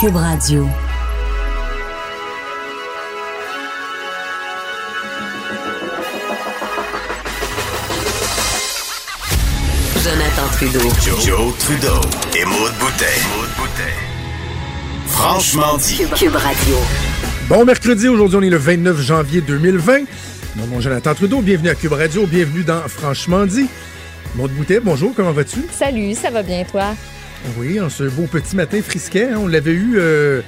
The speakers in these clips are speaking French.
Cube Radio. Jonathan Trudeau. Joe, Trudeau et Maude Boutet. Franchement dit. Cube Radio. Bon mercredi, aujourd'hui on est le 29 janvier 2020. Mon nom est Jonathan Trudeau, bienvenue à Cube Radio, bienvenue dans Franchement dit. Maude Boutet, bonjour, comment vas-tu? Salut, ça va bien toi? Oui, en ce beau petit matin frisquet, hein, on l'avait eu... euh,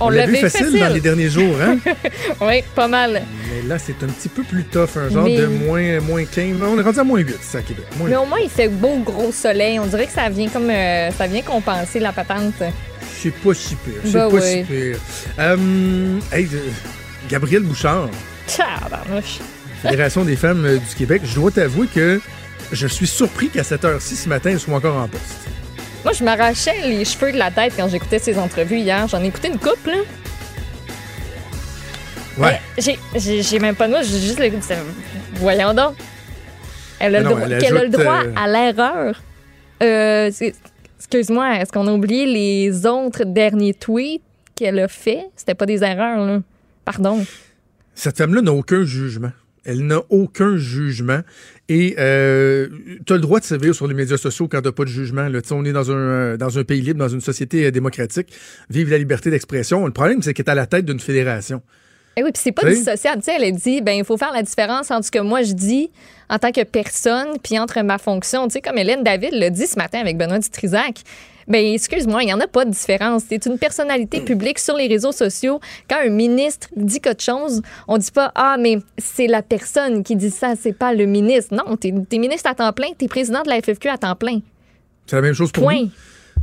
On l'avait facile, facile. dans les derniers jours, hein? Oui, pas mal. Mais là, c'est un petit peu plus tough, un genre Mais- de moins, moins 15. On est rendu à moins 8, c'est à Québec. Moins Mais au moins, il fait beau gros soleil. On dirait que ça vient comme euh, ça vient compenser la patente. C'est pas si pire. C'est Bah pas oui. si pire. Euh, hey, Gabriel Bouchard, Tabarnouche. Fédération des femmes euh, du Québec, je dois t'avouer que je suis surpris qu'à cette heure-ci ce matin, elle soit encore en poste. Moi, je m'arrachais les cheveux de la tête quand j'écoutais ses entrevues hier. J'en ai écouté une couple, là. Ouais. Mais J'ai, même pas de mots, j'ai juste le c'est- Voyons donc. Elle a, le, droit, elle qu'elle a le droit euh, à l'erreur. Euh, excuse-moi, est-ce qu'on a oublié les autres derniers tweets qu'elle a fait? C'était pas des erreurs, là. Pardon. Cette femme-là n'a aucun jugement. Elle n'a aucun jugement. Et euh, tu as le droit de sévir sur les médias sociaux quand tu pas de jugement. Là. On est dans un, euh, dans un pays libre, dans une société euh, démocratique. Vive la liberté d'expression. Le problème, c'est qu'elle est à la tête d'une fédération. Eh oui, puis c'est pas dissociable. Tu sais, elle a dit, ben il faut faire la différence entre ce que moi je dis en tant que personne, puis entre ma fonction. Tu sais, comme Hélène David l'a dit ce matin avec Benoît Dutrisac. Ben excuse-moi, il n'y en a pas de différence. C'est une personnalité publique sur les réseaux sociaux. Quand un ministre dit quelque chose, on dit pas ah mais c'est la personne qui dit ça, c'est pas le ministre. Non, t'es es ministre à temps plein, t'es président de la FFQ à temps plein. C'est la même chose pour Point. nous.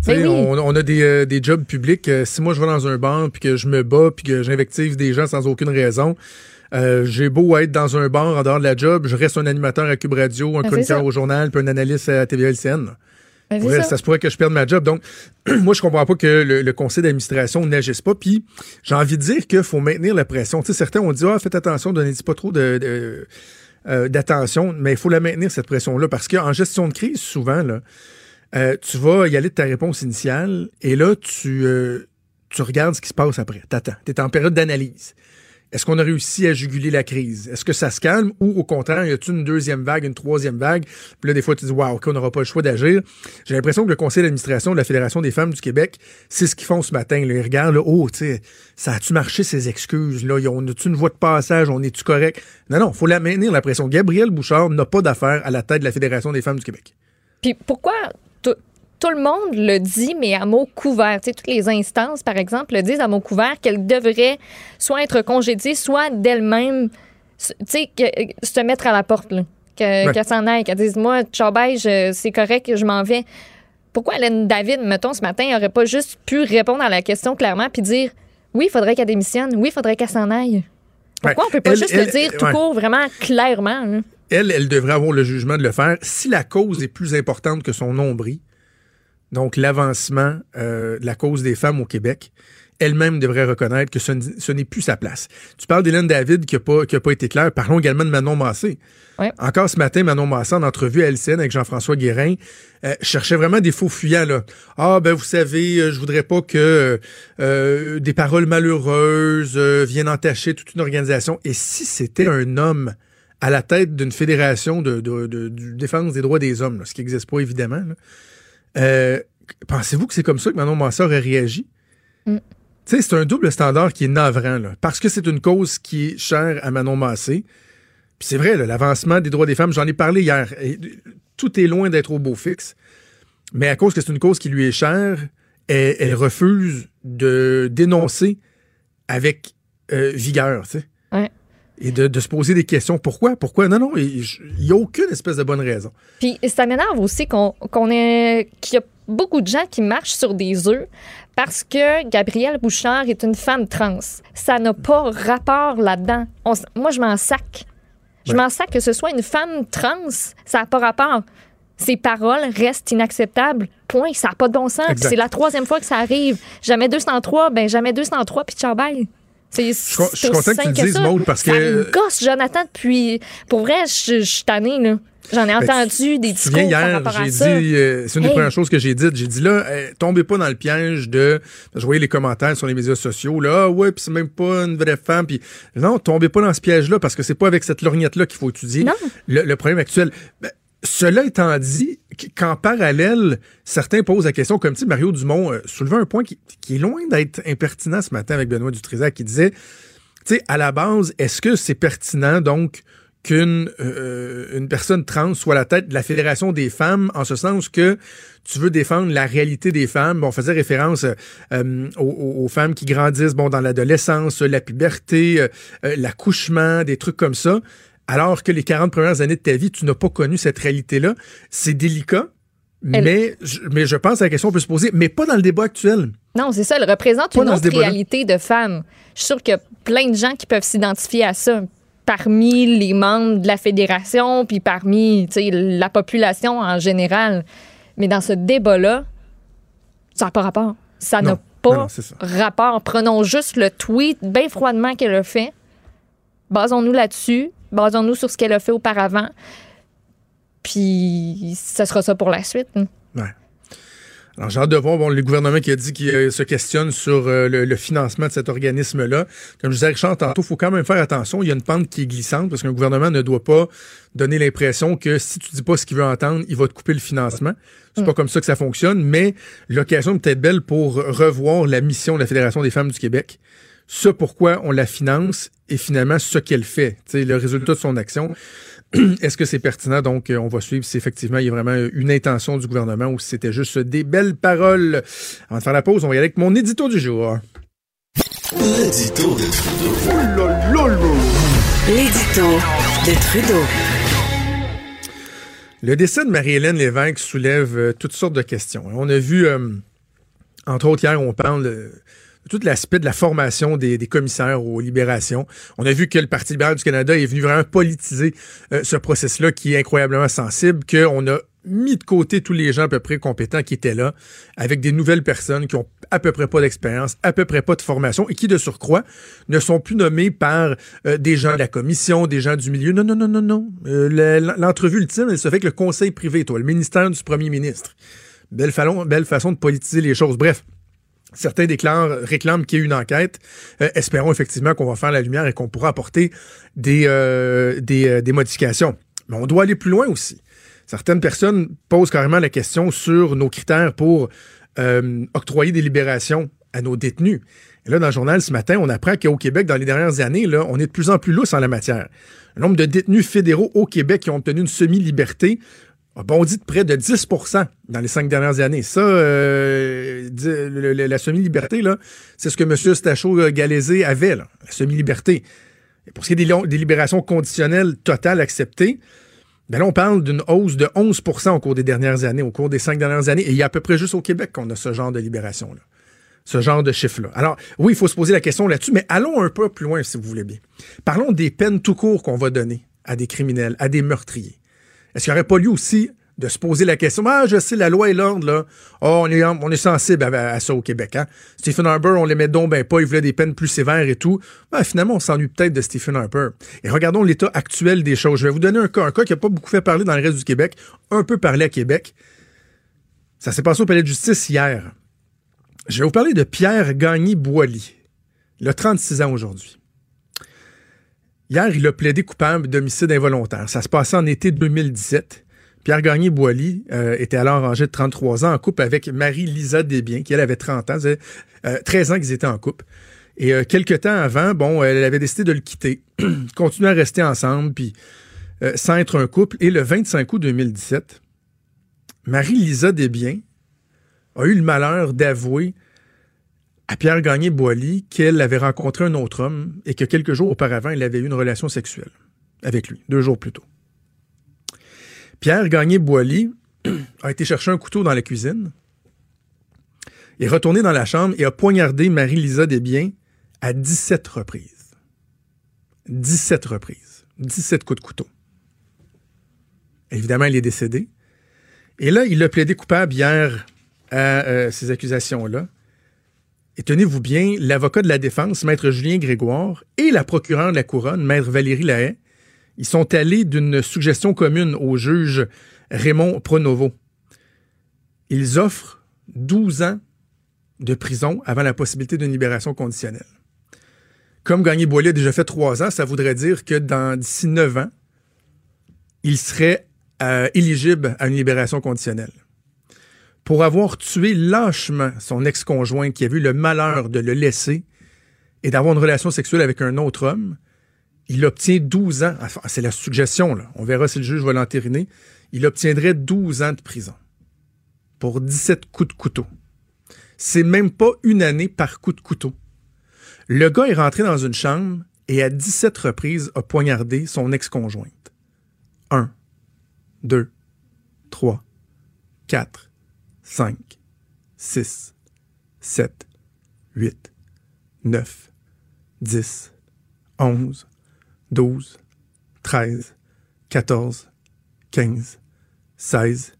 Ben oui. on, on a des, euh, des jobs publics. euh, si moi je vais dans un bar puis que je me bats puis que j'invective des gens sans aucune raison, euh, j'ai beau être dans un bar en dehors de la job, je reste un animateur à Cube Radio, un Ben, chroniqueur au journal puis un analyste à TVLCN. Ben, Ouais, ça. ça. se pourrait que je perde ma job. Donc, moi, je comprends pas que le, le conseil d'administration n'agisse pas. Puis, j'ai envie de dire qu'il faut maintenir la pression. Tu sais, certains ont dit, ah, faites attention, donnez-y pas trop de, de- euh, d'attention, mais il faut la maintenir, cette pression-là, parce qu'en gestion de crise, souvent, là, euh, tu vas y aller de ta réponse initiale, et là, tu, euh, tu regardes ce qui se passe après. T'attends. Tu es en période d'analyse. Est-ce qu'on a réussi à juguler la crise? Est-ce que ça se calme ou au contraire, y a-t-il une deuxième vague, une troisième vague? Puis là, des fois, tu dis, waouh, OK, on n'aura pas le choix d'agir. J'ai l'impression que le conseil d'administration de la Fédération des femmes du Québec, c'est ce qu'ils font ce matin. Ils regardent, là, oh, tu sais, ça a-tu marché ces excuses? Là? On a-tu une voie de passage? On est-tu correct? Non, non, faut la maintenir, la pression. Gabriel Bouchard n'a pas d'affaire à la tête de la Fédération des femmes du Québec. Puis pourquoi tout, le monde le dit, mais à mots couverts? Tu sais, toutes les instances, par exemple, le disent à mots couverts qu'elle devrait soit être congédiée, soit d'elle-même, s- tu sais, que- se mettre à la porte, là. Que- Ouais. Qu'elle s'en aille, qu'elle dise, moi, je- c'est correct, je m'en vais. Pourquoi Hélène David, mettons, ce matin, n'aurait pas juste pu répondre à la question clairement puis dire, oui, il faudrait qu'elle démissionne, oui, il faudrait qu'elle s'en aille? Pourquoi Ouais. on peut pas Elle- juste elle- le dire tout ouais. court, vraiment clairement? là? elle, elle devrait avoir le jugement de le faire si la cause est plus importante que son nombril, donc l'avancement euh, de la cause des femmes au Québec. Elle-même devrait reconnaître que ce, n'est plus sa place. Tu parles d'Hélène David qui n'a pas, qui a pas été claire. Parlons également de Manon Massé. Ouais. Encore ce matin, Manon Massé, en entrevue à LCN avec Jean-François Guérin, euh, cherchait vraiment des faux fuyants. Là. Ah, ben vous savez, euh, je voudrais pas que euh, des paroles malheureuses euh, viennent entacher toute une organisation. Et si c'était un homme à la tête d'une fédération de, de, de- de défense des droits des hommes, là, ce qui n'existe pas évidemment, là, euh, pensez-vous que c'est comme ça que Manon Massé aurait réagi? Mm. Tu sais, c'est un double standard qui est navrant, là, parce que c'est une cause qui est chère à Manon Massé. Puis c'est vrai, l'avancement des droits des femmes, j'en ai parlé hier. et tout est loin d'être au beau fixe. Mais à cause que c'est une cause qui lui est chère, elle, elle refuse de dénoncer avec euh, vigueur, tu sais. Ouais. Et de, de se poser des questions. Pourquoi? Pourquoi? Non, non, il n'y a aucune espèce de bonne raison. Puis ça m'énerve aussi qu'on qu'on ait qu'il y a beaucoup de gens qui marchent sur des œufs parce que Gabrielle Bouchard est une femme trans. Ça n'a pas rapport là-dedans. On moi, je m'en sac. Je Ouais. m'en sac que ce soit une femme trans. Ça n'a pas rapport. Ses paroles restent inacceptables. Point. Ça n'a pas de bon sens. C'est la troisième fois que ça arrive. Jamais 203, ben jamais 203, puis ciao bye. C'est Je suis content que tu le dises, Maude, parce ça que- me gosse, Jonathan, depuis... Pour vrai, je je suis tannée, là. J'en ai Ben, entendu des Tu discours par hier, j'ai dit, euh, c'est une des premières choses que j'ai dites. J'ai dit là, euh, tombez pas dans le piège de. Je voyais les commentaires sur les médias sociaux, là, ah ouais, puis c'est même pas une vraie femme. Puis non, tombez pas dans ce piège-là parce que c'est pas avec cette lorgnette-là qu'il faut étudier Non. le, le problème actuel. Ben, cela étant dit, qu- qu'en parallèle, certains posent la question, comme sais, Mario Dumont euh, soulevait un point qui, est loin d'être impertinent ce matin avec Benoît Dutrisac, qui disait, tu sais, à la base, est-ce que c'est pertinent donc qu'une euh, une personne trans soit la tête de la Fédération des femmes, en ce sens que tu veux défendre la réalité des femmes? Bon, on faisait référence euh, euh, aux, femmes qui grandissent bon dans l'adolescence, la puberté, euh, euh, l'accouchement, des trucs comme ça, alors que les 40 premières années de ta vie, tu n'as pas connu cette réalité-là. C'est délicat. Elle- Mais, je, mais je pense que la question peut se poser, mais pas dans le débat actuel. Non, c'est ça. Elle représente Pas une autre réalité de femme. Je suis sûre qu'il y a plein de gens qui peuvent s'identifier à ça. Parmi les membres de la fédération, puis parmi la population en général. Mais dans ce débat-là, ça n'a pas rapport. Ça n'a pas Non, non, c'est ça. rapport. Prenons juste le tweet bien froidement qu'elle a fait. Basons-nous là-dessus. Basons-nous sur ce qu'elle a fait auparavant. Puis, ça sera ça pour la suite. hein. Ouais. Alors, j'ai hâte de voir bon, le gouvernement qui a dit qu'il euh, se questionne sur euh, le, le financement de cet organisme-là. Comme je disais, Richard, tantôt, il faut quand même faire attention. Il y a une pente qui est glissante parce qu'un gouvernement ne doit pas donner l'impression que si tu dis pas ce qu'il veut entendre, il va te couper le financement. C'est pas comme ça que ça fonctionne, mais l'occasion est peut-être belle pour revoir la mission de la Fédération des femmes du Québec. Ce pourquoi on la finance et finalement ce qu'elle fait, tu sais, le résultat de son action. Est-ce que c'est pertinent? Donc, euh, on va suivre si effectivement il y a vraiment une intention du gouvernement ou si c'était juste des belles paroles. Avant de faire la pause, on va y aller avec mon édito du jour. L'édito de Trudeau. L'édito de Trudeau. Le décès de Marie-Hélène Lévesque soulève euh, toutes sortes de questions. On a vu, euh, entre autres, hier, on parle tout l'aspect de la formation des, commissaires aux libérations. On a vu que le Parti libéral du Canada est venu vraiment politiser euh, ce processus-là qui est incroyablement sensible, qu'on a mis de côté tous les gens à peu près compétents qui étaient là, avec des nouvelles personnes qui ont à peu près pas d'expérience, à peu près pas de formation et qui, de surcroît, ne sont plus nommés par euh, des gens de la commission, des gens du milieu. Non, non, non, non, non. Euh, le- L'entrevue ultime, elle se fait avec le conseil privé, toi, le ministère du premier ministre. Belle façon de politiser les choses. Bref. Certains réclament qu'il y ait une enquête. Euh, espérons effectivement qu'on va faire la lumière et qu'on pourra apporter des, euh, euh, des modifications. Mais on doit aller plus loin aussi. Certaines personnes posent carrément la question sur nos critères pour octroyer des libérations à nos détenus. Et là, dans le journal ce matin, on apprend qu'au Québec, dans les dernières années, on est de plus en plus lousse en la matière. Le nombre de détenus fédéraux au Québec qui ont obtenu une semi-liberté a bondi de près de 10% dans les cinq dernières années. Ça, euh, la semi-liberté, là, c'est ce que M. Stachot-Galaisé avait, là, la semi-liberté. Pour ce qui est des libérations conditionnelles totales acceptées, ben là, on parle d'une hausse de 11% au cours des dernières années, au cours des cinq dernières années. Et il y a à peu près juste au Québec qu'on a ce genre de libération-là. Ce genre de chiffre-là. Alors, oui, il faut se poser la question là-dessus, mais allons un peu plus loin, si vous voulez bien. Parlons des peines tout court qu'on va donner à des criminels, à des meurtriers. Est-ce qu'il n'y aurait pas lieu aussi de se poser la question, ah, je sais, la loi et l'ordre, là, oh, on, est, on est sensible à, ça au Québec. Hein? Stephen Harper, on l'aimait donc ben pas, il voulait des peines plus sévères et tout. Ben, finalement, on s'ennuie peut-être de Stephen Harper. Et regardons l'état actuel des choses. Je vais vous donner un cas, un cas qui n'a pas beaucoup fait parler dans le reste du Québec, un peu parlé à Québec. Ça s'est passé au palais de justice hier. Je vais vous parler de Pierre Gagné-Boily. Il a 36 ans aujourd'hui. Hier, il a plaidé coupable d'homicide involontaire. Ça se passait en été 2017. Pierre Gagné-Boily euh, était alors âgé de 33 ans en couple avec Marie-Lisa Desbiens, qui elle avait 30 ans. Ça faisait, euh, 13 ans qu'ils étaient en couple. Et euh, quelques temps avant, bon, elle avait décidé de le quitter, continuer à rester ensemble, puis euh, sans être un couple. Et le 25 août 2017, Marie-Lisa Desbiens a eu le malheur d'avouer à Pierre Gagné-Boily qu'elle avait rencontré un autre homme et que quelques jours auparavant, elle avait eu une relation sexuelle avec lui, deux jours plus tôt. Pierre Gagné-Boily a été chercher un couteau dans la cuisine, est retourné dans la chambre et a poignardé Marie-Lisa Desbiens à 17 reprises. 17 reprises. 17 coups de couteau. Évidemment, il est décédé. Et là, il a plaidé coupable hier à euh, ces accusations-là. Et tenez-vous bien, l'avocat de la défense, maître Julien Grégoire, et la procureure de la couronne, maître Valérie Lahaye, ils sont allés d'une suggestion commune au juge Raymond Pronovo. Ils offrent 12 ans de prison avant la possibilité d'une libération conditionnelle. Comme Gagné Boilly a déjà fait trois ans, ça voudrait dire que dans d'ici 9 ans, il serait euh, éligible à une libération conditionnelle. Pour avoir tué lâchement son ex-conjoint qui a eu le malheur de le laisser et d'avoir une relation sexuelle avec un autre homme, il obtient 12 ans. C'est la suggestion, là. On verra si le juge va l'entériner. Il obtiendrait 12 ans de prison pour 17 coups de couteau. C'est même pas une année par coup de couteau. Le gars est rentré dans une chambre et à 17 reprises a poignardé son ex-conjointe. 1, 2, 3, 4, 5, 6, 7, 8, 9, 10, 11, 12, 13, 14, 15, 16,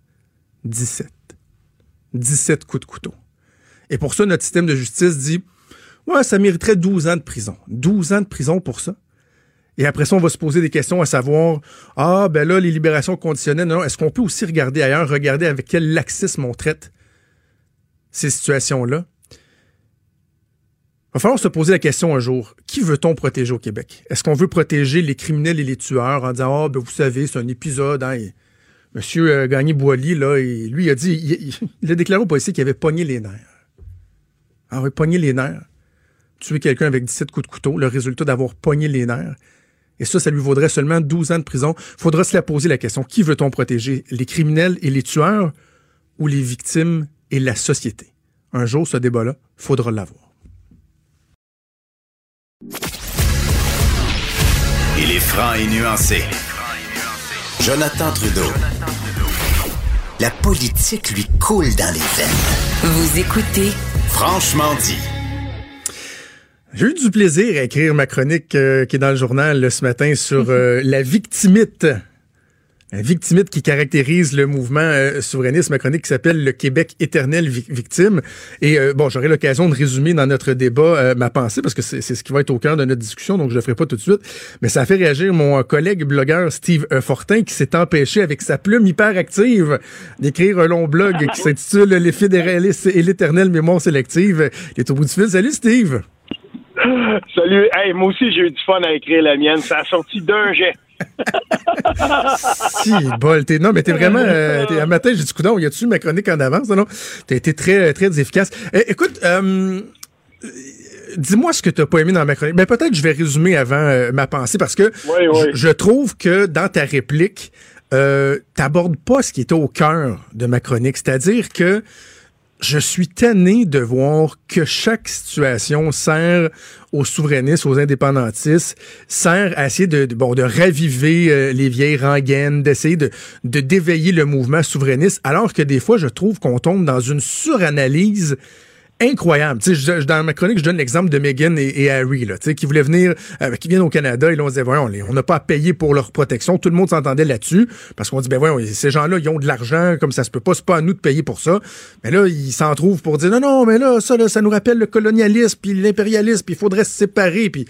17. 17 coups de couteau. Et pour ça, notre système de justice dit Ouais, ça mériterait 12 ans de prison. 12 ans de prison pour ça. Et après ça, on va se poser des questions à savoir Ah, ben là, les libérations conditionnelles, non, est-ce qu'on peut aussi regarder ailleurs, regarder avec quel laxisme on traite ces situations-là? Il va falloir se poser la question un jour, qui veut-on protéger au Québec? Est-ce qu'on veut protéger les criminels et les tueurs en disant, ah, ben vous savez, c'est un épisode, hein, Monsieur euh, Gagné-Boily, là, lui, il a dit, il, a déclaré au policier qu'il avait pogné les nerfs. Ah oui, pogné les nerfs. Tuer quelqu'un avec 17 coups de couteau, le résultat d'avoir pogné les nerfs. Et ça, ça lui vaudrait seulement 12 ans de prison. Faudra se la poser la question. Qui veut-on protéger? Les criminels et les tueurs ou les victimes et la société? Un jour, ce débat-là, faudra l'avoir. Il est franc et nuancé. Jonathan Trudeau. La politique lui coule dans les veines. Vous écoutez Franchement dit. J'ai eu du plaisir à écrire ma chronique euh, qui est dans le journal ce matin sur euh, la victimite victimite qui caractérise le mouvement euh, souverainiste, ma chronique qui s'appelle Le Québec éternel victime. Et euh, bon, j'aurai l'occasion de résumer dans notre débat euh, ma pensée parce que c'est ce qui va être au cœur de notre discussion, donc je le ferai pas tout de suite. Mais ça a fait réagir mon collègue blogueur Steve Fortin qui s'est empêché avec sa plume hyper active d'écrire un long blog qui s'intitule Les fédéralistes et l'éternelle mémoire sélective. Il est au bout du fil. Salut Steve! Salut. Hey, moi aussi, j'ai eu du fun à écrire la mienne. Ça a sorti d'un jet. si, bol, t'es, non, mais t'es vraiment, euh, un matin, j'ai dit, coudon, y a-tu ma chronique en avance, non? T'as été très, très efficace. Eh, écoute, euh, dis-moi ce que t'as pas aimé dans ma chronique. Ben, peut-être je vais résumer avant euh, ma pensée parce que Je, trouve que dans ta réplique, euh, t'abordes pas ce qui était au cœur de ma chronique. C'est-à-dire que je suis tanné de voir que chaque situation sert aux souverainistes, aux indépendantistes, sert à essayer de, bon, de raviver euh, les vieilles rengaines, d'essayer de, de d'éveiller le mouvement souverainiste, alors que des fois, je trouve qu'on tombe dans une suranalyse incroyable. Dans ma chronique, je donne l'exemple de Meghan et, Harry, là, qui voulaient venir, euh, qui viennent au Canada, et là, on disait, voyons, on n'a pas à payer pour leur protection. Tout le monde s'entendait là-dessus, parce qu'on dit, ben voyons, ces gens-là, ils ont de l'argent, comme ça se peut pas, c'est pas à nous de payer pour ça. Mais là, ils s'en trouvent pour dire, non, non, mais là, ça, ça nous rappelle le colonialisme, puis l'impérialisme, puis il faudrait se séparer, puis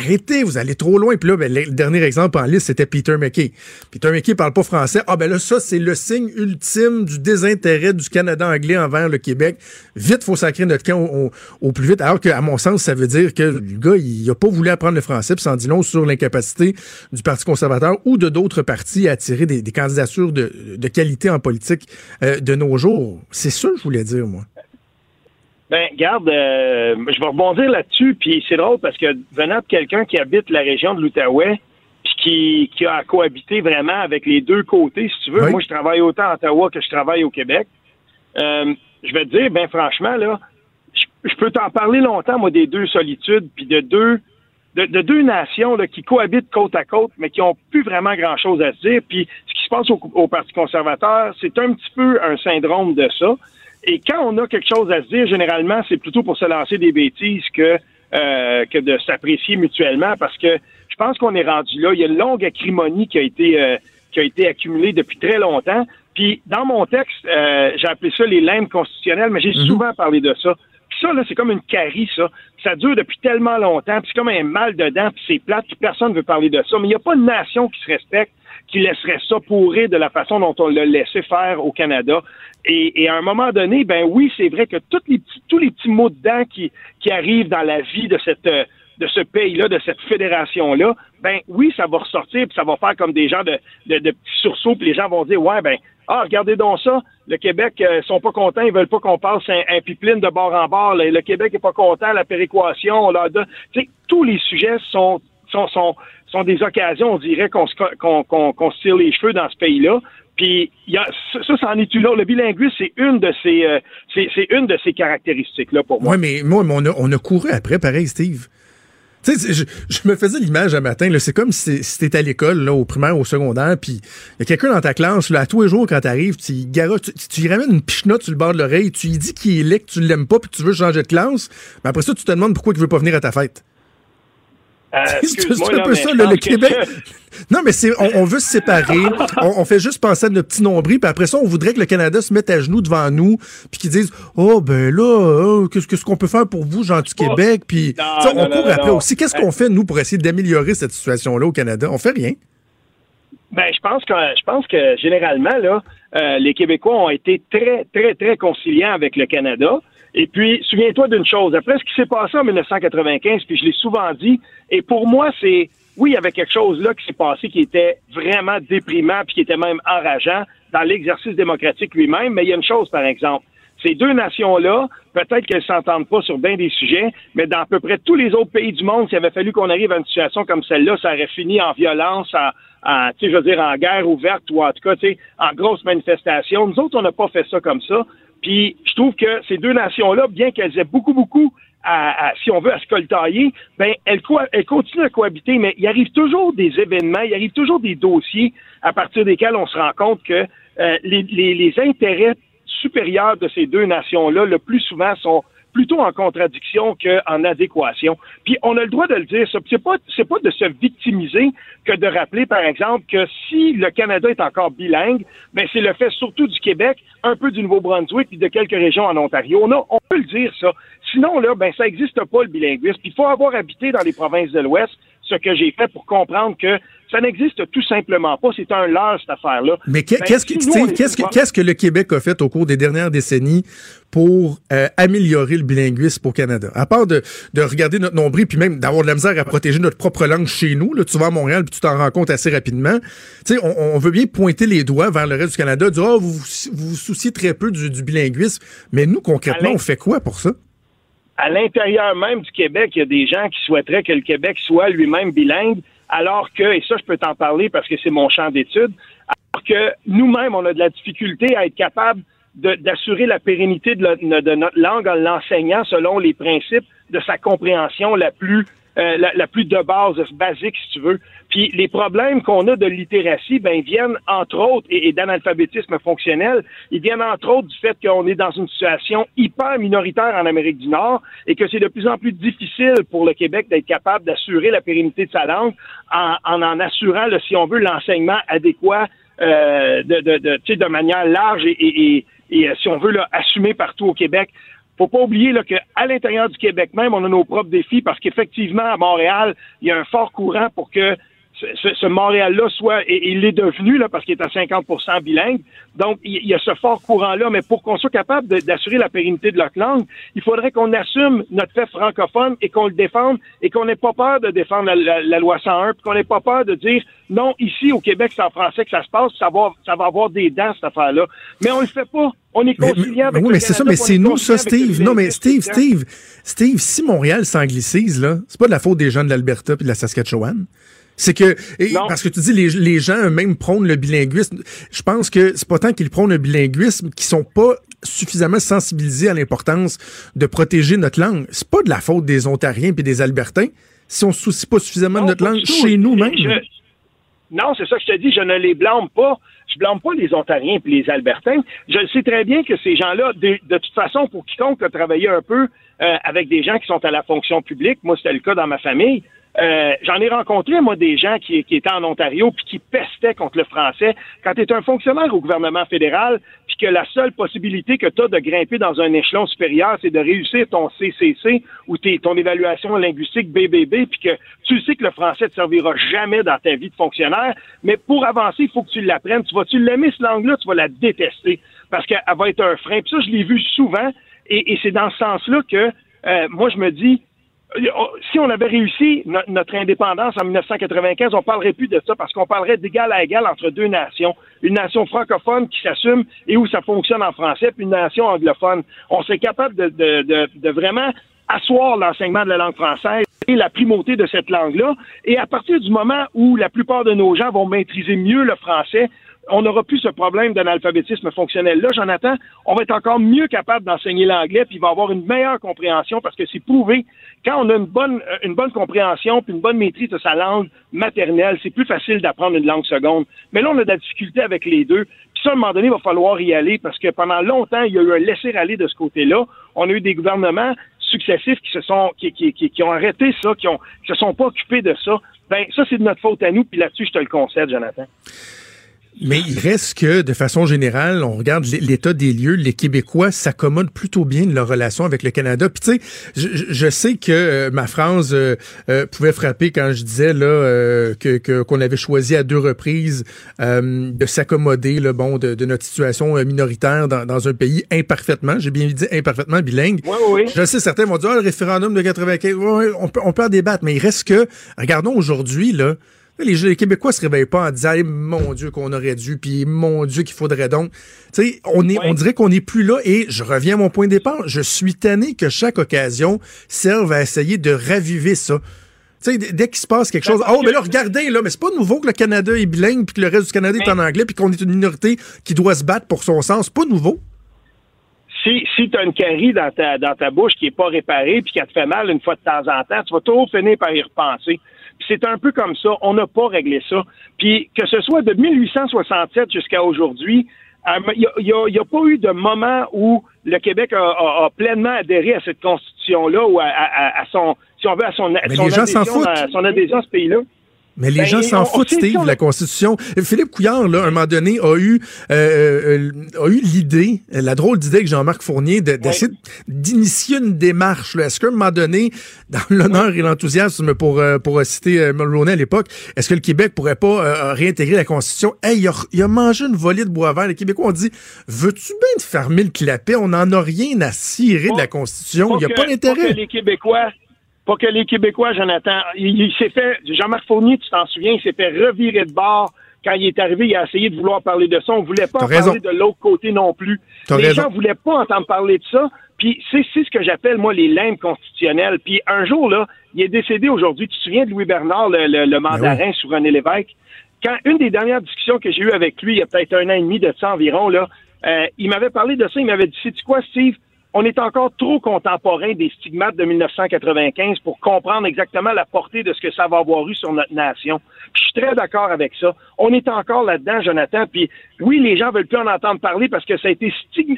arrêtez, vous allez trop loin. Puis là, ben, le dernier exemple en liste, c'était Peter McKay. Peter McKay parle pas français. Ah ben là, ça, c'est le signe ultime du désintérêt du Canada anglais envers le Québec. Vite, faut sacrer notre camp au, plus vite. Alors qu'à mon sens, ça veut dire que le gars, il n'a pas voulu apprendre le français, puis ça dit long sur l'incapacité du Parti conservateur ou de d'autres partis à attirer des, candidatures de, qualité en politique euh, de nos jours. C'est ça que je voulais dire, moi. Ben, garde, euh, je vais rebondir là-dessus, puis c'est drôle parce que venant de quelqu'un qui habite la région de l'Outaouais, puis qui, a cohabité vraiment avec les deux côtés, si tu veux. Moi, je travaille autant à Ottawa que je travaille au Québec. Euh, je vais te dire, ben franchement, là, je, peux t'en parler longtemps, moi, des deux solitudes, puis de deux de, deux nations là, qui cohabitent côte à côte, mais qui n'ont plus vraiment grand-chose à se dire. Puis ce qui se passe au, Parti conservateur, c'est un petit peu un syndrome de ça. Et quand on a quelque chose à se dire, généralement, c'est plutôt pour se lancer des bêtises que, euh, que de s'apprécier mutuellement, parce que je pense qu'on est rendu là. Il y a une longue acrimonie qui a été euh, qui a été accumulée depuis très longtemps. Puis dans mon texte, euh, j'ai appelé ça les limbes constitutionnelles, mais j'ai mhm. souvent parlé de ça. Ça, là, c'est comme une carie, ça. Ça dure depuis tellement longtemps, puis c'est comme un mal dedans, puis c'est plate, puis personne ne veut parler de ça. Mais il n'y a pas de nation qui se respecte qui laisserait ça pourrir de la façon dont on l'a laissé faire au Canada. Et, à un moment donné, ben oui, c'est vrai que tous les petits, tous les petits mots dedans qui, qui arrivent dans la vie de cette de ce pays-là, de cette fédération-là, ben oui, ça va ressortir, puis ça va faire comme des gens de, de, de petits sursauts, puis les gens vont dire, ouais, ben, ah, regardez donc ça, le Québec euh, sont pas contents, ils veulent pas qu'on passe un, un, pipeline de bord en bord, le, Québec est pas content, la péréquation, là, tu sais, tous les sujets sont, sont, sont, sont des occasions, on dirait, qu'on se, qu'on, qu'on, tire les cheveux dans ce pays-là. Puis ça, ça en est une Le bilinguisme, c'est une de ces, euh, c'est, une de ces caractéristiques-là pour moi. Oui, mais moi, on a, on a couru après, pareil, Steve. Tu sais, je, je, me faisais l'image un matin, c'est comme si, t'étais à l'école, là, au primaire, au secondaire, puis il y a quelqu'un dans ta classe, là, à tous les jours, quand t'arrives, tu, tu, tu lui ramènes une pichenote sur le bord de l'oreille, tu lui dis qu'il est laid, que tu l'aimes pas, puis tu veux changer de classe, mais après ça, tu te demandes pourquoi il veut pas venir à ta fête. Euh, c'est un peu ça, le, Québec. Non, mais c'est, on, veut se séparer. on, fait juste penser à notre petit nombril, puis après ça, on voudrait que le Canada se mette à genoux devant nous, puis qu'ils disent Oh, ben là, oh, qu'est-ce qu'on peut faire pour vous, gens du Québec? Puis on court après aussi. Qu'est-ce qu'on fait, nous, pour essayer d'améliorer cette situation-là au Canada? On fait rien. Ben, je pense que je pense que généralement, là, euh, les Québécois ont été très, très, très conciliants avec le Canada. Et puis, souviens-toi d'une chose. Après ce qui s'est passé en 1995, puis je l'ai souvent dit, et pour moi, c'est, oui, il y avait quelque chose là qui s'est passé qui était vraiment déprimant, puis qui était même enrageant dans l'exercice démocratique lui-même, mais il y a une chose, par exemple. Ces deux nations-là, peut-être qu'elles s'entendent pas sur bien des sujets, mais dans à peu près tous les autres pays du monde, s'il avait fallu qu'on arrive à une situation comme celle-là, ça aurait fini en violence, en, en je veux dire, en guerre ouverte ou en tout cas, en grosse manifestation. Nous autres, on n'a pas fait ça comme ça. Puis je trouve que ces deux nations-là, bien qu'elles aient beaucoup, beaucoup à, si on veut, à se coltailler, ben elles continuent à cohabiter, mais il arrive toujours des événements, il arrive toujours des dossiers à partir desquels on se rend compte que euh, les, intérêts supérieurs de ces deux nations-là, le plus souvent, sont plutôt en contradiction qu'en adéquation. Puis on a le droit de le dire, c'est pas pas de se victimiser que de rappeler par exemple que si le Canada est encore bilingue, ben c'est le fait surtout du Québec, un peu du Nouveau-Brunswick puis de quelques régions en Ontario. On, on peut le dire ça. Sinon là, ben ça n'existe pas le bilinguisme. Il faut avoir habité dans les provinces de l'Ouest, ce que j'ai fait pour comprendre que ça n'existe tout simplement pas. C'est un leurre, cette affaire-là. Mais ben, qu'est-ce que, qu'est-ce que le Québec a fait au cours des dernières décennies pour euh, améliorer le bilinguisme au Canada? À part de, de regarder notre nombril, puis même d'avoir de la misère à protéger notre propre langue chez nous. Là, tu vas à Montréal, puis tu t'en rends compte assez rapidement. Tu sais, on, on, veut bien pointer les doigts vers le reste du Canada, dire, oh, vous, vous vous souciez très peu du, du bilinguisme. Mais nous, concrètement, on fait quoi pour ça? À l'intérieur même du Québec, il y a des gens qui souhaiteraient que le Québec soit lui-même bilingue alors que, et ça je peux t'en parler parce que c'est mon champ d'étude, alors que nous-mêmes, on a de la difficulté à être capable d'assurer la pérennité de, notre langue en l'enseignant selon les principes de sa compréhension la plus euh, la, plus de base, basique, si tu veux. Puis les problèmes qu'on a de littératie, ben, viennent entre autres, et, d'analphabétisme fonctionnel, ils viennent entre autres du fait qu'on est dans une situation hyper minoritaire en Amérique du Nord et que c'est de plus en plus difficile pour le Québec d'être capable d'assurer la pérennité de sa langue en en, assurant, si on veut, l'enseignement adéquat euh, de, de, de, de manière large et, et, et, si on veut, là, assumé partout au Québec. Faut pas oublier là, qu'à l'intérieur du Québec même, on a nos propres défis parce qu'effectivement, à Montréal, il y a un fort courant pour que ce, Montréal-là soit, et il est devenu, là, parce qu'il est à 50 bilingue. Donc, il y a ce fort courant-là, mais pour qu'on soit capable d'assurer la pérennité de notre langue, il faudrait qu'on assume notre fait francophone et qu'on le défende et qu'on n'ait pas peur de défendre la, loi 101, puis qu'on n'ait pas peur de dire non, ici au Québec, c'est en français que ça se passe, ça va, ça va avoir des dents, cette affaire-là. Mais on le fait pas. On est conciliant avec Oui, mais c'est ça, mais c'est nous, ça, Steve. Non, mais Steve, Steve, Steve, si Montréal s'anglicise, là, c'est pas de la faute des gens de l'Alberta et de la Saskatchewan. C'est que parce que tu dis les, les gens eux-mêmes prônent le bilinguisme. Je pense que c'est pas tant qu'ils prônent le bilinguisme qu'ils sont pas suffisamment sensibilisés à l'importance de protéger notre langue. C'est pas de la faute des Ontariens puis des Albertains si on se soucie pas suffisamment de notre langue chez nous-mêmes. Non, c'est ça que je te dis, je ne les blâme pas. Je blâme pas les Ontariens et les Albertains. Je sais très bien que ces gens-là, de, toute façon, pour quiconque a travaillé un peu euh, avec des gens qui sont à la fonction publique, moi c'était le cas dans ma famille, Euh, j'en ai rencontré, moi, des gens qui, qui étaient en Ontario puis qui pestaient contre le français. Quand tu es un fonctionnaire au gouvernement fédéral, puis que la seule possibilité que tu as de grimper dans un échelon supérieur, c'est de réussir ton CCC ou ton évaluation linguistique BBB, puis que tu sais que le français te servira jamais dans ta vie de fonctionnaire, mais pour avancer, il faut que tu l'apprennes. Tu vas-tu l'aimer, cette langue-là, tu vas la détester parce qu'elle va être un frein. Puis ça, je l'ai vu souvent, et, c'est dans ce sens-là que euh, moi, je me dis, si on avait réussi notre indépendance en 1995, on parlerait plus de ça parce qu'on parlerait d'égal à égal entre deux nations. Une nation francophone qui s'assume et où ça fonctionne en français, puis une nation anglophone. On serait capable de, de, de, vraiment asseoir l'enseignement de la langue française et la primauté de cette langue-là. Et à partir du moment où la plupart de nos gens vont maîtriser mieux le français, on n'aura plus ce problème d'analphabétisme fonctionnel. Là, Jonathan, on va être encore mieux capable d'enseigner l'anglais, puis il va avoir une meilleure compréhension parce que c'est prouvé. Quand on a une bonne, euh, une bonne compréhension puis une bonne maîtrise de sa langue maternelle, c'est plus facile d'apprendre une langue seconde. Mais là, on a de la difficulté avec les deux. Puis ça, à un moment donné, il va falloir y aller parce que pendant longtemps, il y a eu un laisser-aller de ce côté-là. On a eu des gouvernements successifs qui se sont, qui, qui, qui, ont arrêté ça, qui, ont, qui se sont pas occupés de ça. Ben, ça, c'est de notre faute à nous, puis là-dessus, je te le concède, Jonathan. Mais il reste que, de façon générale, on regarde l'état des lieux, les Québécois s'accommodent plutôt bien de leur relation avec le Canada. Puis tu sais, je, sais que euh, ma phrase euh, euh, pouvait frapper quand je disais là que qu'on avait choisi à deux reprises de s'accommoder, le bon, de, notre situation minoritaire dans, un pays imparfaitement. J'ai bien dit imparfaitement bilingue. Oui, oui. Je sais, certains vont dire ah, le référendum de 95. on peut on peut en débattre, mais il reste que, regardons aujourd'hui là. Les, Québécois se réveillent pas en disant mon Dieu qu'on aurait dû, puis mon Dieu qu'il faudrait donc. Tu sais, on est, on dirait qu'on n'est plus là. Et je reviens à mon point de départ. Je suis tanné que chaque occasion serve à essayer de raviver ça. Tu sais, dès qu'il se passe quelque chose, oh, mais là, regardez, là, mais c'est pas nouveau que le Canada est bilingue, puis que le reste du Canada est en anglais, puis qu'on est une minorité qui doit se battre pour son sens. C'est pas nouveau. Si, si tu as une carie dans ta, dans ta bouche qui est pas réparée, puis qui te fait mal une fois de temps en temps, tu vas toujours finir par y repenser c'est un peu comme ça. On n'a pas réglé ça. Puis que ce soit de 1867 jusqu'à aujourd'hui, il euh, n'y a, pas eu de moment où le Québec a, pleinement adhéré à cette constitution-là ou à, son, si on veut, à son, son adhésion à ce pays-là. Mais les ben, gens s'en foutent, Steve, la Constitution. Philippe Couillard, là, à un moment donné, a eu, euh, euh, a eu l'idée, la drôle d'idée que Jean-Marc Fournier d'essayer d'initier une démarche. Est-ce qu'à un moment donné, dans l'honneur et l'enthousiasme pour, euh, pour citer Mulroney à l'époque, est-ce que le Québec pourrait pas réintégrer la Constitution? Hey, il a, il a, mangé une volée de bois vert. Les Québécois ont dit, veux-tu bien te fermer le clapet? On n'en a rien à cirer de la Constitution. Il n'y a pas d'intérêt. les Québécois pas que les Québécois, Jonathan, il, s'est fait, Jean-Marc Fournier, tu t'en souviens, il s'est fait revirer de bord quand il est arrivé, il a essayé de vouloir parler de ça. On voulait pas en parler de l'autre côté non plus. les gens voulaient pas entendre parler de ça. Puis c'est ce que j'appelle, moi, les limbes constitutionnelles. Puis un jour, là, il est décédé aujourd'hui. Tu te souviens de Louis Bernard, le, le, ben mandarin sur René Lévesque? Quand une des dernières discussions que j'ai eues avec lui, il y a peut-être un an et demi de ça environ, là, euh, il m'avait parlé de ça. Il m'avait dit, sais-tu quoi, Steve? On est encore trop contemporain des stigmates de 1995 pour comprendre exactement la portée de ce que ça va avoir eu sur notre nation. je suis très d'accord avec ça. On est encore là-dedans, Jonathan. Puis oui, les gens veulent plus en entendre parler parce que ça a été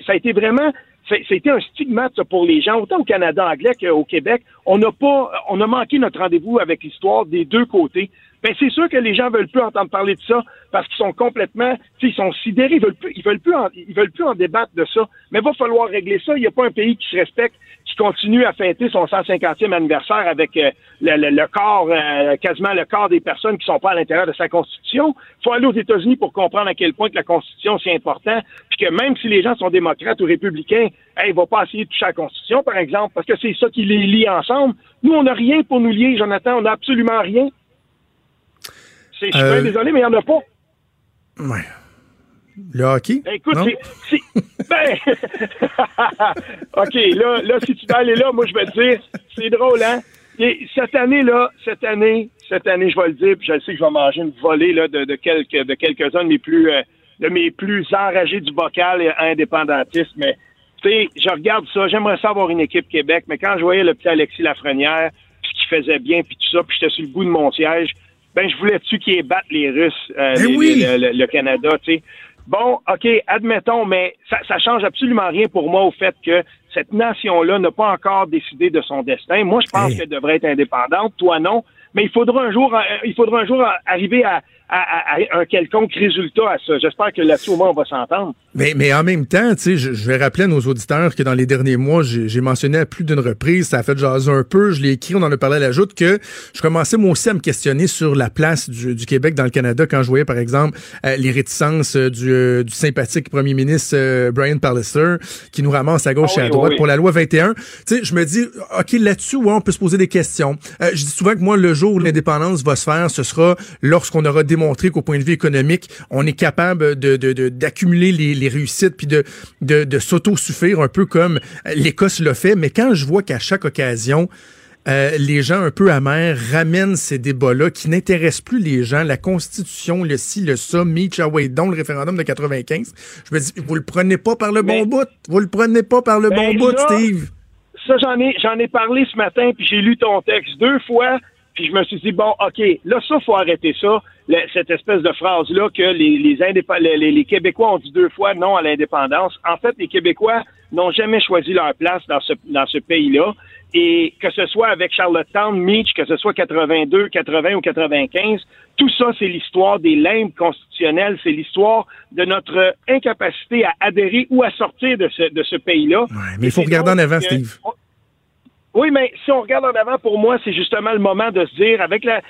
ça a été vraiment un stigmate pour les gens, autant au Canada anglais qu'au Québec. On n'a pas, on a manqué notre rendez-vous avec l'histoire des deux côtés. Ben c'est sûr que les gens veulent plus entendre parler de ça parce qu'ils sont complètement, ils sont sidérés, ils veulent plus, ils veulent plus, en, ils veulent plus en débattre de ça. Mais il va falloir régler ça. Il n'y a pas un pays qui se respecte, qui continue à fêter son 150e anniversaire avec euh, le, corps, euh, quasiment le corps des personnes qui sont pas à l'intérieur de sa constitution. Il faut aller aux États-Unis pour comprendre à quel point que la constitution c'est important, puis que même si les gens sont démocrates ou républicains, hey, ils vont pas essayer de toucher à la constitution, par exemple, parce que c'est ça qui les lie ensemble. Nous, on n'a rien pour nous lier, Jonathan. On n'a absolument rien. Je suis euh, désolé, mais il n'y en a pas. Ouais. Le hockey? Ben, écoute, c'est. Ben... OK, là, là, si tu veux aller là, moi, je vais te dire, c'est drôle, hein? Et cette année, là, cette année, cette année, je vais le dire, puis je sais que je vais manger une volée là, de, de quelques de quelques-uns de mes plus euh, de mes plus enragés du bocal et indépendantistes, mais tu sais, je regarde ça, j'aimerais ça avoir une équipe Québec, mais quand je voyais le petit Alexis Lafrenière, puis qui faisait bien, puis tout ça, puis j'étais sur le bout de mon siège, ben je voulais-tu qu'ils battent les Russes, euh, ben le, Canada, tu sais? Bon, OK, admettons, mais ça, ça change absolument rien pour moi au fait que cette nation-là n'a pas encore décidé de son destin. Moi, je pense Hey. qu'elle devrait être indépendante. Toi, non. Mais il faudra un jour, euh, il faudra un jour arriver à, à- à un quelconque résultat à ça. J'espère que là-dessus, au moins, on va s'entendre. Mais, mais en même temps, tu sais, je, je vais rappeler à nos auditeurs que dans les derniers mois, j'ai mentionné à plus d'une reprise, ça a fait jaser un peu, je l'ai écrit, on en a parlé à la joute, que je commençais moi aussi à me questionner sur la place du, du Québec dans le Canada quand je voyais, par exemple, euh, les réticences euh, du, euh, du sympathique premier ministre euh, Brian Pallister qui nous ramasse à gauche Ah et à droite oui, oui. pour la loi 21. Tu sais, je me dis, OK, là-dessus, ouais, on peut se poser des questions. Je dis souvent que moi, le jour où l'indépendance va se faire, ce sera lorsqu'on aura démontré qu'au point de vue économique, on est capable de, d'accumuler les, les réussites puis de, de, de s'auto-suffire un peu comme l'Écosse l'a fait. Mais quand je vois qu'à chaque occasion, euh, les gens un peu amers ramènent ces débats-là qui n'intéressent plus les gens, la Constitution, le ci, le ça, Meach, Away, dont le référendum de 95. Je me dis, vous le prenez pas par le Mais- bon bout. Vous le prenez pas par le Ben, bon bout, Steve. Ça, j'en ai, j'en ai parlé ce matin, puis j'ai lu ton texte deux fois, puis je me suis dit, bon, OK, là, ça, faut arrêter ça, le- cette espèce de phrase-là que les, les, indép- les, les- Québécois ont dit deux fois non à l'indépendance. En fait, les Québécois n'ont jamais choisi leur place dans ce, dans ce pays-là. Et que ce soit avec Charlottetown, Meach, que ce soit 82, 80 ou 95, tout ça, c'est l'histoire des limbes constitutionnelles, c'est l'histoire de notre incapacité à adhérer ou à sortir de ce, de ce pays-là. Ouais, mais il faut regarder en avant, Steve. Oui, mais si on regarde en avant, pour moi, c'est justement le moment de se dire, avec la,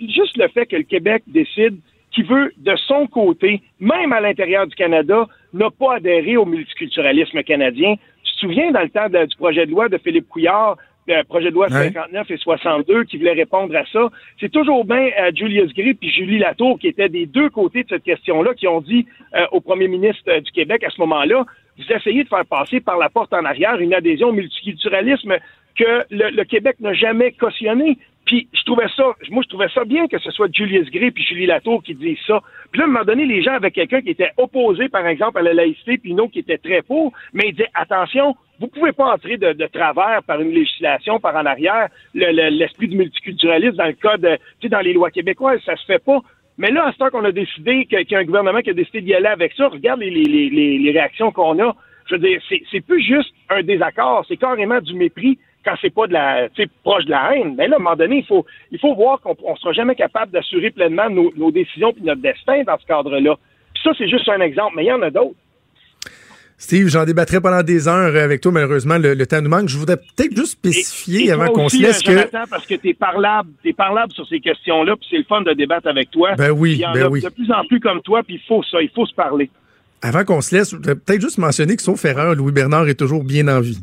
juste le fait que le Québec décide qu'il veut, de son côté, même à l'intérieur du Canada, n'a pas adhéré au multiculturalisme canadien. Tu te souviens, dans le temps de- du projet de loi de Philippe Couillard, le projet de loi Ouais. 59 et 62 qui voulait répondre à ça? C'est toujours bien euh, Julius Gray puis Julie Latour qui étaient des deux côtés de cette question-là, qui ont dit euh, au premier ministre euh, du Québec à ce moment-là, vous essayez de faire passer par la porte en arrière une adhésion au multiculturalisme que le, le Québec n'a jamais cautionné. Puis je trouvais ça, moi je trouvais ça bien que ce soit Julius Gray puis Julie Latour qui disent ça. Puis là, à un moment donné, les gens avaient quelqu'un qui était opposé, par exemple, à la laïcité, puis autre qui était très pour, mais il disait attention, vous pouvez pas entrer de, de travers par une législation, par en arrière, le- le- l'esprit du multiculturalisme dans le code, tu sais, dans les lois québécoises, ça se fait pas. Mais là, à ce temps qu'on a décidé, qu'il y a un gouvernement qui a décidé d'y aller avec ça, regarde les, les, les, les- réactions qu'on a. Je veux dire, c'est plus juste un désaccord, c'est carrément du mépris quand c'est pas de la, proche de la haine. Mais là, à un moment donné, il faut, il faut voir qu'on on sera jamais capable d'assurer pleinement nos, nos décisions puis notre destin dans ce cadre-là. Ça, c'est juste un exemple, mais il y en a d'autres. Steve, j'en débattrai pendant des heures avec toi. Malheureusement, le, le temps nous manque. Je voudrais peut-être juste spécifier Et- et avant qu'on se laisse euh, que. Parce que t'es parlable, t'es parlable sur ces questions-là, puis c'est le fun de débattre avec toi. Ben oui, Il y en ben a oui. de plus en plus comme toi, puis il faut ça, il faut se parler. Avant qu'on se laisse, je voudrais peut-être juste mentionner que sauf erreur, Louis Bernard est toujours bien en vie.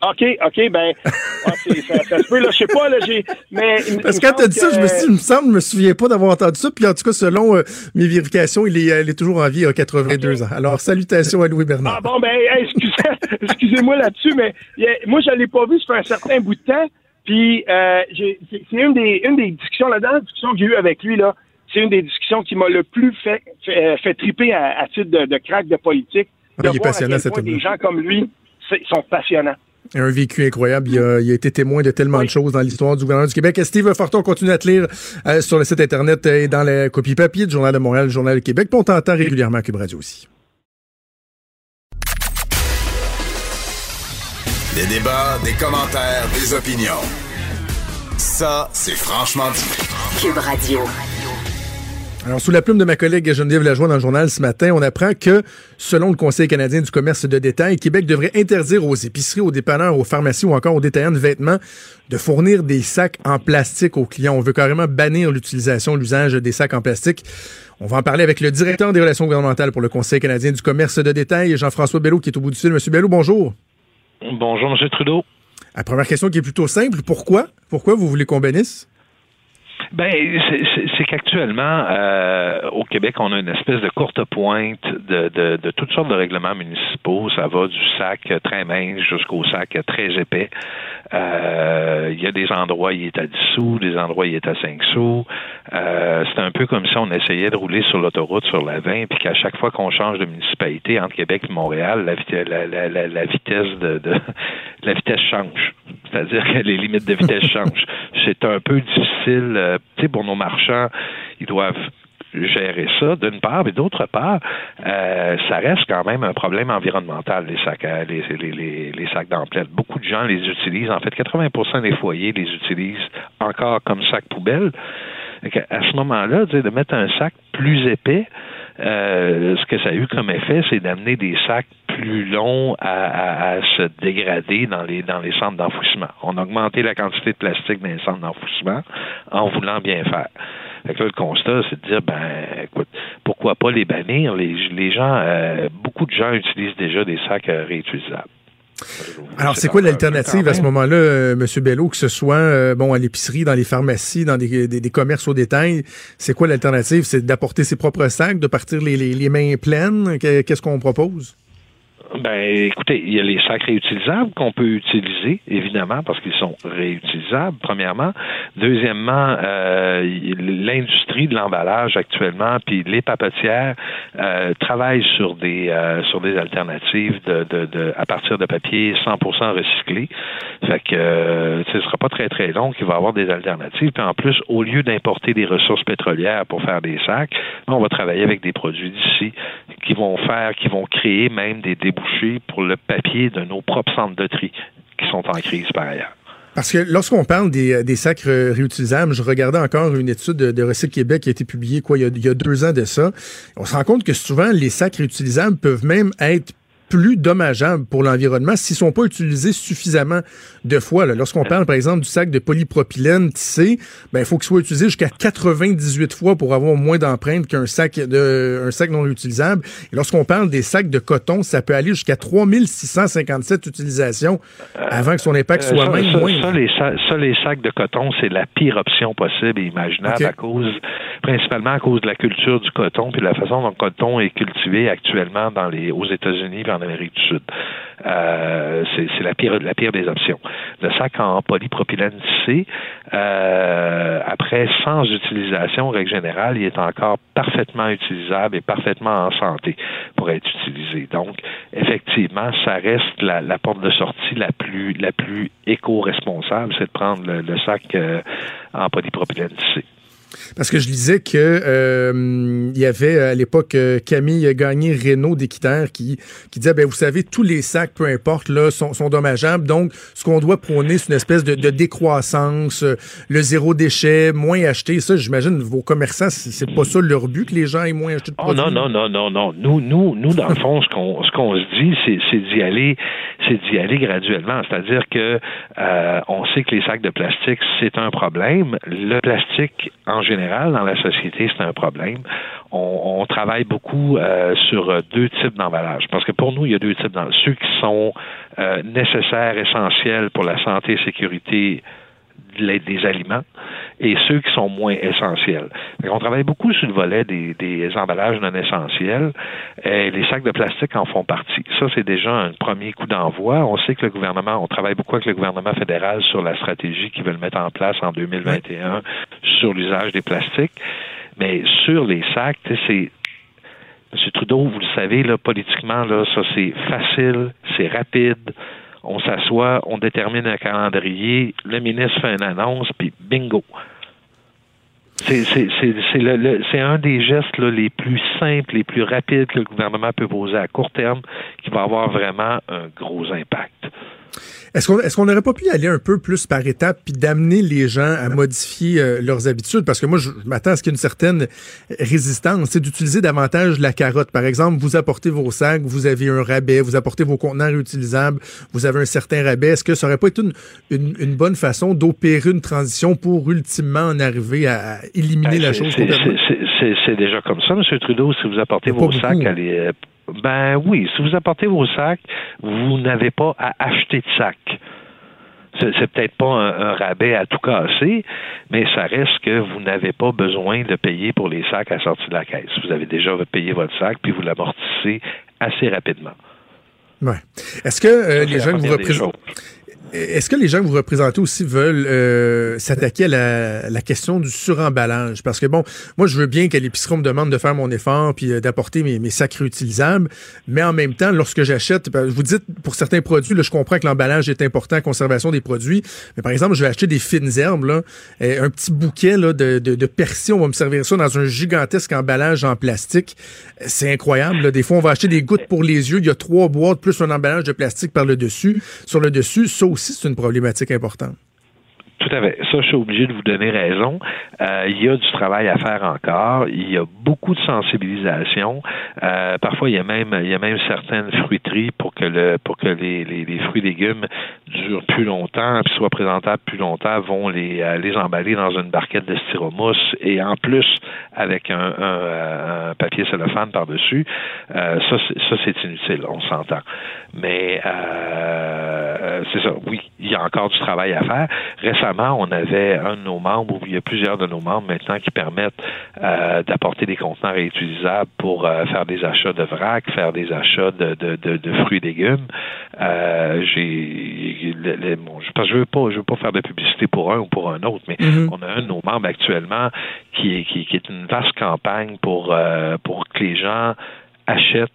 OK, OK, ben, ah, ça, ça se peut, là, je sais pas, là, j'ai, mais... Parce que quand t'as dit ça, je me suis dit, il me semble, je me souviens pas d'avoir entendu ça. Puis en tout cas, selon euh, mes vérifications, il est, il est toujours en vie à 82 ans. Alors, salutations à Louis Ah Bernard. bon, ben, hey, excusez, excusez-moi là-dessus, mais a- moi, je l'ai pas vu, ça fait un certain bout de temps, puis euh, j'ai- c'est une des, une des discussions, la dernière discussion que j'ai eue avec lui, là, c'est une des discussions qui m'a le plus fait, fait, euh, fait triper à, à titre de, de crack de politique. Ah, De il est voir à passionnant, quel cet point. Des gens comme lui sont passionnants. Un vécu incroyable. Il a, il a été témoin de tellement Oui. de choses dans l'histoire du gouvernement du Québec. Et Steve Forton continue à te lire euh, sur le site Internet et dans la copie papier du Journal de Montréal, le Journal du Québec. Puis on t'entend régulièrement à Cube Radio aussi. Des débats, des commentaires, des opinions. Ça, c'est franchement dit. Cube Radio. Alors, sous la plume de ma collègue Geneviève Lajoie dans le journal ce matin, on apprend que, selon le Conseil canadien du commerce de détail, Québec devrait interdire aux épiceries, aux dépanneurs, aux pharmacies ou encore aux détaillants de vêtements de fournir des sacs en plastique aux clients. On veut carrément bannir l'utilisation, l'usage des sacs en plastique. On va en parler avec le directeur des relations gouvernementales pour le Conseil canadien du commerce de détail, Jean-François Bello, qui est au bout du fil. Monsieur Bello, bonjour. Bonjour, M. Trudeau. La première question qui est plutôt simple, pourquoi? Pourquoi vous voulez qu'on bannisse? Ben, c'est- qu'actuellement, euh, au Québec, on a une espèce de courte pointe de, de, de toutes sortes de règlements municipaux. Ça va du sac très mince jusqu'au sac très épais. Euh, Il y a des endroits il est à 10 sous, des endroits il est à 5 sous. Euh, c'est un peu comme si on essayait de rouler sur l'autoroute sur la 20, puis qu'à chaque fois qu'on change de municipalité entre Québec et Montréal, la, la, la, la vitesse de, de la vitesse change. C'est-à-dire que les limites de vitesse changent. C'est un peu difficile. euh, tu sais, pour nos marchands, ils doivent gérer ça, d'une part, mais d'autre part, euh, ça reste quand même un problème environnemental, les sacs, les, les, les, sacs d'emplettes. Beaucoup de gens les utilisent. En fait, 80% des foyers les utilisent encore comme sac poubelle. À ce moment-là, de mettre un sac plus épais, euh, ce que ça a eu comme effet, c'est d'amener des sacs plus longs à, se dégrader dans les dans les centres d'enfouissement. On a augmenté la quantité de plastique dans les centres d'enfouissement en voulant bien faire. Fait que là, le constat, c'est de dire, ben, écoute, pourquoi pas les bannir? Les, les gens, euh, beaucoup de gens utilisent déjà des sacs euh, réutilisables. Alors, c'est quoi l'alternative à ce moment-là, euh, M. Bello, que ce soit euh, bon à l'épicerie, dans les pharmacies, dans des, des, commerces au détail? C'est quoi l'alternative? C'est d'apporter ses propres sacs, de partir les, les, les mains pleines? Qu'est-ce qu'on propose? Ben, écoutez, il y a les sacs réutilisables qu'on peut utiliser, évidemment, parce qu'ils sont réutilisables, premièrement. Deuxièmement, euh, l'industrie de l'emballage actuellement, puis les papetières euh, travaillent sur des euh, sur des alternatives de, de, de, à partir de papier 100% recyclé. Fait que euh, ce sera pas très très long qu'il va y avoir des alternatives. Puis en plus, au lieu d'importer des ressources pétrolières pour faire des sacs, on va travailler avec des produits d'ici qui vont faire, qui vont créer même des débouchés pour le papier de nos propres centres de tri qui sont en crise par ailleurs. Parce que lorsqu'on parle des, des, sacs réutilisables, je regardais encore une étude de, de Québec qui a été publiée quoi, il, y a, il y a deux ans de ça. On se rend compte que souvent, les sacs réutilisables peuvent même être plus dommageables pour l'environnement s'ils sont pas utilisés suffisamment de fois. Lorsqu'on parle, par exemple, du sac de polypropylène tissé, ben, il faut qu'il soit utilisé jusqu'à 98 fois pour avoir moins d'empreintes qu'un sac de, un sac non réutilisable. Et lorsqu'on parle des sacs de coton, ça peut aller jusqu'à 3657 utilisations avant que son impact euh, soit même moins. Ça les, ça, les sacs de coton, c'est la pire option possible et imaginable à cause, principalement à cause de la culture du coton puis de la façon dont le coton est cultivé actuellement dans les, aux États-Unis et en Amérique du Sud. Euh, c'est la pire, des options. Le sac en polypropylène tissé, euh, après, sans utilisation, règle générale, il est encore parfaitement utilisable et parfaitement en santé pour être utilisé. Donc, effectivement, ça reste la, porte de sortie la plus, éco-responsable, c'est de prendre le, sac euh, en polypropylène tissé. Parce que je lisais que euh, il y avait à l'époque euh, Camille Gagné Renault d'Équiterre qui, qui disait ben vous savez tous les sacs peu importe là sont, sont dommageables. Donc ce qu'on doit prôner c'est une espèce de, de décroissance euh, le zéro déchet moins acheter. Ça j'imagine vos commerçants c'est pas ça leur but que les gens aient moins acheté de oh, non non non non non. Nous nous nous dans le fond ce qu'on ce qu'on se dit c'est c'est d'y aller c'est d'y aller graduellement. C'est-à-dire que euh, on sait que les sacs de plastique c'est un problème. Le plastique en général, dans la société, c'est un problème. On, travaille beaucoup euh, sur deux types d'emballage. Parce que pour nous, il y a deux types d'emballage. Ceux qui sont euh, nécessaires, essentiels pour la santé et sécurité des aliments et ceux qui sont moins essentiels. on travaille beaucoup sur le volet des, emballages non essentiels et les sacs de plastique en font partie. Ça, c'est déjà un premier coup d'envoi. On sait que le gouvernement, on travaille beaucoup avec le gouvernement fédéral sur la stratégie qu'ils veulent mettre en place en 2021 sur l'usage des plastiques. Mais sur les sacs, c'est M. Trudeau, vous le savez, là, politiquement, là, ça c'est facile, c'est rapide on s'assoit, on détermine un calendrier, le ministre fait une annonce, puis bingo. C'est un des gestes les plus simples, les plus rapides que le gouvernement peut poser à court terme qui va avoir vraiment un gros impact. Est-ce qu'on n'aurait pas pu aller un peu plus par étapes puis d'amener les gens à modifier euh, leurs habitudes? Parce que moi, je, m'attends à ce qu'il y ait une certaine résistance. C'est d'utiliser davantage la carotte. Par exemple, vous apportez vos sacs, vous avez un rabais, vous apportez vos contenants réutilisables, vous avez un certain rabais. Est-ce que ça aurait pas été une, une, bonne façon d'opérer une transition pour ultimement en arriver à éliminer ben, la chose? C'est déjà comme ça, M. Trudeau, si vous apportez vos sacs, allez, ben oui, si vous apportez vos sacs, vous n'avez pas à acheter de sacs. C'est peut-être pas un, rabais à tout casser, mais ça reste que vous n'avez pas besoin de payer pour les sacs à sortir de la caisse. Vous avez déjà payé votre sac, puis vous l'amortissez assez rapidement. Ouais. Est-ce que euh, les gens que vous représentez Est-ce que les gens que vous représentez aussi veulent euh, s'attaquer à la, question du suremballage? Parce que bon, moi, je veux bien qu'à l'épicerie, me demande de faire mon effort puis euh, d'apporter mes, mes, sacs réutilisables, mais en même temps, lorsque j'achète, ben, vous dites pour certains produits, je comprends que l'emballage est important, conservation des produits, mais par exemple, je vais acheter des fines herbes, euh, un petit bouquet de, persil, on va me servir ça dans un gigantesque emballage en plastique. C'est incroyable. Des fois, on va acheter des gouttes pour les yeux, il y a trois boîtes plus un emballage de plastique par le dessus. Sur le dessus, ça aussi, c'est une problématique importante. Tout à fait. Ça, je suis obligé de vous donner raison. Euh, il y a du travail à faire encore. Il y a beaucoup de sensibilisation. Euh, parfois, il y a même il y a même certaines fruiteries pour que le pour que les, les, les fruits et légumes durent plus longtemps puis soient présentables plus longtemps, vont les euh, les emballer dans une barquette de styromousse et en plus avec un, un, un papier cellophane par dessus. Euh, ça, ça c'est inutile. On s'entend. Mais euh, c'est ça. Oui, il y a encore du travail à faire. On avait un de nos membres, ou il y a plusieurs de nos membres maintenant qui permettent euh, d'apporter des contenants réutilisables pour euh, faire des achats de vrac, faire des achats de, de, de, de fruits et légumes. Euh, j'ai, bon, je, je veux pas, je veux pas faire de publicité pour un ou pour un autre, mais mm-hmm. on a un de nos membres actuellement qui est, qui, qui est une vaste campagne pour pour que les gens achètent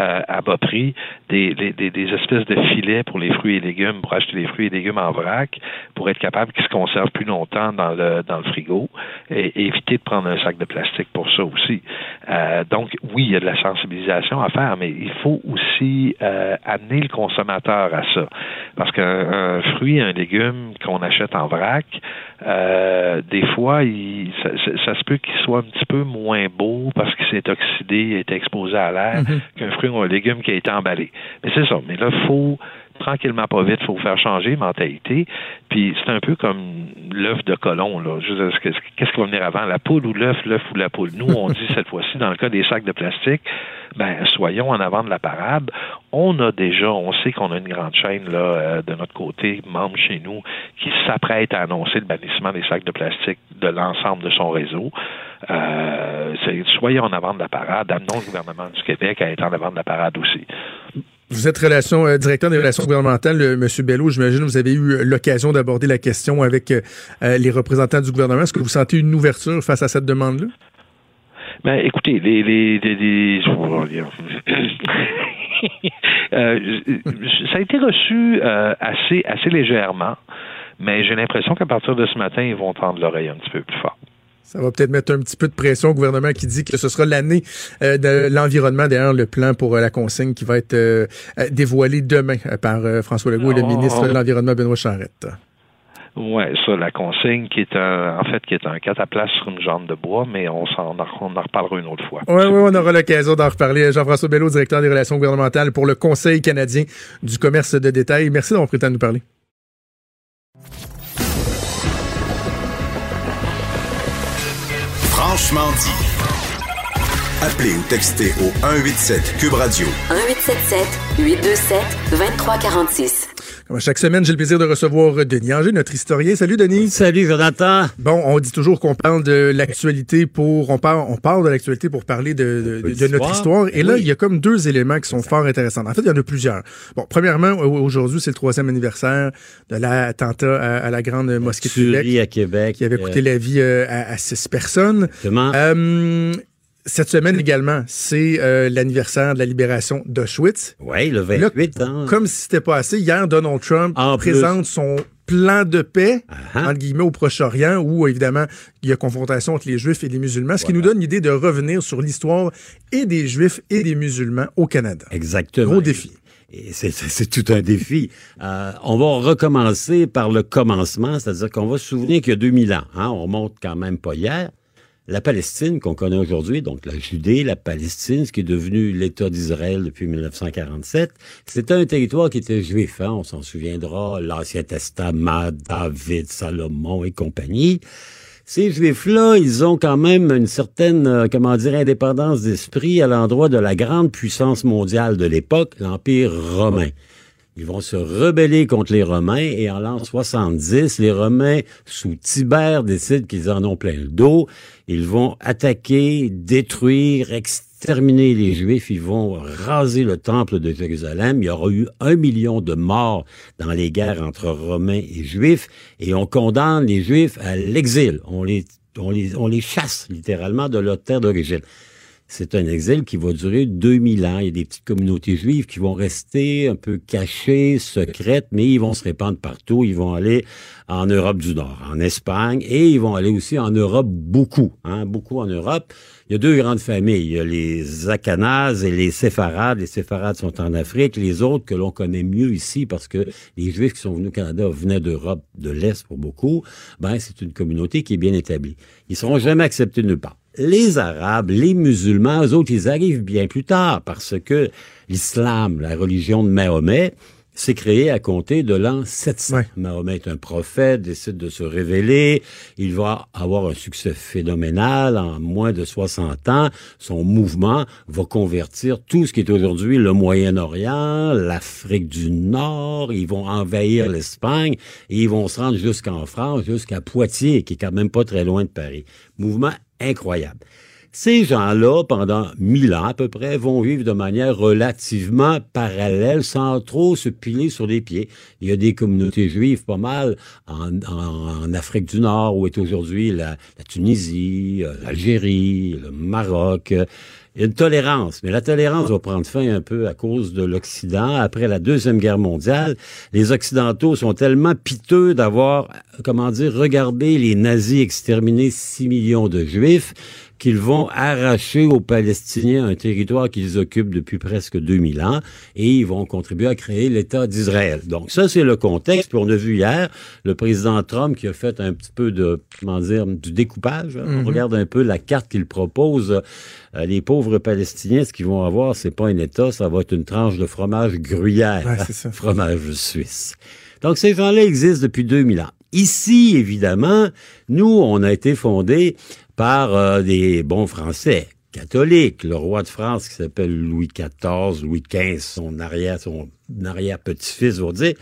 euh, à bas prix des, des, espèces de filets pour les fruits et légumes, pour acheter les fruits et légumes en vrac, pour être capable qu'ils se conservent plus longtemps dans le, dans le frigo et, éviter de prendre un sac de plastique pour ça aussi. Euh, donc, oui, il y a de la sensibilisation à faire, mais il faut aussi euh, amener le consommateur à ça. Parce qu'un fruit, un légume qu'on achète en vrac, euh, des fois, il, ça, ça, se peut qu'il soit un petit peu moins beau parce qu'il s'est oxydé, est exposé à l'air mm-hmm. qu'un fruit ou un légume qui a été emballé. Mais c'est ça. Mais là, il faut tranquillement pas vite, il faut faire changer mentalité. Puis c'est un peu comme l'œuf de colon. Là. Qu'est-ce qui va venir avant, la poule ou l'œuf, l'œuf ou la poule? Nous, on dit cette fois-ci, dans le cas des sacs de plastique, ben soyons en avant de la parade. On a déjà, on sait qu'on a une grande chaîne euh, de notre côté, membre chez nous, qui s'apprête à annoncer le bannissement des sacs de plastique de l'ensemble de son réseau. Euh, soyons en avant de la parade, amenons le gouvernement du Québec à être en avant de la parade aussi. Vous êtes euh, directeur des relations gouvernementales, euh, M. Bello. J'imagine que vous avez eu l'occasion d'aborder la question avec les représentants du gouvernement. Est-ce que vous sentez une ouverture face à cette demande-là? Ben, écoutez, les, les, les, ça a été reçu assez, assez légèrement, mais j'ai l'impression qu'à partir de ce matin, ils vont tendre l'oreille un petit peu plus fort. Ça va peut-être mettre un petit peu de pression au gouvernement qui dit que ce sera l'année euh, de l'environnement. D'ailleurs, le plan pour euh, la consigne qui va être euh, dévoilé demain par François Legault et le oh. ministre de l'Environnement, Benoît Charette. Oui, ça, la consigne qui est un, en fait, qui est un cataplasme sur une jambe de bois, mais on, s'en, on en reparlera une autre fois. Oui, oui, on aura l'occasion d'en reparler. Jean-François Bello, directeur des relations gouvernementales pour le Conseil canadien du commerce de détail. Merci d'avoir pris le temps de nous parler. Franchement dit. Appelez ou textez au 187 Cube Radio. 1877 827 2346. Comme chaque semaine, j'ai le plaisir de recevoir Denis Anger, notre historien. Salut Denis. Salut Jonathan. Bon, on dit toujours qu'on parle de l'actualité pour on parle on parle de l'actualité pour parler de, de, notre histoire. Et là, il y a comme deux éléments qui sont fort intéressants. En fait, il y en a plusieurs. Bon, premièrement, aujourd'hui, c'est le troisième anniversaire de l'attentat à, la grande mosquée de Québec, à Québec, qui avait coûté la vie euh, à, six personnes. Euh, cette semaine également, c'est euh, l'anniversaire de la libération d'Auschwitz. Oui, le 28 ans. Comme si c'était pas assez, hier, Donald Trump présente son plan de paix, uh-huh. entre guillemets, au Proche-Orient, où, évidemment, il y a confrontation entre les Juifs et les musulmans, ce qui nous donne l'idée de revenir sur l'histoire et des Juifs et des musulmans au Canada. Exactement. Gros défi. C'est tout un défi. Euh, on va recommencer par le commencement, c'est-à-dire qu'on va se souvenir qu'il y a 2000 ans. Hein, on remonte quand même pas hier la Palestine qu'on connaît aujourd'hui, donc la Judée, la Palestine, ce qui est devenu l'État d'Israël depuis 1947, c'était un territoire qui était juif. Hein? On s'en souviendra, l'Ancien Testament, David, Salomon et compagnie. Ces juifs-là, ils ont quand même une certaine, euh, comment dire, indépendance d'esprit à l'endroit de la grande puissance mondiale de l'époque, l'Empire romain. Ils vont se rebeller contre les Romains et en l'an 70, les Romains, sous Tibère, décident qu'ils en ont plein le dos. Ils vont attaquer, détruire, exterminer les Juifs, ils vont raser le temple de Jérusalem. Il y aura eu un million de morts dans les guerres entre Romains et Juifs, et on condamne les Juifs à l'exil. On les, on les, on les chasse littéralement de leur terre d'origine. C'est un exil qui va durer 2000 ans. Il y a des petites communautés juives qui vont rester un peu cachées, secrètes, mais ils vont se répandre partout. Ils vont aller en Europe du Nord, en Espagne, et ils vont aller aussi en Europe beaucoup, hein, beaucoup en Europe. Il y a deux grandes familles. Les Akanazes et les Séfarades. Les Séfarades sont en Afrique. Les autres que l'on connaît mieux ici, parce que les Juifs qui sont venus au Canada venaient d'Europe de l'Est pour beaucoup, ben, c'est une communauté qui est bien établie. Ils seront jamais acceptés nulle part les Arabes, les musulmans, eux autres, ils arrivent bien plus tard parce que l'islam, la religion de Mahomet, s'est créé à compter de l'an 700. Mahomet est un prophète, décide de se révéler, il va avoir un succès phénoménal en moins de 60 ans. Son mouvement va convertir tout ce qui est aujourd'hui le Moyen-Orient, l'Afrique du Nord, ils vont envahir l'Espagne et ils vont se rendre jusqu'en France, jusqu'à Poitiers, qui est quand même pas très loin de Paris. Mouvement incroyable. Ces gens-là, pendant mille ans à peu près, vont vivre de manière relativement parallèle, sans trop se piler sur les pieds. Il y a des communautés juives pas mal en, Afrique du Nord, où est aujourd'hui la, Tunisie, euh, l'Algérie, le Maroc. Il y a une tolérance, mais la tolérance va prendre fin un peu à cause de l'Occident. Après la Deuxième Guerre mondiale, les Occidentaux sont tellement piteux d'avoir, comment dire, regardé les nazis exterminer 6 millions de Juifs qu'ils vont arracher aux Palestiniens un territoire qu'ils occupent depuis presque 2000 ans et ils vont contribuer à créer l'État d'Israël. Donc ça, c'est le contexte. Puis on a vu hier le président Trump qui a fait un petit peu de, comment dire, du découpage. On mhm. regarde un peu la carte qu'il propose. Euh, les pauvres Palestiniens, ce qu'ils vont avoir, c'est pas un État, ça va être une tranche de fromage gruyère, fromage suisse. Donc ces gens-là existent depuis 2000 ans. Ici, évidemment, nous, on a été fondés par euh, des bons Français catholiques. Le roi de France qui s'appelle Louis XIV, Louis XV, son arrière, son arrière-petit-fils, vous dire.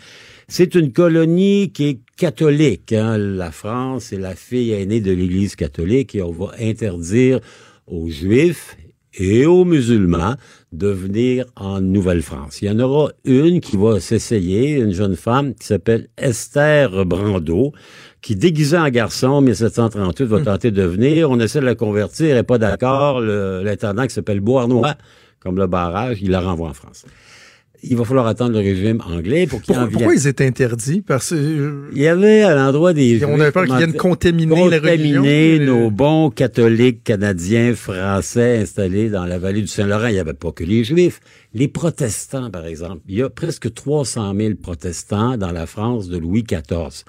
C'est une colonie qui est catholique. Hein. La France est la fille aînée de l'Église catholique et on va interdire aux Juifs et aux musulmans de venir en Nouvelle-France. Il y en aura une qui va s'essayer, une jeune femme qui s'appelle Esther Brando, qui, déguisée en garçon, 1738, va hum. tenter de venir. On essaie de la convertir, elle n'est pas d'accord. L'intendant qui s'appelle Beauharnois, comme le barrage, il la renvoie en France il va falloir attendre le régime anglais pour qu'il en vienne. Pourquoi ils étaient interdits? Parce que... Il y avait à l'endroit des On avait peur qu'ils viennent contaminer, la religion. nos bons catholiques canadiens, français installés dans la vallée du Saint-Laurent. Il n'y avait pas que les juifs. Les protestants, par exemple. Il y a presque 300 000 protestants dans la France de Louis XIV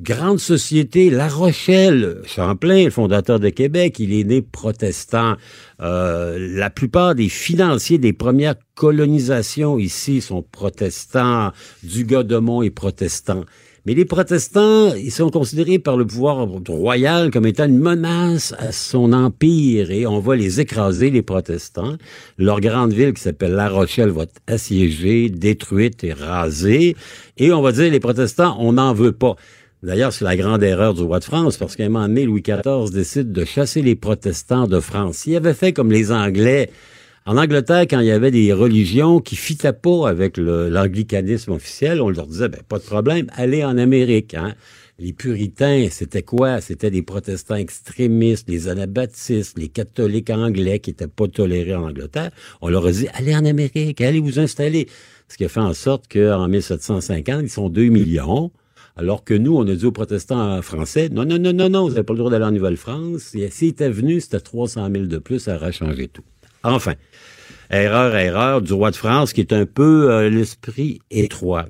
grande société, La Rochelle, Champlain, le fondateur de Québec, il est né protestant. Euh, la plupart des financiers des premières colonisations ici sont protestants. Du Godemont est protestant. Mais les protestants, ils sont considérés par le pouvoir royal comme étant une menace à son empire et on va les écraser, les protestants. Leur grande ville qui s'appelle La Rochelle va être assiégée, détruite et rasée. Et on va dire, les protestants, on n'en veut pas. D'ailleurs, c'est la grande erreur du roi de France, parce qu'à un moment donné, Louis XIV décide de chasser les protestants de France. S'il avait fait comme les Anglais, en Angleterre, quand il y avait des religions qui fitaient pas avec l'anglicanisme officiel, on leur disait, ben, pas de problème, allez en Amérique. Hein. Les puritains, c'était quoi? C'était des protestants extrémistes, les anabaptistes, les catholiques anglais qui n'étaient pas tolérés en Angleterre. On leur a dit, allez en Amérique, allez vous installer. Ce qui a fait en sorte qu'en 1750, ils sont 2 millions. Alors que nous, on a dit aux protestants français, non, non, non, non, non, vous n'avez pas le droit d'aller en Nouvelle-France. Et s'ils étaient venus, c'était 300 000 de plus, ça aurait changé tout. Enfin, erreur, erreur du roi de France qui est un peu euh, l'esprit étroit.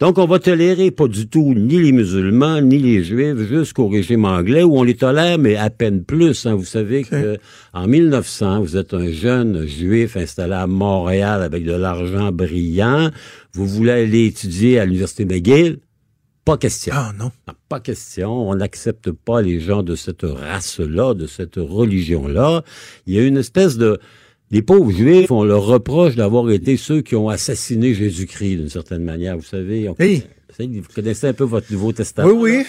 Donc, on va tolérer pas du tout ni les musulmans, ni les juifs, jusqu'au régime anglais, où on les tolère, mais à peine plus. Hein. Vous savez que en 1900, vous êtes un jeune juif installé à Montréal avec de l'argent brillant. Vous voulez aller étudier à l'Université McGill. Pas question. Ah non. Pas question. On n'accepte pas les gens de cette race-là, de cette religion-là. Il y a une espèce de... Les pauvres juifs, on leur reproche d'avoir été ceux qui ont assassiné Jésus-Christ d'une certaine manière. Vous savez, on... vous connaissez un peu votre Nouveau Testament. Oui, oui.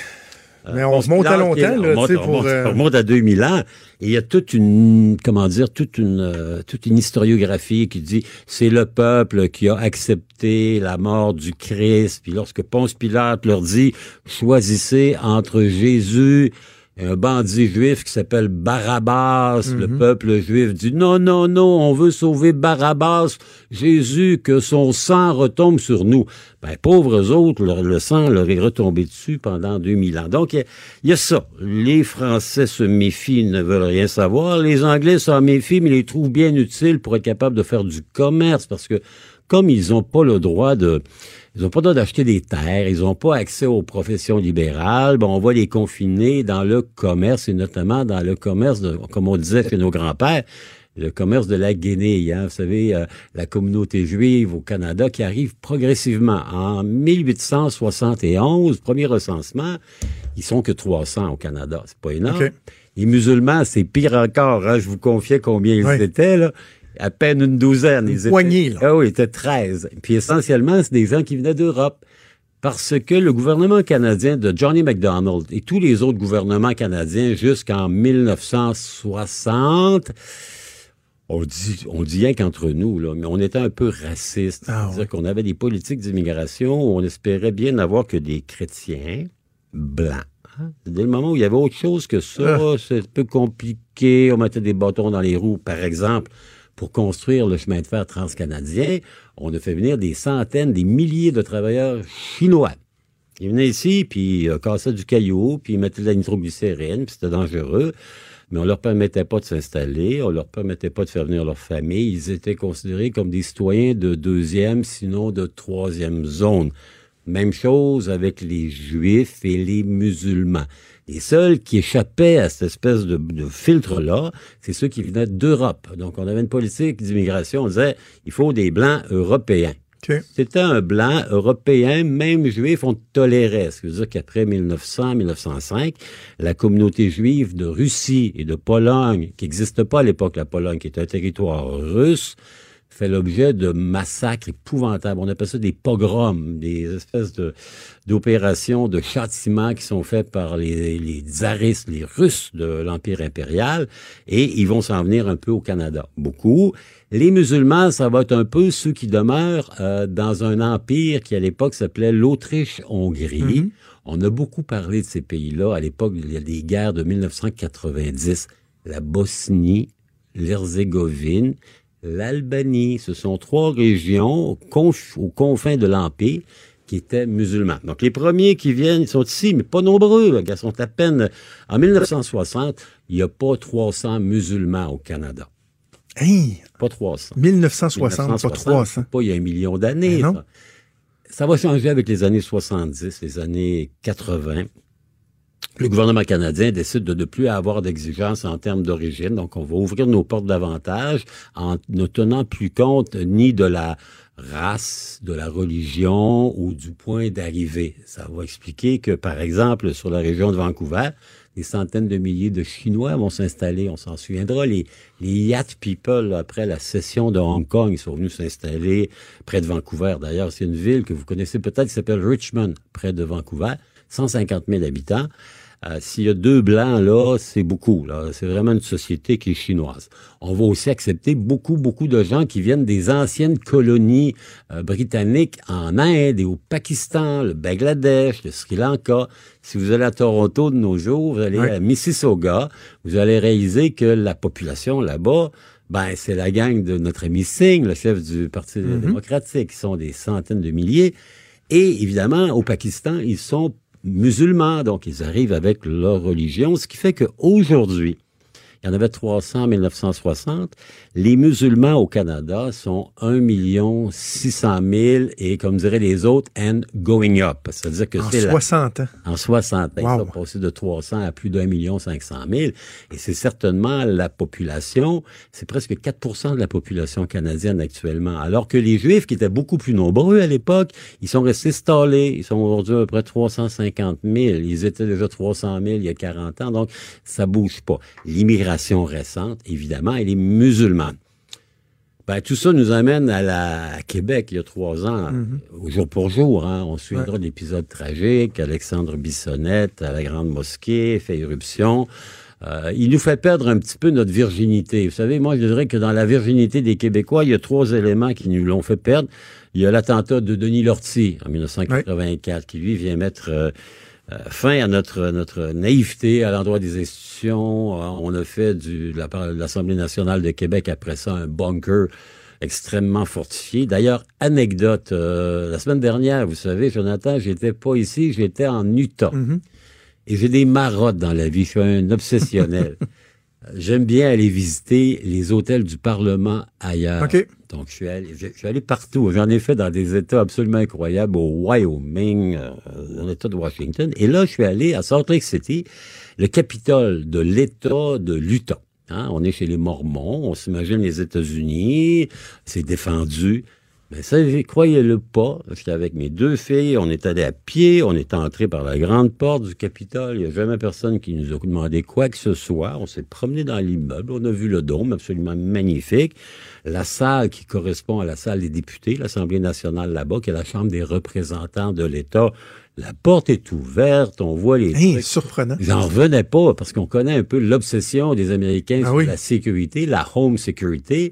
Mais on remonte à longtemps, là, on, remonte, pour, on euh, remonte à 2000 ans. Et il y a toute une, comment dire, toute une, euh, toute une historiographie qui dit c'est le peuple qui a accepté la mort du Christ. Puis lorsque Ponce Pilate leur dit choisissez entre Jésus un bandit juif qui s'appelle Barabbas. Le peuple juif dit non, non, non, on veut sauver Barabbas, Jésus, que son sang retombe sur nous. Ben, pauvres autres, le, le sang leur est retombé dessus pendant 2000 ans. Donc, il y a- il y, a ça. Les Français se méfient, ne veulent rien savoir. Les Anglais s'en méfient, mais les trouvent bien utiles pour être capables de faire du commerce parce que comme ils n'ont pas le droit de... Ils n'ont pas le droit d'acheter des terres, ils n'ont pas accès aux professions libérales. Bon, on va les confiner dans le commerce et notamment dans le commerce, de, comme on disait chez nos grands-pères, le commerce de la guenille. Hein, vous savez, euh, la communauté juive au Canada qui arrive progressivement. En 1871, premier recensement, ils sont que 300 au Canada. C'est pas énorme. Les musulmans, c'est pire encore. Hein, je vous confiais combien ils Oui. étaient. Là. À peine une douzaine. Une Ils étaient- là. Ah oui, ils étaient 13. Puis essentiellement, c'est des gens qui venaient d'Europe. Parce que le gouvernement canadien de Johnny MacDonald et tous les autres gouvernements canadiens jusqu'en 1960, on dit, on dit rien qu'entre nous, là, mais on était un peu raciste. Ah C'est-à-dire qu'on avait des politiques d'immigration où on espérait bien n'avoir que des chrétiens blancs. hein. Dès le moment où il y avait autre chose que ça, Ah. c'est un peu compliqué. On mettait des bâtons dans les roues, par exemple, pour construire le chemin de fer transcanadien. On a fait venir des centaines, des milliers de travailleurs chinois. Ils venaient ici, puis ils cassaient du caillou, puis ils mettaient de la nitroglycérine, puis c'était dangereux. Mais on leur permettait pas de s'installer, on leur permettait pas de faire venir leur famille. Ils étaient considérés comme des citoyens de deuxième, sinon de troisième zone. Même chose avec les juifs et les musulmans. Les seuls qui échappaient à cette espèce de, de filtre-là, c'est ceux qui venaient d'Europe. Donc, on avait une politique d'immigration, on disait, il faut des blancs européens. C'était un blanc européen, même juif, on tolérait. Ce qui veut dire qu'après 1900-1905, la communauté juive de Russie et de Pologne, qui n'existe pas à l'époque, la Pologne, qui est un territoire russe, fait l'objet de massacres épouvantables. On appelle ça des pogroms, des espèces de d'opérations de châtiment qui sont faites par les, les tsaristes, les Russes de l'Empire impérial, et ils vont s'en venir un peu au Canada. Beaucoup. Les musulmans, ça va être un peu ceux qui demeurent euh, dans un empire qui, à l'époque, s'appelait l'Autriche-Hongrie. On a beaucoup parlé de ces pays-là. À l'époque, il y a des guerres de 1990. La Bosnie, l'Herzégovine, l'Albanie. Ce sont trois régions conf- aux confins de l'Empire qui étaient musulmans. Donc, les premiers qui viennent, ils sont ici, mais pas nombreux. Ils sont à peine... En 1960, il n'y a pas 300 musulmans au Canada. Hey, Pas 300. 1960, pas 300. Pas il y a un million d'années. Non. ça. Ça va changer avec les années 70, les années 80. Le gouvernement canadien décide de ne plus avoir d'exigences en termes d'origine. Donc, on va ouvrir nos portes davantage en ne tenant plus compte ni de la race, de la religion ou du point d'arrivée. Ça va expliquer que, par exemple, sur la région de Vancouver, des centaines de milliers de Chinois vont s'installer. On s'en souviendra, les, les Yacht People, après la cession de Hong Kong, ils sont venus s'installer près de Vancouver. D'ailleurs, c'est une ville que vous connaissez peut-être qui s'appelle Richmond, près de Vancouver. 150 000 habitants. Euh, S'il y a deux blancs, là, c'est beaucoup. Là. C'est vraiment une société qui est chinoise. On va aussi accepter beaucoup, beaucoup de gens qui viennent des anciennes colonies euh, britanniques en Inde et au Pakistan, le Bangladesh, le Sri Lanka. Si vous allez à Toronto de nos jours, vous allez Oui. à Mississauga, vous allez réaliser que la population là-bas, ben, c'est la gang de notre ami Singh, le chef du Parti démocratique, qui sont des centaines de milliers. Et évidemment, au Pakistan, ils sont musulmans, donc ils arrivent avec leur religion, ce qui fait qu'aujourd'hui, il y en avait 300 en 1960. Les musulmans au Canada sont 1 600 000 et, comme diraient les autres, and going up. C'est-à-dire que En c'est la- 60 ans. en 60. Ben, Wow. Ça a passé de 300 à plus d'un million 500 000. Et c'est certainement la population, c'est presque 4 de la population canadienne actuellement. Alors que les Juifs, qui étaient beaucoup plus nombreux à l'époque, ils sont restés stallés. Ils sont aujourd'hui à peu près 350 000. Ils étaient déjà 300 000 il y a 40 ans. Donc, ça bouge pas. L'immigration récente, évidemment, elle est musulmane. Ben, tout ça nous amène à, la, à Québec il y a trois ans, au jour pour jour. Hein. On souviendra de l'épisode tragique, Alexandre Bissonnette à la Grande Mosquée, fait irruption. Euh, il nous fait perdre un petit peu notre virginité. Vous savez, moi, je dirais que dans la virginité des Québécois, il y a trois éléments qui nous l'ont fait perdre. Il y a l'attentat de Denis Lortie en 1984, qui lui vient mettre euh, fin à notre, notre naïveté à l'endroit des institutions. Euh, on a fait du, de l'Assemblée nationale de Québec après ça un bunker extrêmement fortifié. D'ailleurs, anecdote, euh, la semaine dernière, vous savez, Jonathan, j'étais pas ici, j'étais en Utah. Et j'ai des marottes dans la vie, je suis un obsessionnel. J'aime bien aller visiter les hôtels du Parlement ailleurs. OK. Donc, je suis allé, je, je suis allé partout. J'en ai fait dans des États absolument incroyables, au Wyoming, euh, dans l'État de Washington. Et là, je suis allé à Salt Lake City, le capitole de l'État de l'Utah. Hein, on est chez les Mormons, on s'imagine les États-Unis, c'est défendu. Mais ça, croyez-le pas, j'étais avec mes deux filles, on est allé à pied, on est entré par la grande porte du Capitole, il n'y a jamais personne qui nous a demandé quoi que ce soit. On s'est promené dans l'immeuble, on a vu le dôme absolument magnifique, la salle qui correspond à la salle des députés, l'Assemblée nationale là-bas, qui est la Chambre des représentants de l'État. La porte est ouverte, on voit les Hein, trucs. surprenant. J'en revenais pas parce qu'on connaît un peu l'obsession des Américains Ah sur oui. la sécurité, la home security.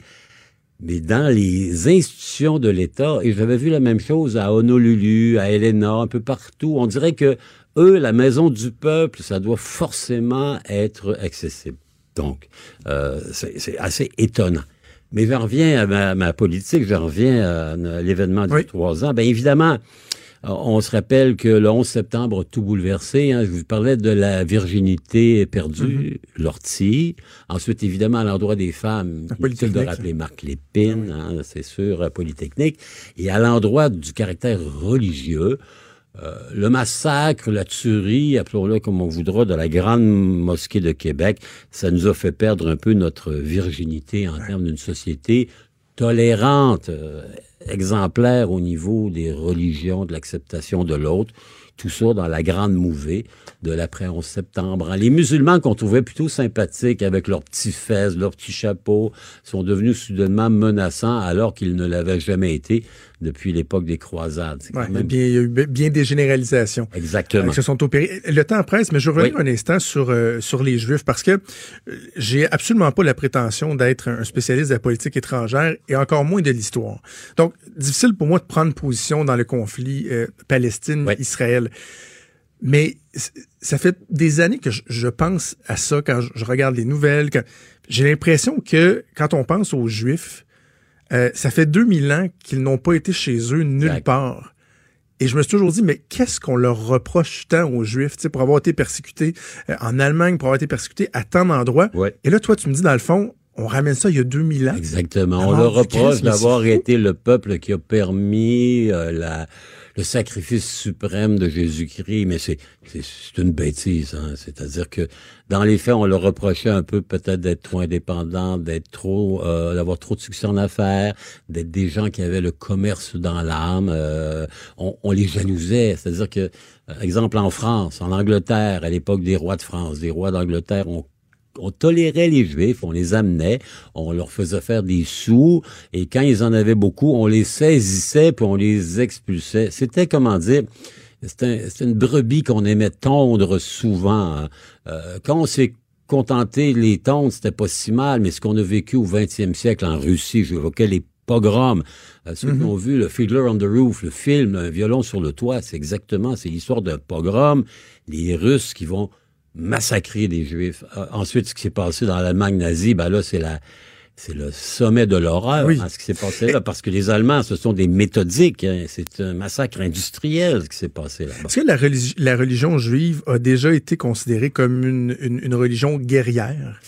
Mais dans les institutions de l'État, et j'avais vu la même chose à Honolulu, à Helena, un peu partout, on dirait que eux, la maison du peuple, ça doit forcément être accessible. Donc, euh, c'est assez étonnant. Mais j'en reviens à ma, ma politique, j'en reviens à l'événement du Oui. trois ans. Bien évidemment, on se rappelle que le 11 septembre a tout bouleversé. hein. Je vous parlais de la virginité perdue, Mm-hmm. l'ortie. Ensuite, évidemment, à l'endroit des femmes, inutile de rappeler Marc Lépine, hein, c'est sûr, à Polytechnique. Et à l'endroit du caractère religieux, euh, le massacre, la tuerie, appelons-le comme on voudra, de la grande mosquée de Québec, ça nous a fait perdre un peu notre virginité en termes d'une société tolérante, euh, exemplaire au niveau des religions, de l'acceptation de l'autre. Tout ça dans la grande mouvée de l'après-11 septembre. Les musulmans qu'on trouvait plutôt sympathiques avec leurs petits fesses, leurs petits chapeaux, sont devenus soudainement menaçants alors qu'ils ne l'avaient jamais été depuis l'époque des croisades. Ouais, même- bien, il y a eu bien des généralisations. Exactement. qui se sont opérés. Le temps presse, mais je reviens Oui. un instant sur, euh, sur les Juifs parce que euh, j'ai absolument pas la prétention d'être un spécialiste de la politique étrangère et encore moins de l'histoire. Donc, difficile pour moi de prendre position dans le conflit euh, Palestine-Israël. Mais ça fait des années que je, je pense à ça quand je, je regarde les nouvelles. J'ai l'impression que quand on pense aux Juifs, euh, ça fait 2000 ans qu'ils n'ont pas été chez eux nulle Exact. part. Et je me suis toujours dit, mais qu'est-ce qu'on leur reproche tant aux Juifs, tu sais, pour avoir été persécutés euh, en Allemagne, pour avoir été persécutés à tant d'endroits? Ouais. Et là, toi, tu me dis, dans le fond, on ramène ça il y a 2000 ans. Exactement. Alors, On leur reproche d'avoir été le peuple qui a permis euh, la, le sacrifice suprême de Jésus-Christ, mais c'est une bêtise. Hein? C'est-à-dire que dans les faits, on leur reprochait un peu peut-être d'être trop indépendant, d'être trop, euh, d'avoir trop de succès en affaires, d'être des gens qui avaient le commerce dans l'âme. euh, on, on les jalousait. C'est-à-dire que, euh, exemple en France, en Angleterre, à l'époque des rois de France, des rois d'Angleterre ont on tolérait les Juifs, on les amenait, on leur faisait faire des sous, et quand ils en avaient beaucoup, on les saisissait puis on les expulsait. C'était, comment dire, c'était un- une brebis qu'on aimait tondre souvent. hein. Euh, quand on s'est contenté de les tondre, c'était pas si mal, mais ce qu'on a vécu au 20e siècle en Russie, j'évoquais les pogroms. Euh, ceux qui ont vu le Fiddler on the Roof, le film, un violon sur le toit, c'est exactement, c'est l'histoire d'un pogrom. Les Russes qui vont massacrer des Juifs. Euh, ensuite, ce qui s'est passé dans l'Allemagne nazie, ben là, c'est la, c'est le sommet de l'horreur, Oui. hein, ce qui s'est passé là, parce que les Allemands, ce sont des méthodiques. hein. c'est un massacre industriel, ce qui s'est passé là. Est-ce que la, religi- la religion juive a déjà été considérée comme une, une- une religion guerrière?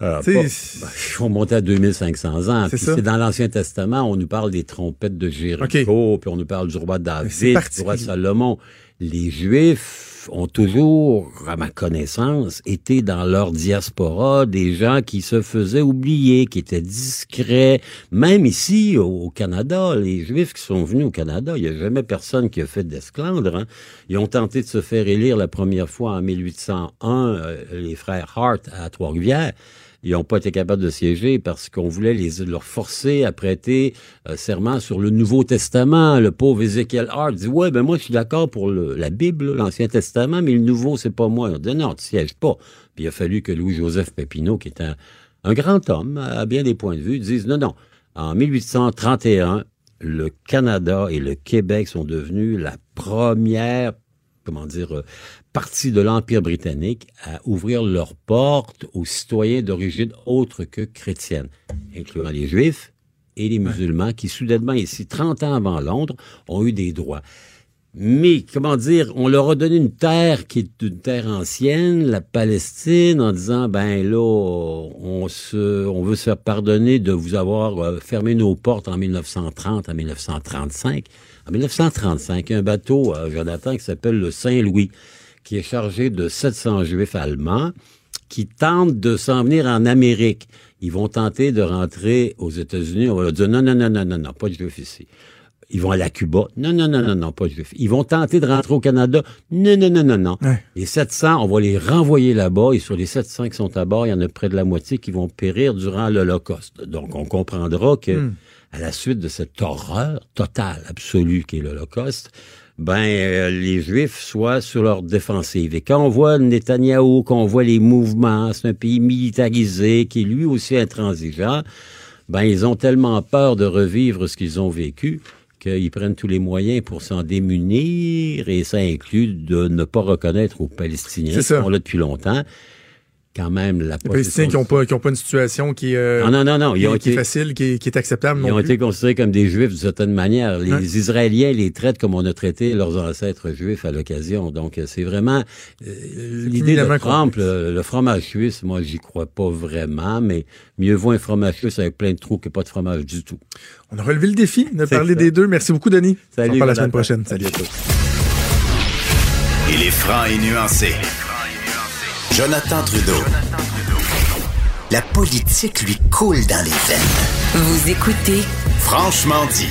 Euh, pas- ben, faut monter à 2500 ans. C'est dans l'Ancien Testament, on nous parle des trompettes de Jéricho, puis on nous parle du roi c'est David, du roi Salomon. Les Juifs ont toujours, à ma connaissance, été dans leur diaspora des gens qui se faisaient oublier, qui étaient discrets. Même ici, au, Canada, les Juifs qui sont venus au Canada, il n'y a jamais personne qui a fait d'esclandre. Hein. Ils ont tenté de se faire élire la première fois en 1801, euh, les frères Hart à Trois-Rivières. Ils n'ont pas été capables de siéger parce qu'on voulait les, leur forcer à prêter euh, serment sur le Nouveau Testament. Le pauvre Ezekiel Hart dit Ouais, ben moi, je suis d'accord pour le, la Bible, l'Ancien Testament, mais le Nouveau, c'est pas moi. On dit Non, tu sièges pas. Puis il a fallu que Louis-Joseph Pépineau, qui est un, un grand homme, à bien des points de vue, dise Non, non. En 1831, le Canada et le Québec sont devenus la première comment dire, euh, partie de l'Empire britannique à ouvrir leurs portes aux citoyens d'origine autre que chrétienne, incluant les Juifs et les musulmans qui, soudainement, ici, 30 ans avant Londres, ont eu des droits. Mais, comment dire, on leur a donné une terre qui est une terre ancienne, la Palestine, en disant, ben là, on, se, on veut se faire pardonner de vous avoir euh, fermé nos portes en 1930, en 1935. En 1935, un bateau, euh, Jonathan, qui s'appelle le Saint-Louis, qui est chargé de 700 juifs allemands qui tentent de s'en venir en Amérique. Ils vont tenter de rentrer aux États-Unis. On va leur dire non, non, non, non, non, non, pas de juifs ici. Ils vont aller à Cuba. Non, non, non, non, non, pas juifs. Ils vont tenter de rentrer au Canada. Non, non, non, non, non. Les 700, on va les renvoyer là-bas. Et sur les 700 qui sont à bord, il y en a près de la moitié qui vont périr durant l'Holocauste. Donc, on comprendra que, hmm. à la suite de cette horreur totale, absolue qu'est l'Holocauste, ben euh, les Juifs soient sur leur défensive. Et quand on voit Netanyahou, quand on voit les mouvements, c'est un pays militarisé qui est lui aussi intransigeant, ben ils ont tellement peur de revivre ce qu'ils ont vécu qu'ils prennent tous les moyens pour s'en démunir, et ça inclut de ne pas reconnaître aux Palestiniens, qui sont là depuis longtemps, quand même la Les Palestiniens qui n'ont pas, pas une situation qui, euh, non, non, non, ils ont été, est facile, qui est, qui est acceptable. Ils ont été considérés comme des Juifs d'une certaine manière. Les Israéliens les traitent comme on a traité leurs ancêtres juifs à l'occasion. Donc, euh, c'est vraiment euh, l'idée de Trump, le, fromage suisse, moi, j'y crois pas vraiment, mais mieux vaut un fromage suisse avec plein de trous que pas de fromage du tout. On a relevé le défi de parler des deux. Merci beaucoup, Denis. Salut. On se la semaine prochaine. Salut à tous. Il est franc et nuancé. Jonathan Trudeau. La politique lui coule dans les veines. Vous écoutez Franchement dit.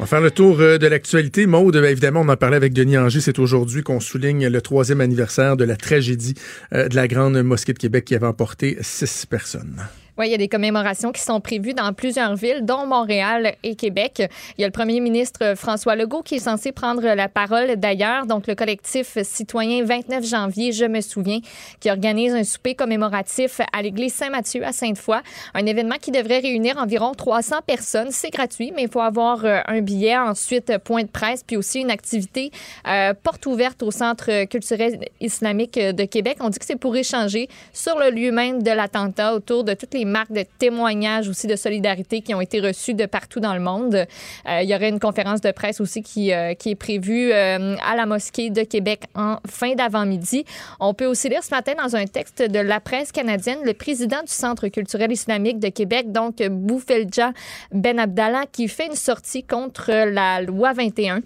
On va faire le tour euh, de l'actualité. Maude, ben, évidemment, on en parlait avec Denis Anger. C'est aujourd'hui qu'on souligne le troisième anniversaire de la tragédie euh, de la Grande Mosquée de Québec qui avait emporté six personnes. Oui, il y a des commémorations qui sont prévues dans plusieurs villes, dont Montréal et Québec. Il y a le premier ministre François Legault qui est censé prendre la parole d'ailleurs. Donc, le collectif citoyen 29 janvier, je me souviens, qui organise un souper commémoratif à l'église Saint-Mathieu à Sainte-Foy. Un événement qui devrait réunir environ 300 personnes. C'est gratuit, mais il faut avoir euh, un billet. Ensuite, point de presse, puis aussi une activité euh, porte ouverte au Centre culturel islamique de Québec. On dit que c'est pour échanger sur le lieu même de l'attentat autour de toutes les marques de témoignages aussi de solidarité qui ont été reçues de partout dans le monde. Euh, il y aurait une conférence de presse aussi qui, euh, qui est prévue euh, à la mosquée de Québec en fin d'avant-midi. On peut aussi lire ce matin dans un texte de la presse canadienne le président du Centre culturel islamique de Québec, donc Boufelja Ben Abdallah, qui fait une sortie contre la loi 21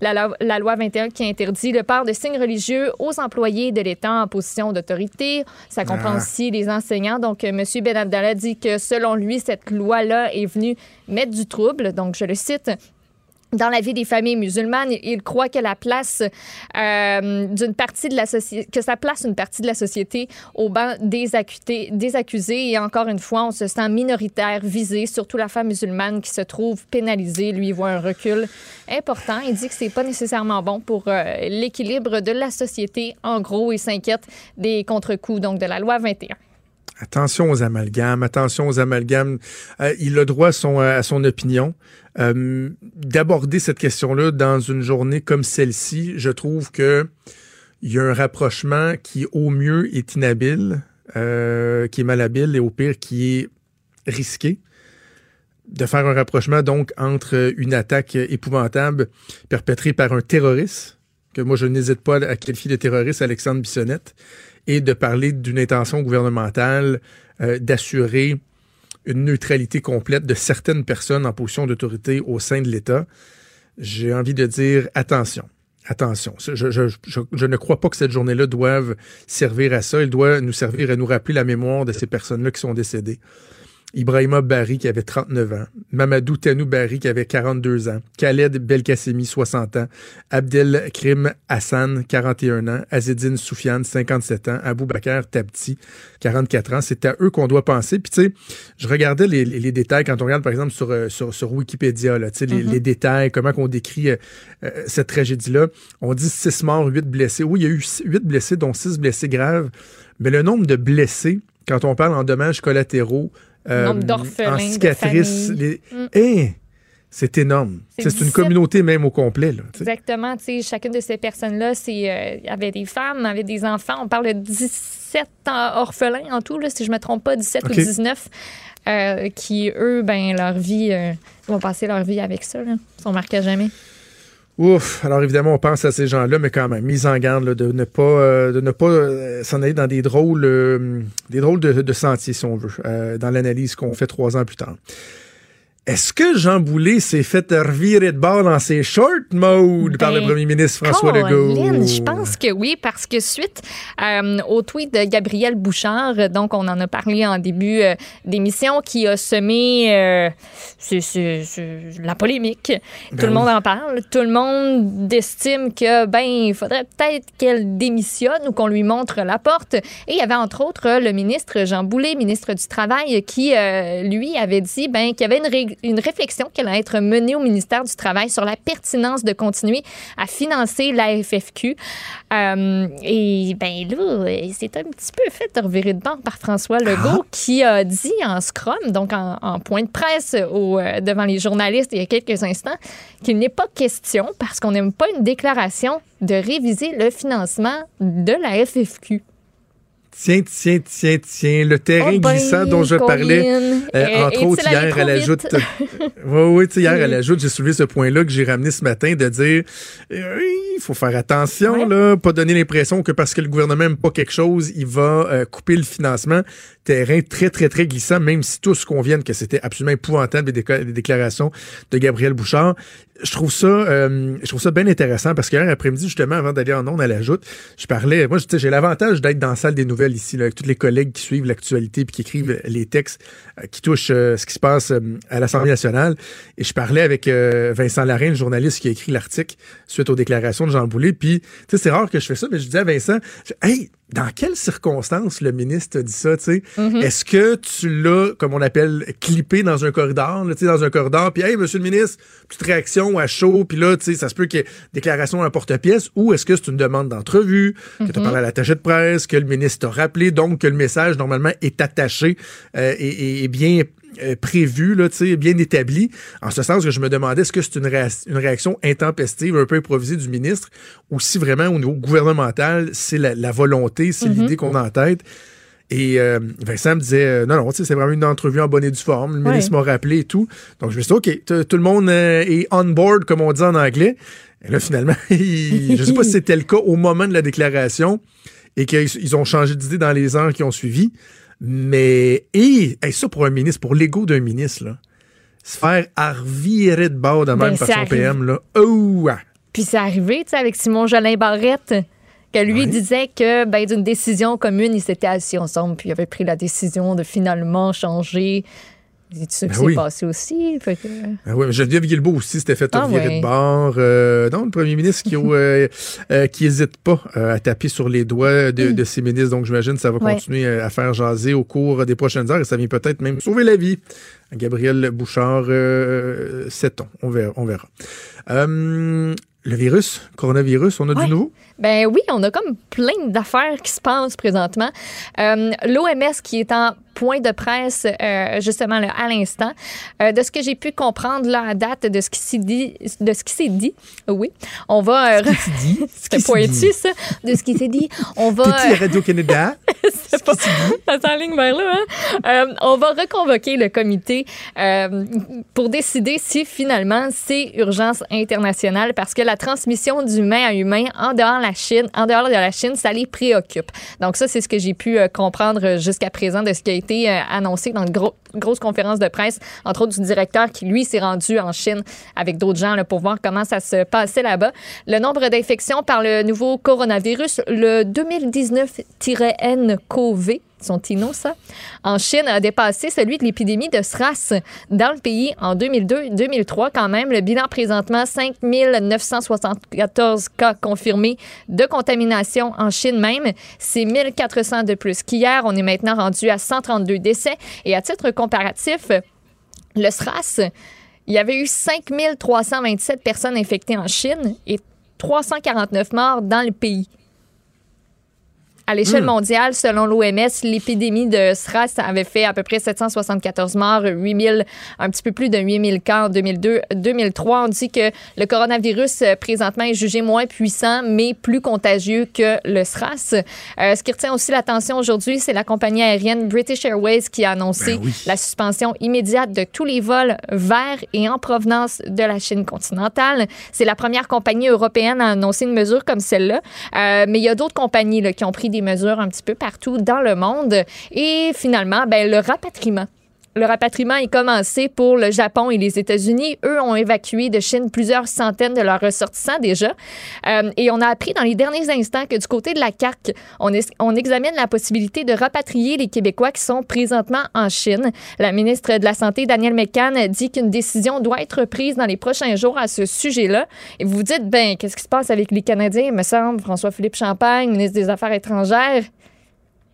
la, loi 21 qui interdit le port de signes religieux aux employés de l'État en position d'autorité. Ça comprend ah. aussi les enseignants. Donc, euh, M. Ben Abdallah dit que selon lui, cette loi-là est venue mettre du trouble. Donc, je le cite dans la vie des familles musulmanes, il croit que la place euh, d'une partie de la société, que ça place une partie de la société au banc des, accusés, des accusés. Et encore une fois, on se sent minoritaire, visé, surtout la femme musulmane qui se trouve pénalisée. Lui, voit un recul important. Il dit que c'est pas nécessairement bon pour euh, l'équilibre de la société. En gros, il s'inquiète des contre-coups donc de la loi 21. Attention aux amalgames, attention aux amalgames. Euh, il a droit à son, son opinion. Euh, d'aborder cette question-là dans une journée comme celle-ci, je trouve que il y a un rapprochement qui, au mieux, est inhabile, euh, qui est malhabile et au pire, qui est risqué. De faire un rapprochement, donc, entre une attaque épouvantable perpétrée par un terroriste, que moi, je n'hésite pas à qualifier de terroriste, Alexandre Bissonnette, et de parler d'une intention gouvernementale euh, d'assurer une neutralité complète de certaines personnes en position d'autorité au sein de l'État, j'ai envie de dire attention. Attention, je, ne crois pas que cette journée-là doive servir à ça. Elle doit nous servir à nous rappeler la mémoire de ces personnes-là qui sont décédées. Ibrahima Barry, qui avait 39 ans. Mamadou Tanou Barry, qui avait 42 ans. Khaled Belkacemi, 60 ans. Abdel Krim Hassan, 41 ans. Azedine Soufiane, 57 ans. Abou Bakar Tabti, 44 ans. C'est à eux qu'on doit penser. Puis, tu sais, je regardais les, les, détails quand on regarde, par exemple, sur, euh, sur, sur Wikipédia, là, les, les, détails, comment on décrit euh, euh, cette tragédie-là. On dit 6 morts, 8 blessés. Oui, il y a eu 8 blessés, dont 6 blessés graves. Mais le nombre de blessés, quand on parle en dommages collatéraux, euh, en cicatrices. Les... Mm. Eh, c'est énorme. C'est une communauté même au complet. Là, Exactement. Chacune de ces personnes-là, euh, avait des femmes, avait des enfants. On parle de 17 orphelins en tout, là, si je ne me trompe pas, 17 ou 19, euh, qui, eux, ben, leur vie, vont passer leur vie avec ça. Là. Ils sont marqués jamais. Ouf, alors évidemment, on pense à ces gens-là, mais quand même, mise en garde de ne pas, euh, de ne pas euh, s'en aller dans des drôles, euh, des drôles de, de, sentiers, si on veut, dans l'analyse qu'on fait trois ans plus tard. Est-ce que Jean Boulet s'est fait revirer de bord dans ses short mode par le ben, premier ministre François Legault? Je pense que oui, parce que suite euh, au tweet de Gabriel Bouchard, donc on en a parlé en début euh, d'émission, qui a semé euh, la polémique. tout ben le monde en parle. Tout le monde estime que ben il faudrait peut-être qu'elle démissionne ou qu'on lui montre la porte. Et il y avait entre autres le ministre Jean Boulet, ministre du Travail, qui lui avait dit ben qu'il y avait une une réflexion qui allait être menée au ministère du Travail sur la pertinence de continuer à financer la FFQ. Euh, et ben là, c'est un petit peu fait revirer de banque par François Legault ah. qui a dit en scrum, donc en, point de presse au, euh, devant les journalistes il y a quelques instants, qu'il n'est pas question, parce qu'on n'aime pas une déclaration, de réviser le financement de la FFQ. Tiens, tiens, tiens, tiens, le terrain oh ben, glissant dont je parlais, euh, entre autres, hier, elle ajoute. oui, oui, hier, elle ajoute, j'ai soulevé ce point-là que j'ai ramené ce matin de dire euh, il faut faire attention, là, pas donner l'impression que parce que le gouvernement n'aime pas quelque chose, il va euh, couper le financement. Terrain très, très, très glissant, même si tous conviennent que c'était absolument épouvantable les, déclarations de Gabriel Bouchard je trouve ça euh, je trouve ça bien intéressant parce qu'hier après-midi, justement, avant d'aller en ondes à la joute, je parlais. Moi, j'ai l'avantage d'être dans la salle des nouvelles ici, avec tous les collègues qui suivent l'actualité puis qui écrivent les textes euh, qui touchent euh, ce qui se passe à l'Assemblée nationale. Et je parlais avec Vincent Larrain, le journaliste qui a écrit l'article suite aux déclarations de Jean Boulet. Puis, tu sais, c'est rare que je fais ça, mais je disais à Vincent, hey, dans quelles circonstances le ministre dit ça, tu sais? Mm-hmm. Est-ce que tu l'as, comme on appelle, clippé dans un corridor, tu sais, dans un corridor, puis hey, monsieur le ministre, petite réaction à chaud, puis là, tu sais, ça se peut qu'il y ait déclaration à porte-pièce, ou est-ce que c'est une demande d'entrevue, que tu as mm-hmm. parlé à l'attaché de presse, que le ministre t'a rappelé, donc que le message, normalement, est attaché euh, et, et, bien euh, prévu, là, bien établi, en ce sens que je me demandais est-ce que c'est une, une, réaction intempestive, un peu improvisée du ministre, ou si vraiment au niveau gouvernemental, c'est la, volonté, c'est mm-hmm. l'idée qu'on a en tête. Et euh, Vincent me disait euh, non, non, c'est vraiment une entrevue en bonne et due forme. Le ministre m'a rappelé et tout. Donc je me suis dit, OK, tout le monde est on board, comme on dit en anglais. Et là, finalement, je ne sais pas si c'était le cas au moment de la déclaration et qu'ils ont changé d'idée dans les heures qui ont suivi. Mais, et, ça pour un ministre, pour l'ego d'un ministre, là, se faire revirer de bord de même ben, par son PM, là, oh! Puis c'est arrivé, tu sais, avec Simon Jolin Barrette, que lui disait que, ben, d'une décision commune, ils s'étaient assis ensemble, puis ils avaient pris la décision de finalement changer c'est ça qui ben s'est passé aussi? Fait que... ben oui, Geneviève Guilbeault aussi s'était fait ah, virer de bord. Euh, non, le premier ministre qui euh, euh, hésite pas à taper sur les doigts de, de ses ministres. Donc, j'imagine que ça va continuer à faire jaser au cours des prochaines heures et ça vient peut-être même sauver la vie Gabriel Bouchard, euh, 7 ans. On verra. On verra. Le virus, coronavirus, on a du nouveau? Ben oui, on a comme plein d'affaires qui se passent présentement. Euh, L'OMS qui est en point de presse euh, justement là, à l'instant. Euh, de ce que j'ai pu comprendre là, à date de ce qui s'est dit, de ce qui s'est dit, oui, on va. Euh, C'était pointu ça, de ce qui s'est dit. On va. Petit Radio Canada. C'est pas. Ça s'enligne vers là. Hein? on va reconvoquer le comité pour décider si finalement c'est urgence internationale parce que la transmission d'humain à humain en dehors de la Chine, en dehors de la Chine, ça les préoccupe. Donc ça, c'est ce que j'ai pu comprendre jusqu'à présent de ce qui a été euh, annoncé dans une grosse conférence de presse, entre autres du directeur qui, lui, s'est rendu en Chine avec d'autres gens pour voir comment ça se passait là-bas. Le nombre d'infections par le nouveau coronavirus, le 2019-N-COVID, Ça, en Chine a dépassé celui de l'épidémie de SRAS dans le pays en 2002-2003 quand même. Le bilan présentement, 5 974 cas confirmés de contamination en Chine même. C'est 1400 de plus qu'hier. On est maintenant rendu à 132 décès. Et à titre comparatif, le SRAS, il y avait eu 5 327 personnes infectées en Chine et 349 morts dans le pays. À l'échelle Hmm. mondiale, selon l'OMS, l'épidémie de SRAS avait fait à peu près 774 morts, 8000, un petit peu plus de 8000 cas en 2002, 2003. On dit que le coronavirus euh, présentement est jugé moins puissant, mais plus contagieux que le SRAS. Euh, ce qui retient aussi l'attention aujourd'hui, c'est la compagnie aérienne British Airways qui a annoncé Ben oui. la suspension immédiate de tous les vols vers et en provenance de la Chine continentale. C'est la première compagnie européenne à annoncer une mesure comme celle-là. Euh, mais il y a d'autres compagnies là, qui ont pris des mesures un petit peu partout dans le monde. Et finalement, ben, le rapatriement. Le rapatriement est commencé pour le Japon et les États-Unis. Eux ont évacué de Chine plusieurs centaines de leurs ressortissants déjà. Euh, et on a appris dans les derniers instants que du côté de la CAQ, on, examine la possibilité de rapatrier les Québécois qui sont présentement en Chine. La ministre de la Santé, Danielle McCann, dit qu'une décision doit être prise dans les prochains jours à ce sujet-là. Et vous vous dites, ben, qu'est-ce qui se passe avec les Canadiens? Il me semble, François-Philippe Champagne, ministre des Affaires étrangères.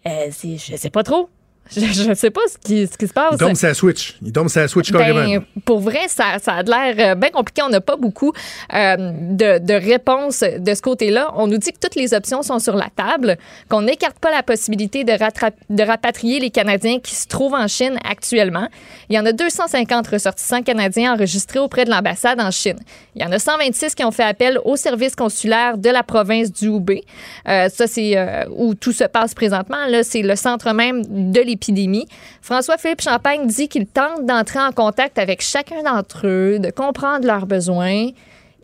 Euh, je sais pas trop. Je ne sais pas ce qui, ce qui se passe. Il tombe sa Switch. Il tombe sa Switch carrément. Ben, pour vrai, ça, ça a l'air bien compliqué. On n'a pas beaucoup euh, de, de réponses de ce côté-là. On nous dit que toutes les options sont sur la table, qu'on n'écarte pas la possibilité de, rapatrier les Canadiens qui se trouvent en Chine actuellement. Il y en a 250 ressortissants canadiens enregistrés auprès de l'ambassade en Chine. Il y en a 126 qui ont fait appel au service consulaire de la province du Hubei. Euh, ça, c'est euh, où tout se passe présentement. Là, c'est le centre même de François-Philippe Champagne dit qu'il tente d'entrer en contact avec chacun d'entre eux, de comprendre leurs besoins.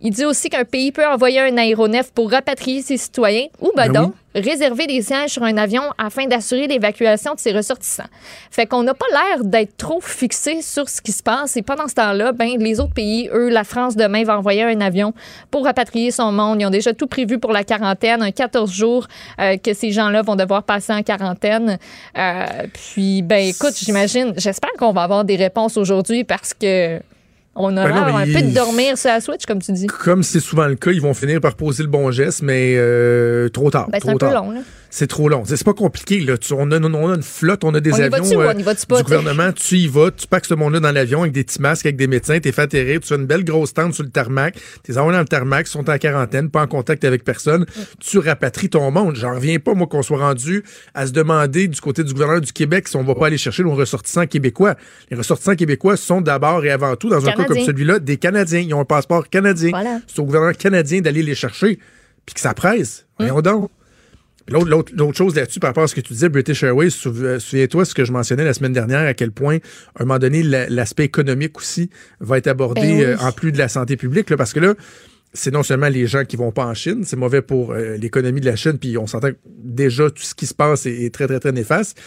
Il dit aussi qu'un pays peut envoyer un aéronef pour rapatrier ses citoyens ou ben Ben donc réserver des sièges sur un avion afin d'assurer l'évacuation de ses ressortissants. Fait qu'on n'a pas l'air d'être trop fixé sur ce qui se passe et pendant ce temps-là, ben les autres pays, eux, la France demain va envoyer un avion pour rapatrier son monde. Ils ont déjà tout prévu pour la quarantaine, un 14 jours euh, que ces gens-là vont devoir passer en quarantaine. Euh, puis ben écoute, j'imagine, j'espère qu'on va avoir des réponses aujourd'hui parce que on a Ben non, l'air un peu de dormir sur la Switch, comme tu dis. Comme c'est souvent le cas, ils vont finir par poser le bon geste, mais euh, trop tard. Ben, c'est trop un peu long, là. C'est trop long. C'est pas compliqué. Là. Tu- on, a, on a une flotte, on a des On avions euh, on y va-tu pas, du gouvernement. Tu y vas, tu packs ce monde-là dans l'avion avec des petits masques, avec des médecins, t'es fait atterrir, tu fais une belle grosse tente sur le tarmac, t'es envoyé dans le tarmac, ils sont en quarantaine, pas en contact avec personne. Mm. Tu rapatries ton monde. J'en reviens pas, moi, qu'on soit rendu à se demander du côté du gouvernement du Québec si on va pas aller chercher nos ressortissants québécois. Les ressortissants québécois sont d'abord et avant tout, dans un cas comme celui-là, des Canadiens. Ils ont un passeport canadien. Voilà. C'est au gouvernement canadien d'aller les chercher, puis que ça presse. Voyons donc. L'autre, chose là-dessus, par rapport à ce que tu disais, British Airways, euh, souviens-toi ce que je mentionnais la semaine dernière, à quel point, à un moment donné, la- l'aspect économique aussi va être abordé Ben oui. euh, en plus de la santé publique, là, parce que là, c'est non seulement les gens qui vont pas en Chine, c'est mauvais pour euh, l'économie de la Chine, puis on s'entend que déjà tout ce qui se passe est, est très, très, très néfaste,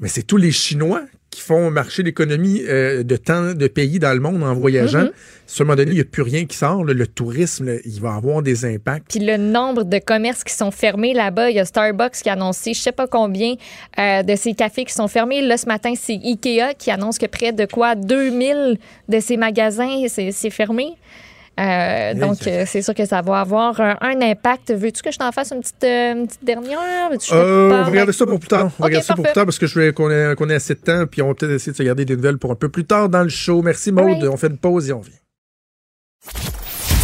mais c'est tous les Chinois qui font marcher l'économie euh, de tant de pays dans le monde en voyageant. Mm-hmm. Si à un moment donné, il n'y a plus rien qui sort, là, le tourisme, là, il va avoir des impacts. Puis le nombre de commerces qui sont fermés là-bas, il y a Starbucks qui a annoncé je sais pas combien euh, de ces cafés qui sont fermés. Là, ce matin, c'est Ikea qui annonce que près de quoi? 2000 de ces magasins, c'est c'est fermé. Euh, donc, euh, c'est sûr que ça va avoir un, un impact. Veux-tu que je t'en fasse une petite, euh, une petite dernière? Veux-tu Euh, on va regarder ça pour plus tard. On va Ok, regarder ça pour plus tard parce que je veux qu'on ait, assez de temps, puis on va peut-être essayer de se garder des nouvelles pour un peu plus tard dans le show. Merci Maude. On fait une pause et on revient.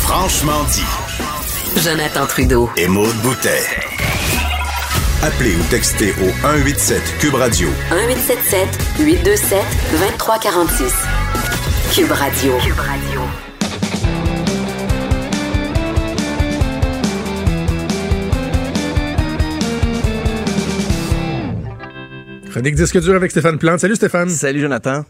Franchement dit. Jonathan Trudeau. Et Maude Boutet. Appelez ou textez au 187 Cube Radio 1877 827 2346. Cube Radio. Cube Radio. Chronique disque dur avec Stéphane Plante. Salut Stéphane. Salut Jonathan.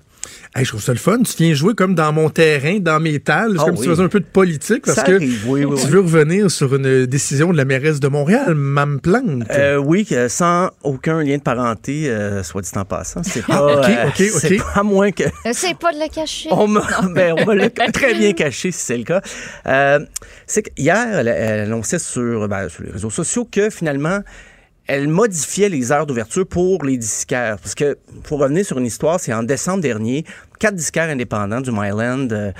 Hey, je trouve ça le fun. Tu viens jouer comme dans mon terrain, dans mes talles. C'est Ah comme si oui. tu faisais un peu de politique parce Ça que arrive, oui, oui, tu oui. veux revenir sur une décision de la mairesse de Montréal, Mme Plante. Euh, oui, sans aucun lien de parenté, euh, soit dit en passant. C'est pas, Ok, euh, ok, c'est ok. pas moins que Essaye pas de le cacher. on m'a ben, on m'a le- très bien caché si c'est le cas. Euh, c'est qu'hier, elle, elle annonçait sur, ben, sur les réseaux sociaux que finalement, elle modifiait les heures d'ouverture pour les disquaires. Parce que, pour revenir sur une histoire, c'est en décembre dernier, quatre disquaires indépendants du Myland euh,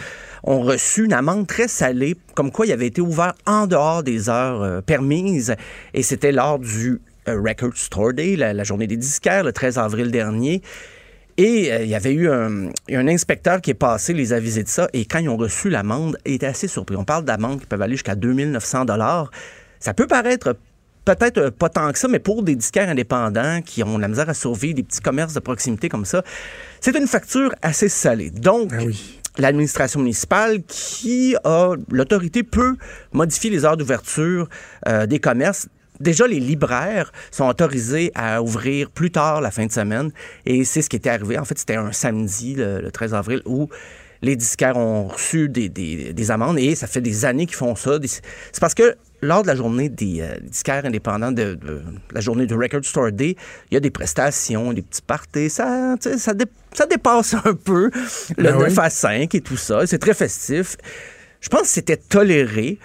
ont reçu une amende très salée, comme quoi il avait été ouvert en dehors des heures euh, permises. Et c'était lors du euh, Record Store Day, la, journée des disquaires, le 13 avril dernier. Et il y avait eu un, un inspecteur qui est passé, les avisés de ça, et quand ils ont reçu l'amende, ils étaient assez surpris. On parle d'amendes qui peuvent aller jusqu'à 2900 dollars. Ça peut paraître peut-être euh, pas tant que ça, mais pour des disquaires indépendants qui ont la misère à survivre, des petits commerces de proximité comme ça, c'est une facture assez salée. Donc, Ah oui. l'administration municipale qui a l'autorité peut modifier les heures d'ouverture euh, des commerces. Déjà, les libraires sont autorisés à ouvrir plus tard la fin de semaine. Et c'est ce qui était arrivé. En fait, c'était un samedi, le, le 13 avril, où les disquaires ont reçu des, des- des amendes. Et ça fait des années qu'ils font ça. C'est parce que lors de la journée des euh, disquaires indépendants, de, de la journée du Record Store Day, il y a des prestations, des petits parties. Ça, ça, dé- ça dépasse un peu le Ben 9 oui. à 5 et tout ça. C'est très festif. Je pense que c'était toléré,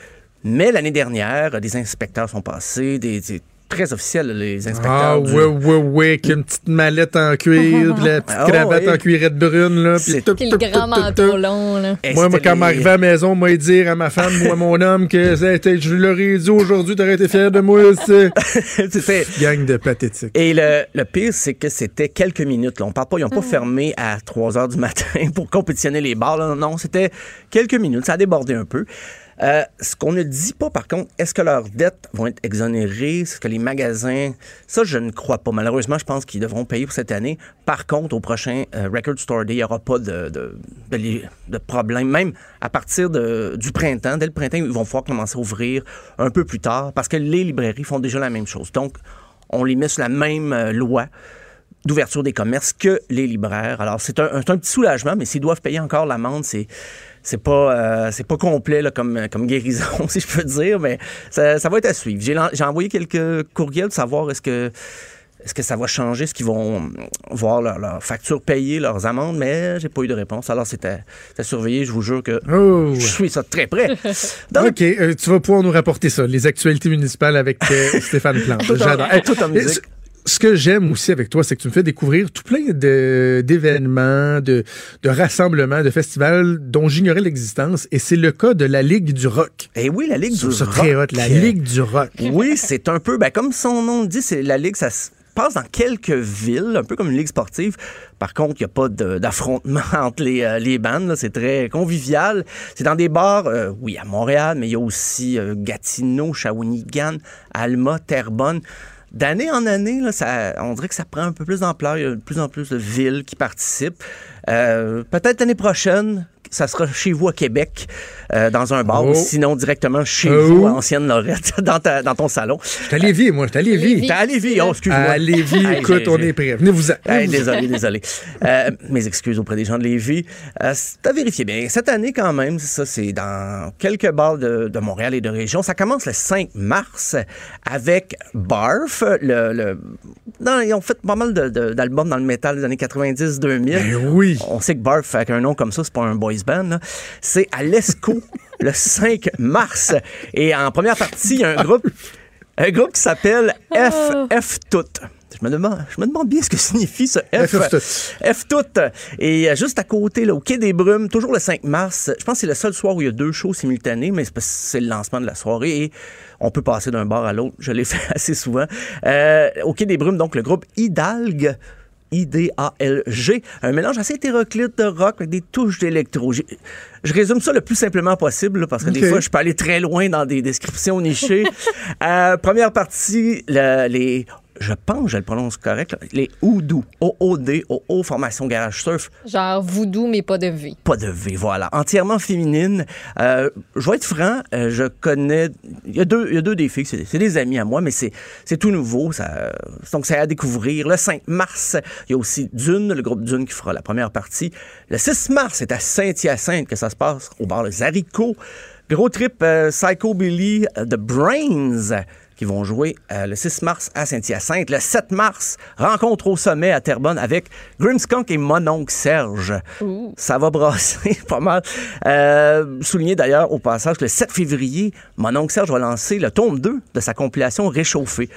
mais l'année dernière, des inspecteurs sont passés, des, des- très officiels, les inspecteurs. Ah, du- ouais, ouais, ouais, avec une petite mallette en cuir, puis la petite Ah, cravate ouais. en cuirette brune, là. Puis le grand manteau long, là. Et Moi, moi, quand les- m'arrivais à la maison, moi, dire à ma femme ou à mon homme que je leur ai dit aujourd'hui, t'aurais été fier de moi, c'est. Gang de pathétique. Et le, le pire, c'est que c'était quelques minutes. Là. On parle pas, ils n'ont pas Mm. fermé à 3 heures du matin pour compétitionner les bars. là. Non, c'était quelques minutes. Ça a débordé un peu. Euh, ce qu'on ne dit pas, par contre, est-ce que leurs dettes vont être exonérées? Est-ce que les magasins... Ça, je ne crois pas. Malheureusement, je pense qu'ils devront payer pour cette année. Par contre, au prochain euh, Record Store Day, il n'y aura pas de, de, de, de problème. Même à partir de- du printemps, dès le printemps, ils vont pouvoir commencer à ouvrir un peu plus tard parce que les librairies font déjà la même chose. Donc, on les met sur la même euh, loi d'ouverture des commerces que les libraires. Alors, c'est un, un petit soulagement, mais s'ils doivent payer encore l'amende, c'est c'est pas euh, c'est pas complet là, comme, comme guérison, si je peux dire, mais ça, ça va être à suivre. J'ai j'ai envoyé quelques courriels de savoir est-ce que est-ce que ça va changer, est-ce qu'ils vont voir leur, leur facture payée, leurs amendes, mais j'ai pas eu de réponse. Alors, c'était à surveiller, je vous jure que Oh. je suis ça de très près. Donc, OK, euh, tu vas pouvoir nous rapporter ça, les actualités municipales avec euh, Stéphane Plante. Tout en- J'adore. Hey, ce- que j'aime aussi avec toi, c'est que tu me fais découvrir tout plein d'événements, de, de rassemblements, de festivals dont j'ignorais l'existence. Et c'est le cas de la Ligue du Rock. et oui, la Ligue du rock. très hot, la Ligue du Rock. Oui, c'est un peu, ben, comme son nom le dit, c'est la ligue, ça se passe dans quelques villes, un peu comme une ligue sportive. Par contre, il n'y a pas d'affrontement entre les, euh, les bandes. C'est très convivial. C'est dans des bars, euh, oui, à Montréal, mais il y a aussi euh, Gatineau, Shawinigan, Alma, Terrebonne. D'année en année, là, ça, on dirait que ça prend un peu plus d'ampleur. Il y a de plus en plus de villes qui participent. Euh, Peut-être l'année prochaine, ça sera chez vous à Québec, euh, dans un bar, Oh. ou sinon directement chez Oh. vous à Ancienne-Lorette, dans, ta- dans ton salon. J'étais à Lévis, moi, j'étais à Lévis. T'es à Lévis, oh, excuse-moi. À Lévis, écoute, on est. Venez-vous-en. Hey, Venez-vous-en. désolé, désolé. Euh, mes excuses auprès des gens de Lévis. Euh, c'est à vérifier bien. Cette année, quand même, ça, c'est dans quelques bars de, de Montréal et de région. Ça commence le 5 mars avec Barf. Le, le- non, ils ont fait pas mal de- de- d'albums dans le métal des années 90-2000. Ben oui. On sait que Barf, avec un nom comme ça, c'est pas un boys C'est à l'ESCO le 5 mars. Et en première partie, il y a un groupe, un groupe qui s'appelle F, F Tout. Je me, demande, je me demande bien ce que signifie ce F. F tout. Et euh, juste à côté, là, au Quai des Brumes, toujours le 5 mars, je pense que c'est le seul soir où il y a deux shows simultanés, mais c'est le lancement de la soirée et on peut passer d'un bar à l'autre. Je l'ai fait assez souvent. Euh, au Quai des Brumes, donc le groupe Hidalgue. I-D-A-L-G, un mélange assez hétéroclite de rock avec des touches d'électro. Je résume ça le plus simplement possible là, parce que des fois, je peux aller très loin dans des descriptions nichées. Euh, première partie, le- les je pense, je le prononce correct, les Oudou, O-O-D, O-O, formation garage surf, Genre voodoo, mais pas de V. pas de V, voilà, entièrement féminine. Euh, je vais être franc, euh, je connais, il y a deux, il y a deux des filles, c'est des amis à moi, mais c'est tout nouveau, ça, donc c'est à découvrir. Le 5 mars, il y a aussi Dune, le groupe Dune qui fera la première partie. Le 6 mars, c'est à Saint-Hyacinthe que ça se passe, au bar Les Haricots. Gros trip euh, Psycho Billy, euh, The Brains qui vont jouer euh, le 6 mars à Saint-Hyacinthe. Le 7 mars, rencontre au sommet à Terrebonne avec Grimskunk et Mononcle Serge. Ça va brasser pas mal. Euh, souligner d'ailleurs au passage que le 7 février, Mononcle Serge va lancer le tome 2 de sa compilation Réchauffé.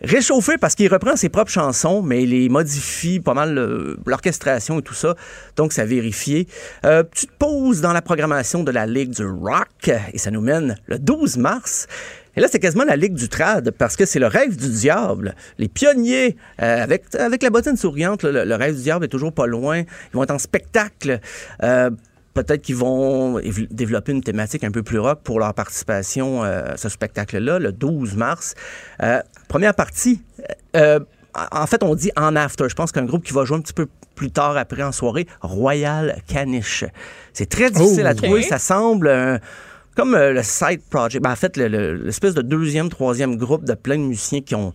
Réchauffé parce qu'il reprend ses propres chansons, mais il les modifie pas mal euh, l'orchestration et tout ça. Donc, ça vérifié. Euh, petite pause dans la programmation de la Ligue du Rock et ça nous mène le 12 mars. Et là, c'est quasiment la Ligue du Trad parce que c'est le rêve du diable. Les pionniers, euh, avec, avec la bottine souriante, le, le rêve du diable est toujours pas loin. Ils vont être en spectacle. Euh, Peut-être qu'ils vont év- développer une thématique un peu plus rock pour leur participation euh, à ce spectacle-là, le 12 mars. Euh, première partie, euh, en fait, on dit en after. Je pense qu'un groupe qui va jouer un petit peu plus tard après en soirée, Royal Caniche. C'est très difficile Oh, à ok. trouver. Ça semble comme euh, le side project. Ben, en fait, le- le- l'espèce de deuxième, troisième groupe de plein de musiciens qui ont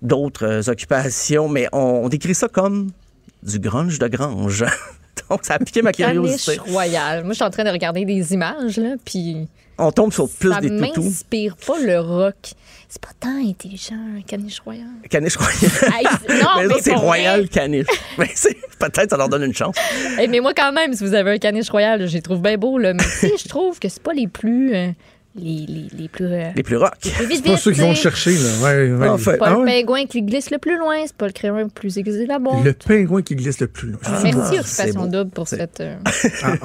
d'autres euh, occupations, mais on, on décrit ça comme du grunge de grange. Donc, ça a piqué ma curiosité. Royale. Moi, je suis en train de regarder des images, là, puis On tombe sur plus ça des toutous. m'inspire pas le rock. C'est pas tant intelligent, un caniche royal. Caniche Royal. Hey, non, mais mais ça, c'est Royal. Caniche. Mais peut-être ça leur donne une chance. Hey, mais moi, quand même, si vous avez un caniche royal, je les trouve bien beaux. Là. Mais tu sais, je trouve que c'est pas les plus. euh, les, les, les plus. euh, Les plus rock. les plus vite, C'est pas vite, ceux qui vont le chercher, là. Ouais, ouais. En fait. C'est pas Ah le ouais? pingouin qui glisse le plus loin, c'est pas le crayon le plus aiguisé là-bas. Le pingouin qui glisse le plus loin. Merci, c'est Occupation. Double, pour C'est- cette euh, Ah.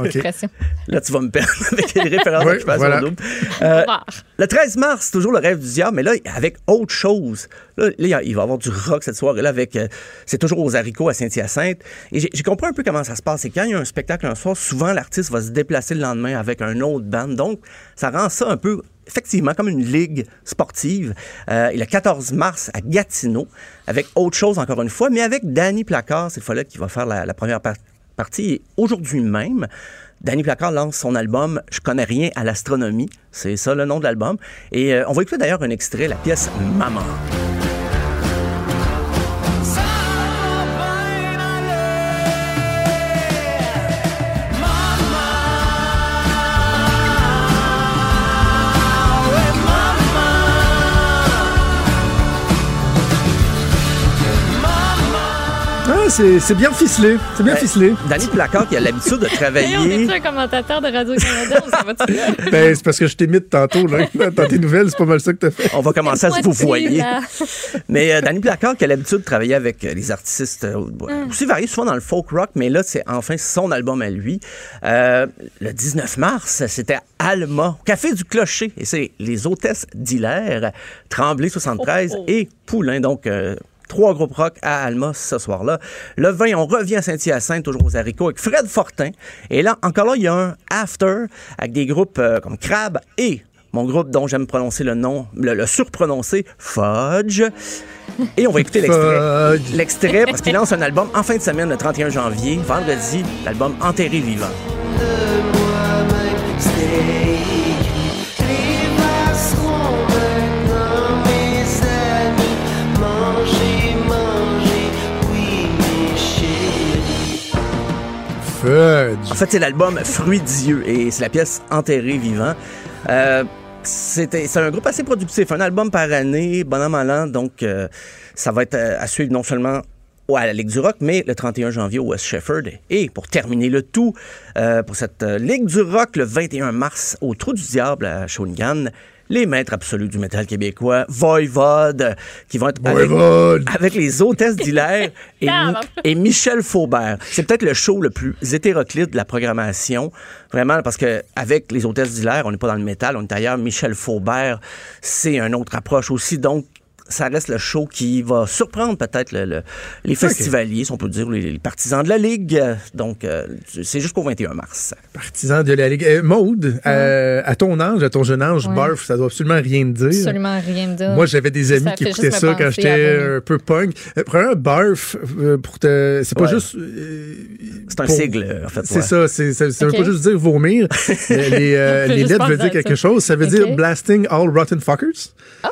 Là, tu vas me perdre avec les références Ouais, d'occupation voilà. double. Euh, le 13 mars, toujours le rêve du diable, mais là, avec autre chose. Là, là, il va y avoir du rock cette soirée-là avec. euh, c'est toujours aux haricots à Saint-Hyacinthe. Et j'ai j'ai compris un peu comment ça se passe. C'est quand il y a un spectacle un soir, souvent l'artiste va se déplacer le lendemain avec un autre band. Donc, ça rend ça un peu. Effectivement, comme une ligue sportive. Euh, le 14 mars à Gatineau, avec autre chose encore une fois, mais avec Danny Placard, cette fois-là, qui va faire la, première par- partie. Et aujourd'hui même, Danny Placard lance son album Je connais rien à l'astronomie. C'est ça le nom de l'album. Et euh, on va écouter d'ailleurs un extrait, la pièce Maman. C'est c'est bien ficelé. C'est bien Ouais. ficelé. Danny Placard qui a l'habitude de Hey, on travailler. est un commentateur de Radio-Canada? Ben, c'est parce que je t'imite tantôt, là. Dans tes nouvelles, c'est pas mal ça que t'as fait. On va commencer à se vous voyez. Là. Mais euh, Danny Placard qui a l'habitude de travailler avec euh, les artistes euh, aussi variés, souvent dans le folk rock, mais là, c'est enfin son album à lui. Euh, le 19 mars, c'était Alma, au Café du Clocher. Et c'est les hôtesses d'Hilaire, Tremblay 73 Oh, oh. et Poulain. Donc, euh, Trois groupes rock à Alma ce soir-là. Le 20, on revient à Saint-Hyacinthe, toujours aux haricots, avec Fred Fortin. Et là, encore là, il y a un after avec des groupes euh, comme Crab et mon groupe dont j'aime prononcer le nom, le, le surprononcer, Fudge. Et on va écouter l'extrait. Fudge. L'extrait, parce qu'il lance un album en fin de semaine, le 31 janvier, vendredi, l'album Enterré vivant. En fait, c'est l'album Fruit Dieu et c'est la pièce Enterré vivant. Euh, c'est un groupe assez productif, un album par année, bon an, mal an, donc euh, ça va être euh, à suivre non seulement à la Ligue du Rock, mais le 31 janvier au West Shefford. Et pour terminer le tout, pour cette Ligue du Rock, le 21 mars, au Trou du Diable à Shawinigan, les maîtres absolus du métal québécois, Voivode, qui vont être avec- Voivode. avec les hôtesses d'Hilaire et, et Michel Faubert. C'est peut-être le show le plus hétéroclite de la programmation. Vraiment, parce que avec les hôtesses d'Hilaire, on n'est pas dans le métal, on est ailleurs. Michel Faubert, c'est une autre approche aussi. Donc, ça reste le show qui va surprendre peut-être le- le- les festivaliers, si on peut dire, les, les partisans de la Ligue. Donc, euh, c'est jusqu'au 21 mars. Partisan de la Ligue. Euh, Maude, euh, à ton âge, à ton jeune âge, Ouais. barf, ça doit absolument rien te dire. Absolument rien dire. Moi, j'avais des amis Ça qui écoutaient ça quand j'étais un peu punk. Euh, Prends un barf euh, pour te. C'est pas Ouais. juste. euh, C'est un pour- sigle, en fait. C'est ouais. ça, c'est, ça, ça Ok. veut pas juste dire vomir. Les euh, lettres veulent dire quelque ça. chose. Ça veut dire blasting all rotten fuckers. Ah,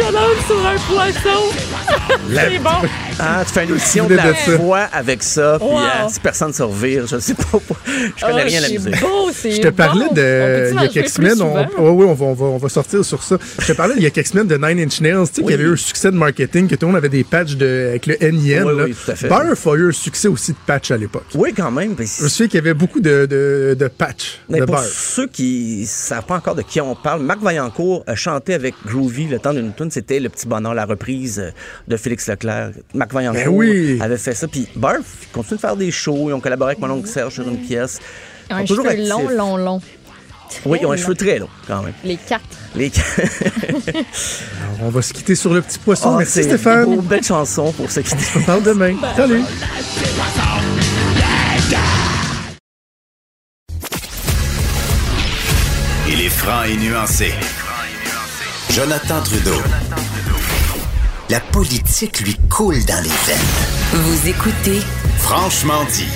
saut. C'est bon. Ah, tu fais une audition de la voix avec ça, puis Wow. euh, si personne se revire, je sais pas. Je connais Ah, rien à la c'est musique. beau, c'est Je te parlais bon. de. Il y a quelques semaines, on, ouais, ouais, on, va, on, va, on va sortir sur ça. Je te parlais il y a quelques semaines de Nine Inch Nails, tu sais, qu'il y avait eu un succès de marketing, que tout le monde avait des patchs de, avec le NIN. Oui, là. oui, tout à fait. Barf a eu un succès aussi de patch à l'époque. Oui, quand même. Je me souviens qu'il y avait beaucoup de, de, de patchs Mais de pour Barf. ceux qui savent pas encore de qui on parle, Marc Vaillancourt a chanté avec Groovy le temps d'une tune. C'était Le Petit Bonheur, la reprise euh, de Félix Leclerc. Marc Vaillancourt Ben oui. avait fait ça. Puis Barf continue de faire des shows. Ils ont collaboré avec mon oncle Serge sur une pièce. Ils ont Ils un toujours cheveu long, long, long. Oui, ils ont un cheveu très long, quand même. Les quatre. Les... On va se quitter sur le petit poisson. Ah, Merci Stéphane. une belle chanson pour se quitter. On parle demain. Salut. Il est franc et nuancé. Jonathan Trudeau. La politique lui coule dans les veines. Vous écoutez Franchement dit.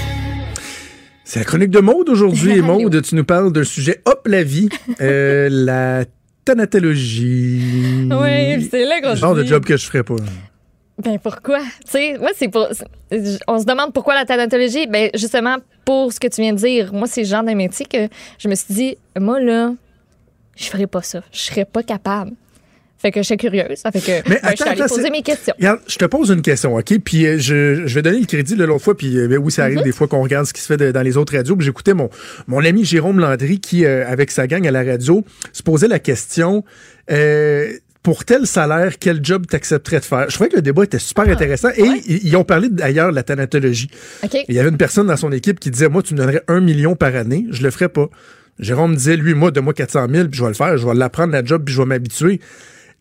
C'est la chronique de Maude aujourd'hui. Et. Maude, tu nous parles d'un sujet hop la vie, euh, la thanatologie. Oui, c'est là qu'on Le genre de job que je ferais pas. Ben pourquoi? Tu sais, moi, c'est pour. On se demande pourquoi la thanatologie? Ben justement, pour ce que tu viens de dire. Moi, c'est le genre de métier que je me suis dit, moi, là, je ferais pas ça. Je serais pas capable. Fait que je suis curieuse. Ça fait que Mais ben, je suis attends, allée attends, poser mes questions. Regarde, je te pose une question, OK? Puis euh, je, je vais donner le crédit de l'autre fois, puis euh, ben oui, ça arrive des fois qu'on regarde ce qui se fait de- dans les autres radios. Puis j'écoutais mon, mon ami Jérôme Landry qui, euh, avec sa gang à la radio, se posait la question pour tel salaire, quel job t'accepterais de faire? Je trouvais que le débat était super intéressant et ils, ils ont parlé d'ailleurs de la thanatologie. Il y avait une personne dans son équipe qui disait Moi, tu me donnerais un million par année, je le ferais pas. Jérôme disait Lui, moi, donne-moi 400 000, puis je vais le faire, je vais l'apprendre la job, puis je vais m'habituer.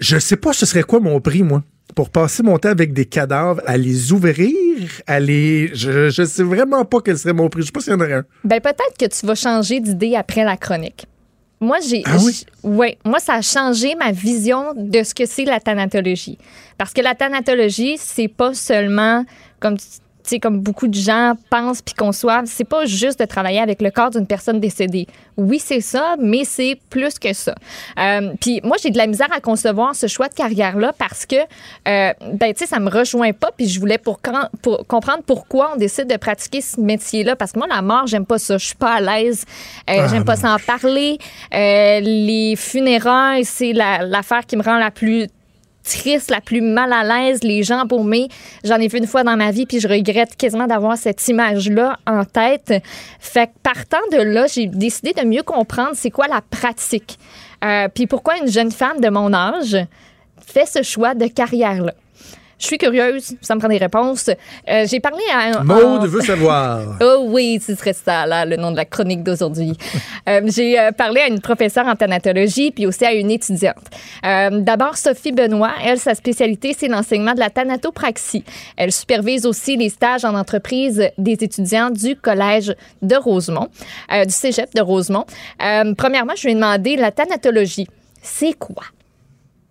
Je sais pas ce serait quoi mon prix, moi, pour passer mon temps avec des cadavres, à les ouvrir, à les. Je, je sais vraiment pas quel serait mon prix. Je sais pas s'il y en aurait un. Ben peut-être que tu vas changer d'idée après la chronique. Moi, j'ai. Ah oui? ouais, moi, ça a changé ma vision de ce que c'est la thanatologie. Parce que la thanatologie, c'est pas seulement comme. Tu sais, comme beaucoup de gens pensent puis conçoivent, c'est pas juste de travailler avec le corps d'une personne décédée. Oui, c'est ça, mais c'est plus que ça. Euh, puis moi, j'ai de la misère à concevoir ce choix de carrière-là parce que, euh, ben, tu sais, ça me rejoint pas. Puis je voulais pour, pour comprendre pourquoi on décide de pratiquer ce métier-là. Parce que moi, la mort, j'aime pas ça. Je suis pas à l'aise. Euh, Ah, j'aime pas s'en parler. Euh, les funérailles, c'est la- l'affaire qui me rend la plus triste, la plus mal à l'aise, les gens paumés. J'en ai vu une fois dans ma vie, puis je regrette quasiment d'avoir cette image-là en tête. Fait que partant de là, j'ai décidé de mieux comprendre c'est quoi la pratique. Euh, puis pourquoi une jeune femme de mon âge fait ce choix de carrière-là. Je suis curieuse, ça me prend des réponses. Euh, j'ai parlé à un... Maude veut savoir. Oh oui, ce serait ça, là, le nom de la chronique d'aujourd'hui. Euh, j'ai euh, parlé à une professeure en thanatologie, puis aussi à une étudiante. Euh, D'abord, Sophie Benoît, elle, sa spécialité, c'est l'enseignement de la thanatopraxie. Elle supervise aussi les stages en entreprise des étudiants du Collège de Rosemont, du Cégep de Rosemont. Premièrement, je lui ai demandé la thanatologie. C'est quoi?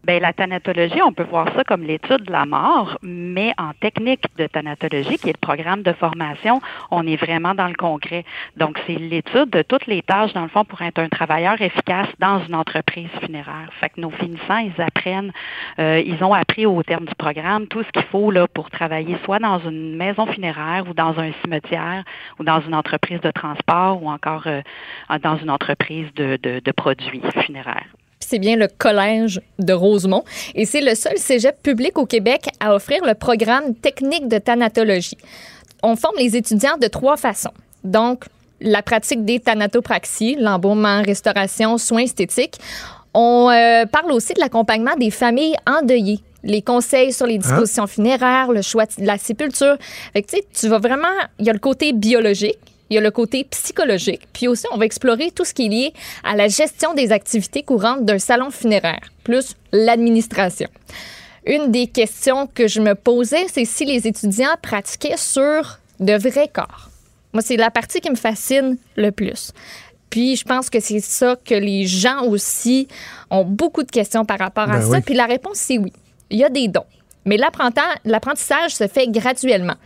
Bien, la thanatologie, on peut voir ça comme l'étude de la mort, mais en technique de thanatologie, qui est le programme de formation, on est vraiment dans le concret. Donc, c'est l'étude de toutes les tâches, dans le fond, pour être un travailleur efficace dans une entreprise funéraire. Fait que nos finissants, ils apprennent, euh, ils ont appris au terme du programme tout ce qu'il faut là pour travailler soit dans une maison funéraire ou dans un cimetière ou dans une entreprise de transport ou encore euh, dans une entreprise de, de, de produits funéraires. C'est bien le Collège de Rosemont. Et c'est le seul cégep public au Québec à offrir le programme technique de thanatologie. On forme les étudiants de trois façons. Donc, la pratique des thanatopraxies, l'embaumement, restauration, soins esthétiques. On euh, parle aussi de l'accompagnement des familles endeuillées les conseils sur les dispositions funéraires, le choix de la sépulture. Fait que, tu vas vraiment... Il y a le côté biologique, il y a le côté psychologique, puis aussi on va explorer tout ce qui est lié à la gestion des activités courantes d'un salon funéraire, plus l'administration. Une des questions que je me posais, c'est si les étudiants pratiquaient sur de vrais corps. Moi, c'est la partie qui me fascine le plus. Puis je pense que c'est ça que les gens aussi ont beaucoup de questions par rapport à Ben ça. oui. Puis la réponse, c'est oui. Il y a des dons. Mais l'apprentissage se fait graduellement.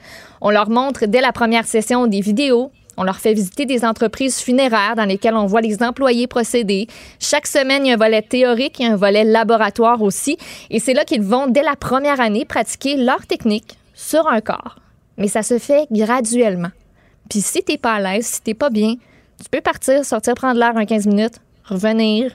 On leur montre dès la première session des vidéos. On leur fait visiter des entreprises funéraires dans lesquelles on voit les employés procéder. Chaque semaine, il y a un volet théorique, a un volet laboratoire aussi. Et c'est là qu'ils vont, dès la première année, pratiquer leur technique sur un corps. Mais ça se fait graduellement. Puis si t'es pas à l'aise, si t'es pas bien, tu peux partir, sortir prendre l'air un 15 minutes, revenir.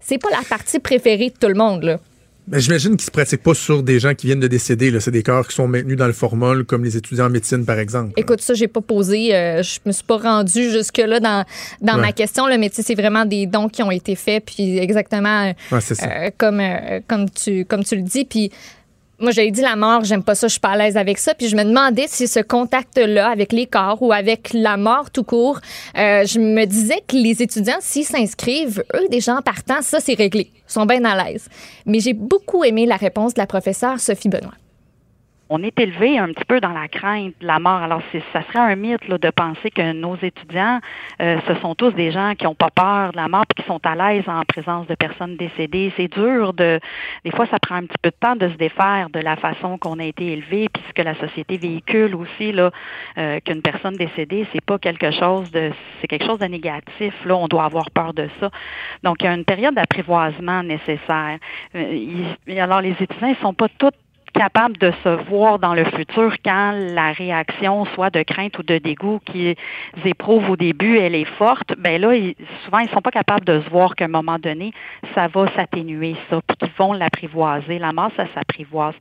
C'est pas la partie préférée de tout le monde, là. Mais j'imagine qu'ils se pratiquent pas sur des gens qui viennent de décéder. là. C'est des corps qui sont maintenus dans le formol, comme les étudiants en médecine, par exemple. Écoute, ça, j'ai pas posé. euh, je me suis pas rendue jusque-là dans, dans Ouais. ma question. Le métier, c'est vraiment des dons qui ont été faits, puis exactement Ouais, euh, comme, euh, comme, tu, comme tu le dis. Puis moi, j'avais dit la mort, j'aime pas ça, je suis pas à l'aise avec ça. Puis je me demandais si ce contact-là avec les corps ou avec la mort tout court, euh, je me disais que les étudiants, s'ils s'inscrivent, eux, déjà en partant, ça, c'est réglé. Ils sont bien à l'aise. Mais j'ai beaucoup aimé la réponse de la professeure Sophie Benoît. On est élevé un petit peu dans la crainte de la mort. Alors, ça serait un mythe là, de penser que nos étudiants, euh, ce sont tous des gens qui n'ont pas peur de la mort et qui sont à l'aise en présence de personnes décédées. C'est dur de, des fois, ça prend un petit peu de temps de se défaire de la façon qu'on a été élevé, puis ce que la société véhicule aussi là, euh, qu'une personne décédée, c'est pas quelque chose de, c'est quelque chose de négatif. Là, on doit avoir peur de ça. Donc, il y a une période d'apprivoisement nécessaire. Euh, alors, les étudiants, ils sont pas tous capables de se voir dans le futur quand la réaction, soit de crainte ou de dégoût qu'ils éprouvent au début, elle est forte, ben là, ils- souvent, ils sont pas capables de se voir qu'à un moment donné, ça va s'atténuer, ça, puis qu'ils vont l'apprivoiser. La mort, ça s'apprivoise.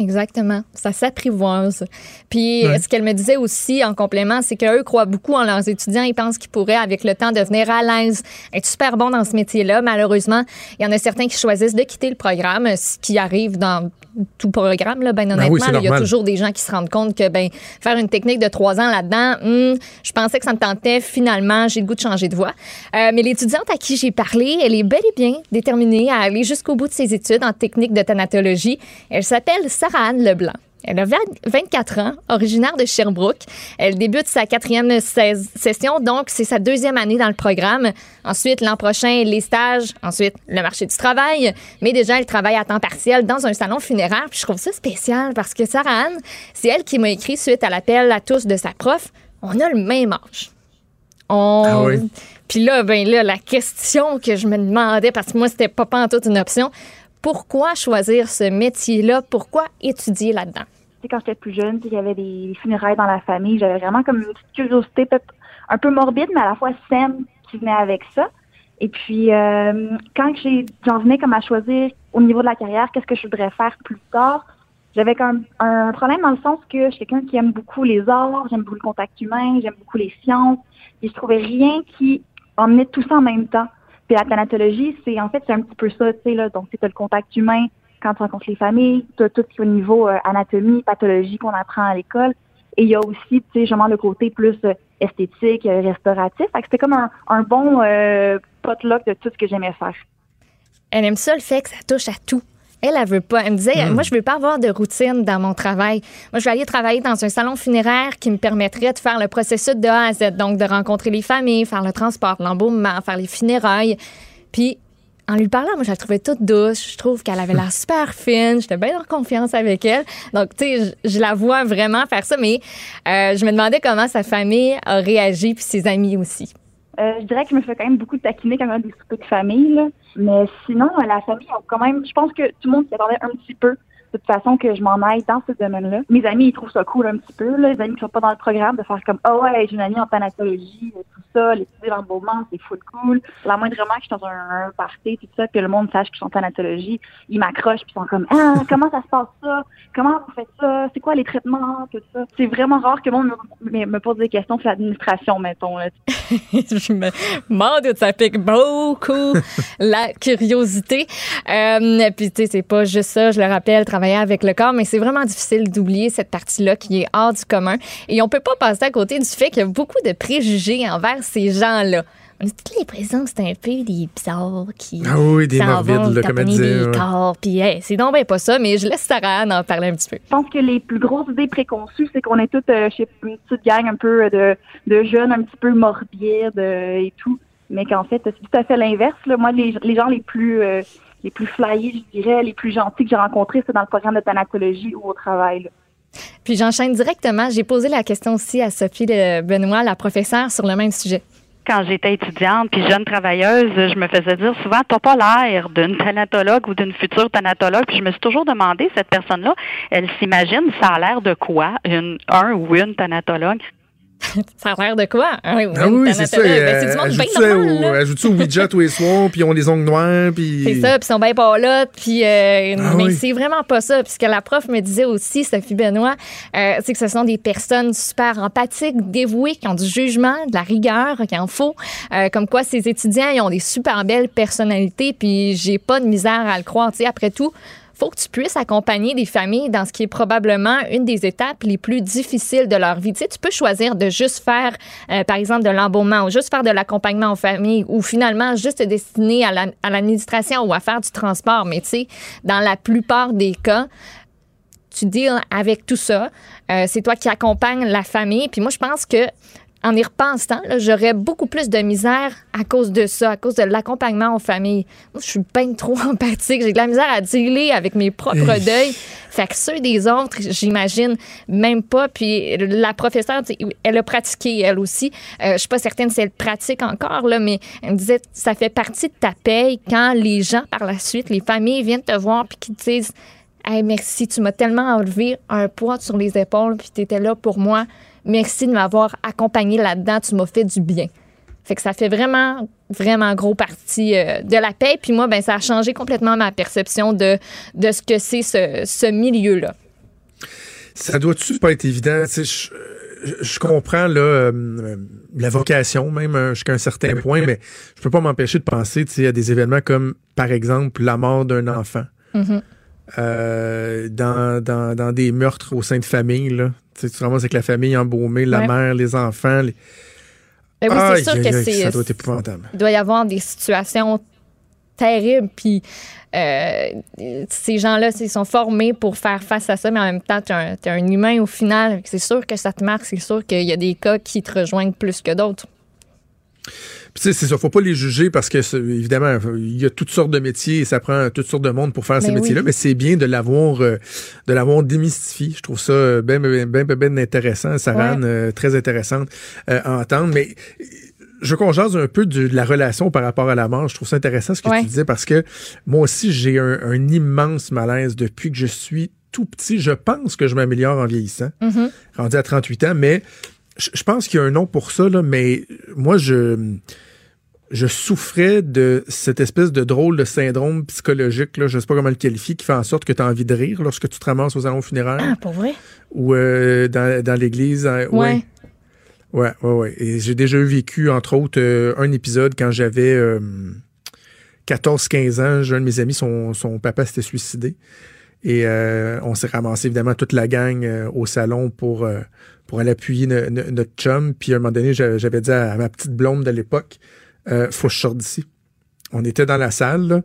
Exactement. Ça s'apprivoise. Puis, Ouais. ce qu'elle me disait aussi en complément, c'est qu'eux croient beaucoup en leurs étudiants. Ils pensent qu'ils pourraient, avec le temps, devenir à l'aise, être super bons dans ce métier-là. Malheureusement, il y en a certains qui choisissent de quitter le programme, ce qui arrive dans tout programme, là, ben Ben honnêtement. oui, c'est là, il y a toujours des gens qui se rendent compte que ben, faire une technique de trois ans là-dedans, hum, je pensais que ça me tentait. Finalement, j'ai le goût de changer de voie. Euh, mais l'étudiante à qui j'ai parlé, elle est bel et bien déterminée à aller jusqu'au bout de ses études en technique de thanatologie. Elle s'appelle Sarah-Anne Leblanc. Elle a 20 24 ans, originaire de Sherbrooke. Elle débute sa quatrième session, donc c'est sa deuxième année dans le programme. Ensuite, l'an prochain, les stages. Ensuite, le marché du travail. Mais déjà, elle travaille à temps partiel dans un salon funéraire. Puis je trouve ça spécial parce que Sarah Anne, c'est elle qui m'a écrit suite à l'appel à tous de sa prof. On a le même âge. On... Ah oui. Puis là, ben là, la question que je me demandais, parce que moi, c'était pas toute une option, pourquoi choisir ce métier-là? Pourquoi étudier là-dedans? Quand j'étais plus jeune, il y avait des, funérailles dans la famille. J'avais vraiment comme une petite curiosité un peu morbide, mais à la fois saine qui venait avec ça. Et puis, euh, quand j'en venais comme à choisir au niveau de la carrière, qu'est-ce que je voudrais faire plus tard, j'avais comme un problème dans le sens que je suis quelqu'un qui aime beaucoup les arts, j'aime beaucoup le contact humain, j'aime beaucoup les sciences. Et je trouvais rien qui emmenait tout ça en même temps. Puis la thanatologie, c'est en fait c'est un petit peu ça, tu sais là. Donc c'est le contact humain quand tu rencontres les familles, as tout ce au niveau euh, anatomie, pathologie qu'on apprend à l'école. Et il y a aussi, tu sais, justement le côté plus euh, esthétique, euh, restauratif. Fait que c'était comme un, un bon euh, potluck de tout ce que j'aimais faire. Elle aime ça le fait que ça touche à tout. Elle, elle veut pas. Elle me disait, moi, je veux pas avoir de routine dans mon travail. Moi, je vais aller travailler dans un salon funéraire qui me permettrait de faire le processus de A à Z. Donc, de rencontrer les familles, faire le transport, l'embaumement, faire les funérailles. Puis, en lui parlant, moi, je la trouvais toute douce. Je trouve qu'elle avait l'air super fine. J'étais bien en confiance avec elle. Donc, tu sais, je, je la vois vraiment faire ça. Mais euh, je me demandais comment sa famille a réagi, puis ses amis aussi. Euh, je dirais que je me fais quand même beaucoup taquiner quand même des soupers de famille. Là. Mais sinon, euh, la famille, quand même, je pense que tout le monde s'y attendait un petit peu. De toute façon, que je m'en aille dans ce domaine-là. Mes amis, ils trouvent ça cool un petit peu. Là. Les amis qui sont pas dans le programme, de faire comme, oh ouais, j'ai une amie en thanatologie, tout ça, l'étudier l'embaumement, c'est full cool. La moindrement que je suis dans un, un party, tout ça, que le monde sache que je suis en thanatologie, ils m'accrochent puis ils sont comme, ah, comment ça se passe ça? Comment vous faites ça? C'est quoi les traitements? Tout ça. C'est vraiment rare que le monde me, pose des questions sur l'administration, mettons. Là. je me doute, ça pique beaucoup la curiosité. Euh, puis, tu sais, c'est pas juste ça, je le rappelle, travailler avec le corps, mais c'est vraiment difficile d'oublier cette partie-là qui est hors du commun. Et on peut pas passer à côté du fait qu'il y a beaucoup de préjugés envers ces gens-là. On a toutes l'impression que c'est un peu des bizarres qui Ah oui, des morbides, vont là, comme elle disait. des ouais. corps. Puis, hey, c'est donc ben pas ça, mais je laisse Sarah en parler un petit peu. Je pense que les plus grosses idées préconçues, c'est qu'on est toutes euh, chez une petite gang un peu de, de jeunes, un petit peu morbides euh, et tout. Mais qu'en fait, c'est tout à fait l'inverse. Moi, les, les gens les plus euh, les plus flyés, je dirais, les plus gentils que j'ai rencontrés, c'est dans le programme de thanatologie ou au travail. là. Puis j'enchaîne directement. J'ai posé la question aussi à Sophie Benoît, la professeure, sur le même sujet quand j'étais étudiante puis jeune travailleuse, je me faisais dire souvent t'as pas l'air d'une thanatologue ou d'une future thanatologue. Puis je me suis toujours demandé cette personne-là, elle s'imagine ça a l'air de quoi une un ou une thanatologue? ça a l'air de quoi? Ah oui, c'est ça. Ben, c'est du monde bien normal. Ajoute-tu au Ouija tous les soirs, puis ils ont des ongles noirs, puis... C'est ça, puis ils sont bien pas là, puis... Euh, ah mais c'est vraiment pas ça. Puis ce que la prof me disait aussi, Sophie Benoît, euh, c'est que ce sont des personnes super empathiques, dévouées, qui ont du jugement, de la rigueur, qui en faut. Euh, comme quoi, ces étudiants, ils ont des super belles personnalités, puis j'ai pas de misère à le croire. Tu sais, après tout, faut que tu puisses accompagner des familles dans ce qui est probablement une des étapes les plus difficiles de leur vie. Tu sais, tu peux choisir de juste faire, euh, par exemple, de l'embaumement ou juste faire de l'accompagnement aux familles ou finalement juste te destiner à l'administration ou à faire du transport. Mais tu sais, dans la plupart des cas, tu deals avec tout ça. Euh, c'est toi qui accompagnes la famille. Puis moi, je pense que en y repensant, j'aurais beaucoup plus de misère à cause de ça, à cause de l'accompagnement aux familles. Moi, je suis bien trop empathique. J'ai de la misère à dealer avec mes propres deuils. Fait que ceux des autres, j'imagine même pas. Puis la professeure, elle a pratiqué, elle aussi. Euh, je suis pas certaine si elle pratique encore, là, mais elle me disait ça fait partie de ta paye quand les gens, par la suite, les familles viennent te voir puis qui te disent Hey, merci, tu m'as tellement enlevé un poids sur les épaules, puis tu étais là pour moi. Merci de m'avoir accompagné là-dedans. Tu m'as fait du bien. Fait que ça fait vraiment, vraiment gros partie euh, de la paix. Puis moi, ben, ça a changé complètement ma perception de, de ce que c'est ce, milieu-là. Ça doit-tu pas être évident? Je, je, comprends là, euh, la vocation, même euh, jusqu'à un certain point, mais je peux pas m'empêcher de penser à des événements comme, par exemple, la mort d'un enfant. Mm-hmm. dans, dans, dans, des meurtres au sein de famille. Là. Tu te ramasses avec la famille embaumée, la mère, les enfants. Les... Ben oui, c'est sûr que c'est. Ça doit être épouvantable. Il doit y avoir des situations terribles, puis euh, ces gens-là, ils sont formés pour faire face à ça, mais en même temps, tu es, un humain au final. C'est sûr que ça te marque, c'est sûr qu'il y a des cas qui te rejoignent plus que d'autres. C'est ça, faut pas les juger parce que évidemment, il y a toutes sortes de métiers et ça prend toutes sortes de monde pour faire ces ben métiers-là, mais c'est bien de l'avoir euh, de l'avoir démystifié. Je trouve ça bien bien bien, bien intéressant, Sarah, euh, très intéressante euh, à entendre, mais je qu'on un peu de, la relation par rapport à la mort. Je trouve ça intéressant ce que tu disais parce que moi aussi, j'ai un, immense malaise depuis que je suis tout petit. Je pense que je m'améliore en vieillissant, mm-hmm. rendu à 38 ans, mais je, pense qu'il y a un nom pour ça, là, mais moi, je, je souffrais de cette espèce de drôle de syndrome psychologique, là, je sais pas comment le qualifier, qui fait en sorte que tu as envie de rire lorsque tu te ramasses aux salons funéraires. Ah, pour vrai? Ou euh, dans, dans l'église. Hein, ouais. Ouais, ouais, ouais. Et j'ai déjà vécu, entre autres, euh, un épisode quand j'avais 14-15 euh, ans. J'ai un de mes amis, son, son papa s'était suicidé. Et on s'est ramassé évidemment toute la gang au salon pour pour aller appuyer notre chum. Puis à un moment donné, j'avais dit à, ma petite blonde de l'époque, euh, faut que je sorte d'ici. On était dans la salle,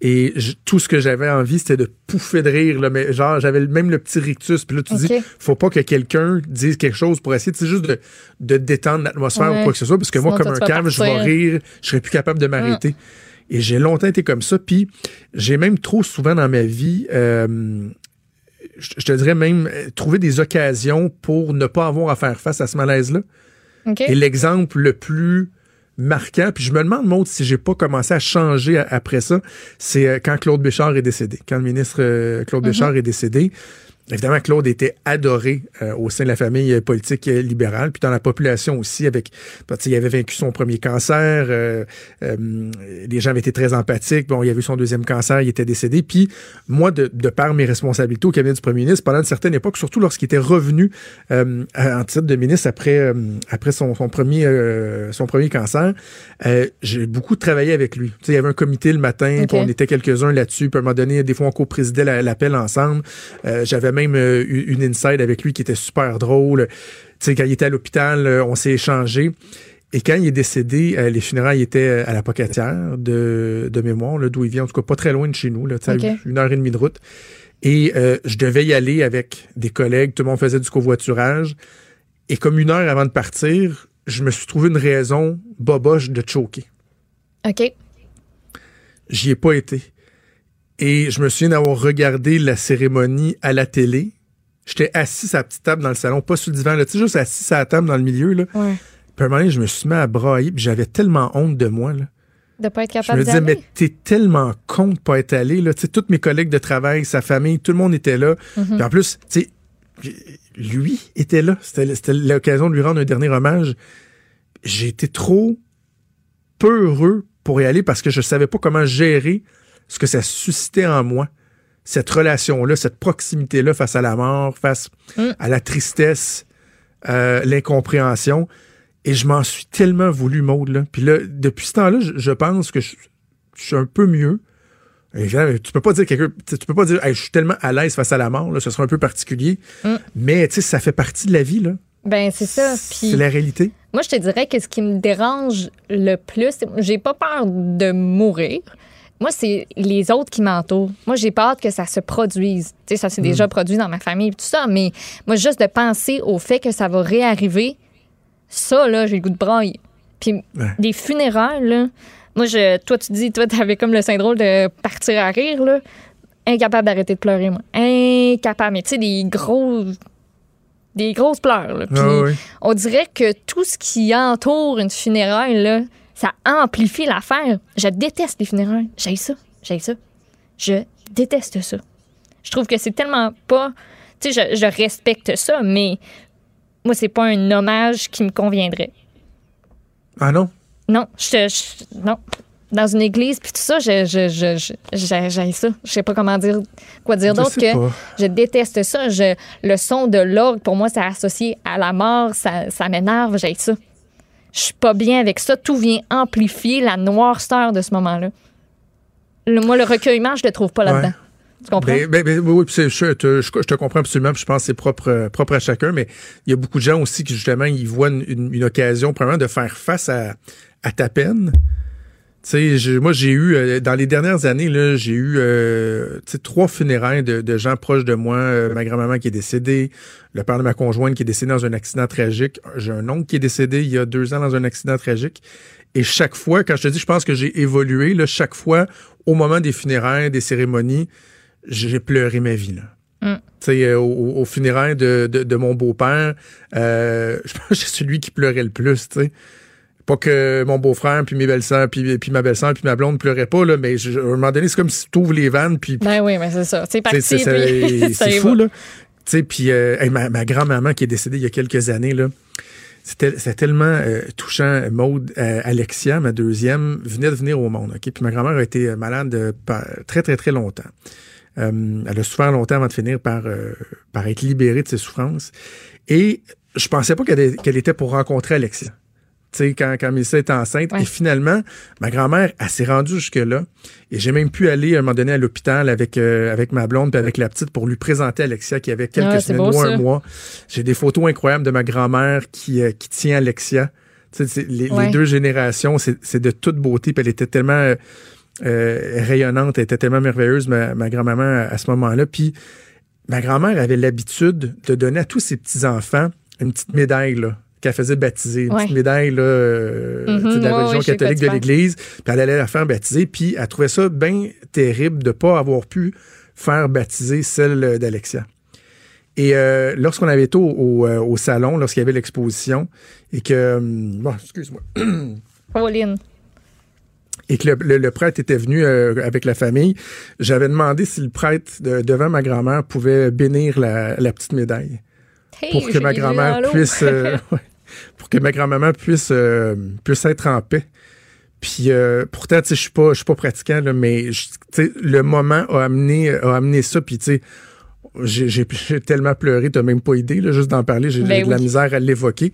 et tout ce que j'avais envie, c'était de pouffer de rire. Là, mais genre, j'avais même le petit rictus. Puis là, tu dis, faut pas que quelqu'un dise quelque chose pour essayer, juste de, de détendre l'atmosphère ou quoi que ce soit. Parce que moi, comme un calme, je vais rire, je serais plus capable de m'arrêter. Et j'ai longtemps été comme ça. Puis j'ai même trop souvent dans ma vie euh, je te dirais même, euh, trouver des occasions pour ne pas avoir à faire face à ce malaise-là. Et l'exemple le plus marquant, puis je me demande, Maud, si j'ai pas commencé à changer après ça, c'est euh, quand Claude Béchard est décédé. Quand le ministre euh, Claude mm-hmm. Béchard est décédé, Évidemment, Claude était adoré euh, au sein de la famille euh, politique euh, libérale, puis dans la population aussi, avec, il avait vaincu son premier cancer, les gens avaient été très empathiques, bon, il a eu son deuxième cancer, il était décédé, puis moi, de, de par mes responsabilités au cabinet du premier ministre, pendant une certaine époque, surtout lorsqu'il était revenu en titre de ministre après, après son, son premier, son premier cancer, j'ai beaucoup travaillé avec lui. il y avait un comité le matin, on était quelques-uns là-dessus, puis à un moment donné, des fois, on co-présidait l'appel ensemble. J'avais même euh, une inside avec lui qui était super drôle. Tu sais, quand il était à l'hôpital, euh, on s'est échangé. Et quand il est décédé, euh, les funérailles étaient à la Pocatière de, de mémoire, d'où il vient, en tout cas pas très loin de chez nous, là, une heure et demie de route. Et je devais y aller avec des collègues, tout le monde faisait du covoiturage. Et comme une heure avant de partir, je me suis trouvé une raison boboche de choquer. OK. J'y ai pas été. Et je me souviens d'avoir regardé la cérémonie à la télé J'étais assis à la petite table dans le salon, pas sur le divan, là, tu sais, juste assis à la table dans le milieu, là. Ouais. Puis à un moment donné, je me suis mis à brailler, puis j'avais tellement honte de moi, là. De pas être Je capable me d'y disais, mais t'es tellement con de pas être allé, là. Tu sais, tous mes collègues de travail, sa famille, tout le monde était là. Puis en plus, tu sais, lui était là. C'était c'était l'occasion de lui rendre un dernier hommage. J'ai été trop peu heureux pour y aller parce que je savais pas comment gérer ce que ça suscitait en moi. Cette relation-là, cette proximité-là face à la mort, face Mm. à la tristesse, euh, l'incompréhension. Et je m'en suis tellement voulu, Maude. Là. Puis là, depuis ce temps-là, je, je pense que je, je suis un peu mieux. Tu peux pas dire quelqu'un, tu peux pas dire, Hey, je suis tellement à l'aise face à la mort, là, ce serait un peu particulier. Mm. Mais tu sais, ça fait partie de la vie, là. Ben, c'est ça. Puis C'est la réalité. moi, je te dirais que ce qui me dérange le plus, j'ai pas peur de mourir. Moi, c'est les autres qui m'entourent. Moi, j'ai pas hâte que ça se produise. Tu sais, ça s'est déjà produit dans ma famille et tout ça, mais moi, juste de penser au fait que ça va réarriver, ça, là, j'ai le goût de brailler. Puis Ouais. des funérailles, là, moi, je, toi, tu dis, toi, t'avais comme le syndrome de partir à rire, là. Incapable d'arrêter de pleurer, moi. Incapable. Mais tu sais, des gros. Des grosses pleurs, là. Puis Ah oui. on dirait que tout ce qui entoure une funéraille, là, ça amplifie l'affaire. Je déteste les funérailles. J'ai ça. J'ai ça. Je déteste ça. Je trouve que c'est tellement pas. Tu sais, je, je respecte ça, mais moi, c'est pas un hommage qui me conviendrait. Ah non? Non, je je- non. Dans une église, puis tout ça, je, je, je, je- j'ai- j'ai ça. Je sais pas comment dire, quoi dire Je d'autre que pas. je déteste ça. Je, le son de l'orgue, pour moi, c'est associé à la mort. Ça, ça m'énerve. J'ai ça. Je suis pas bien avec ça. Tout vient amplifier la noirceur de ce moment-là. Le- moi, le recueillement, je le trouve pas là-dedans. Tu comprends? Ben, ben, ben, oui, je, te, je- te comprends absolument. puis je pense que c'est propre, euh, propre à chacun, mais il y a beaucoup de gens aussi qui, justement, ils voient une, une- une occasion, premièrement, de faire face à, à ta peine. Tu sais, je- moi, j'ai eu, euh, dans les dernières années, là, j'ai eu euh, trois funérailles de, de gens proches de moi. Euh, ma grand-maman qui est décédée, le père de ma conjointe qui est décédé dans un accident tragique. J'ai un oncle qui est décédé il y a deux ans dans un accident tragique. Et chaque fois, quand je te dis, je pense que j'ai évolué, là, chaque fois, au moment des funérailles, des cérémonies, j'ai pleuré ma vie. Là. Mm. Tu sais, au, au funérailles de, de, de mon beau-père, je pense que c'est celui qui pleurait le plus, sais. Pas que mon beau-frère, puis mes belles-sœurs, puis, puis ma belle-sœur, puis ma blonde pleuraient pas, là, mais je- à un moment donné, c'est comme si tu ouvres les vannes, puis Ben oui, mais c'est ça. C'est parti. c'est fou, là. Tu sais, puis euh, hey, ma, ma grand-maman qui est décédée il y a quelques années, là, c'était tellement euh, touchant. Maude, euh, Alexia, ma deuxième, venait de venir au monde. ok? Puis ma grand-mère a été malade euh, très, très, très longtemps. Euh, elle a souffert longtemps avant de finir par, euh, par être libérée de ses souffrances. Et je pensais pas qu'elle qu'elle était pour rencontrer Alexia. Tu sais, quand, quand Mélissa était enceinte. Ouais. Et finalement, ma grand-mère, elle s'est rendue jusque-là. Et j'ai même pu aller, à un moment donné, à l'hôpital avec, euh, avec ma blonde puis avec la petite pour lui présenter Alexia qui avait quelques Ah, semaines beau, ou ça. un mois. J'ai des photos incroyables de ma grand-mère qui, euh, qui tient Alexia. Tu sais, c'est- les, deux générations, c'est c'est de toute beauté. Puis elle était tellement euh, euh, rayonnante, elle était tellement merveilleuse, ma, ma grand-maman, à, à ce moment-là. Puis ma grand-mère avait l'habitude de donner à tous ses petits-enfants une petite médaille, là qu'elle faisait baptiser, une Ouais. petite médaille là, euh, de la ouais, religion catholique de l'Église, puis elle allait la faire baptiser, puis elle trouvait ça bien terrible de pas avoir pu faire baptiser celle d'Alexia. Et euh, lorsqu'on avait été au, au, euh, au salon, lorsqu'il y avait l'exposition, et que... Bon, excuse-moi. Pauline. et que le, le- le prêtre était venu euh, avec la famille, j'avais demandé si le prêtre, de- devant ma grand-mère, pouvait bénir la, la petite médaille Hey, pour que ma grand-mère puisse euh, ouais, pour que ma grand-maman puisse euh, puisse être en paix. Puis euh, pourtant, je suis pas je suis pas pratiquant là, mais le moment a amené a amené ça. Puis tu sais, j'ai tellement pleuré, t'as même pas idée là, juste d'en parler, j'ai Ben de la misère à l'évoquer.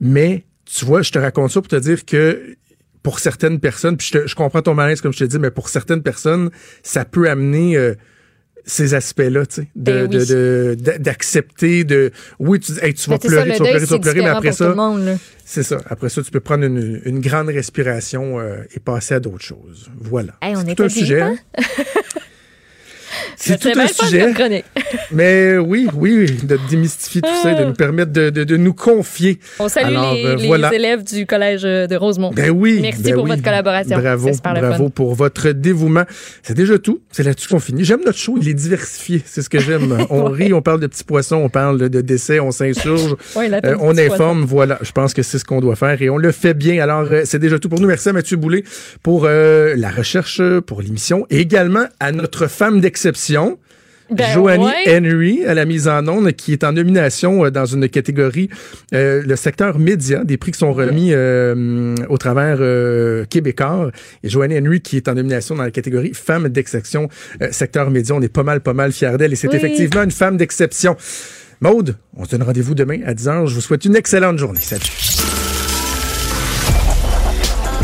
Mais tu vois, je te raconte ça pour te dire que pour certaines personnes, puis je, te- je comprends ton malaise comme je te dis, mais pour certaines personnes, ça peut amener euh, ces aspects-là, tu sais, de- Ben de- oui. de- d'accepter oui, tu, hey, tu vas ça, pleurer, le tu vas pleurer, tu vas pleurer, mais après ça, c'est ça. Après ça, tu peux prendre une, une grande respiration euh, et passer à d'autres choses. Voilà. Hey, on C'est est tout un sujet. hein? C'est tout un sujet. Mais oui, oui, de démystifier tout ça, de nous permettre de, de- de nous confier. On salue Alors, les, euh, les élèves du collège de Rosemont. Ben oui. Merci ben pour oui. votre collaboration. Bravo, bravo pour votre dévouement. C'est déjà tout. C'est là-dessus qu'on finit. J'aime notre show, il est diversifié. C'est ce que j'aime. On Ouais. rit, on parle de petits poissons, on parle de décès, on s'insurge, Ouais, euh, on informe. Voilà, je pense que c'est ce qu'on doit faire et on le fait bien. Alors, euh, c'est déjà tout pour nous. Merci à Mathieu Boulay pour euh, la recherche, pour l'émission et également à notre femme d'exception. Ben Joanie ouais. Henry à la mise en onde, qui est en nomination euh, dans une catégorie, euh, le secteur média, des prix qui sont remis euh, au travers Québécois. Et Joanie Henry qui est en nomination dans la catégorie femme d'exception, secteur média. On est pas mal, pas mal fiers d'elle et c'est Oui. effectivement une femme d'exception. Maude, on se donne rendez-vous demain à 10h. Je vous souhaite une excellente journée. Salut.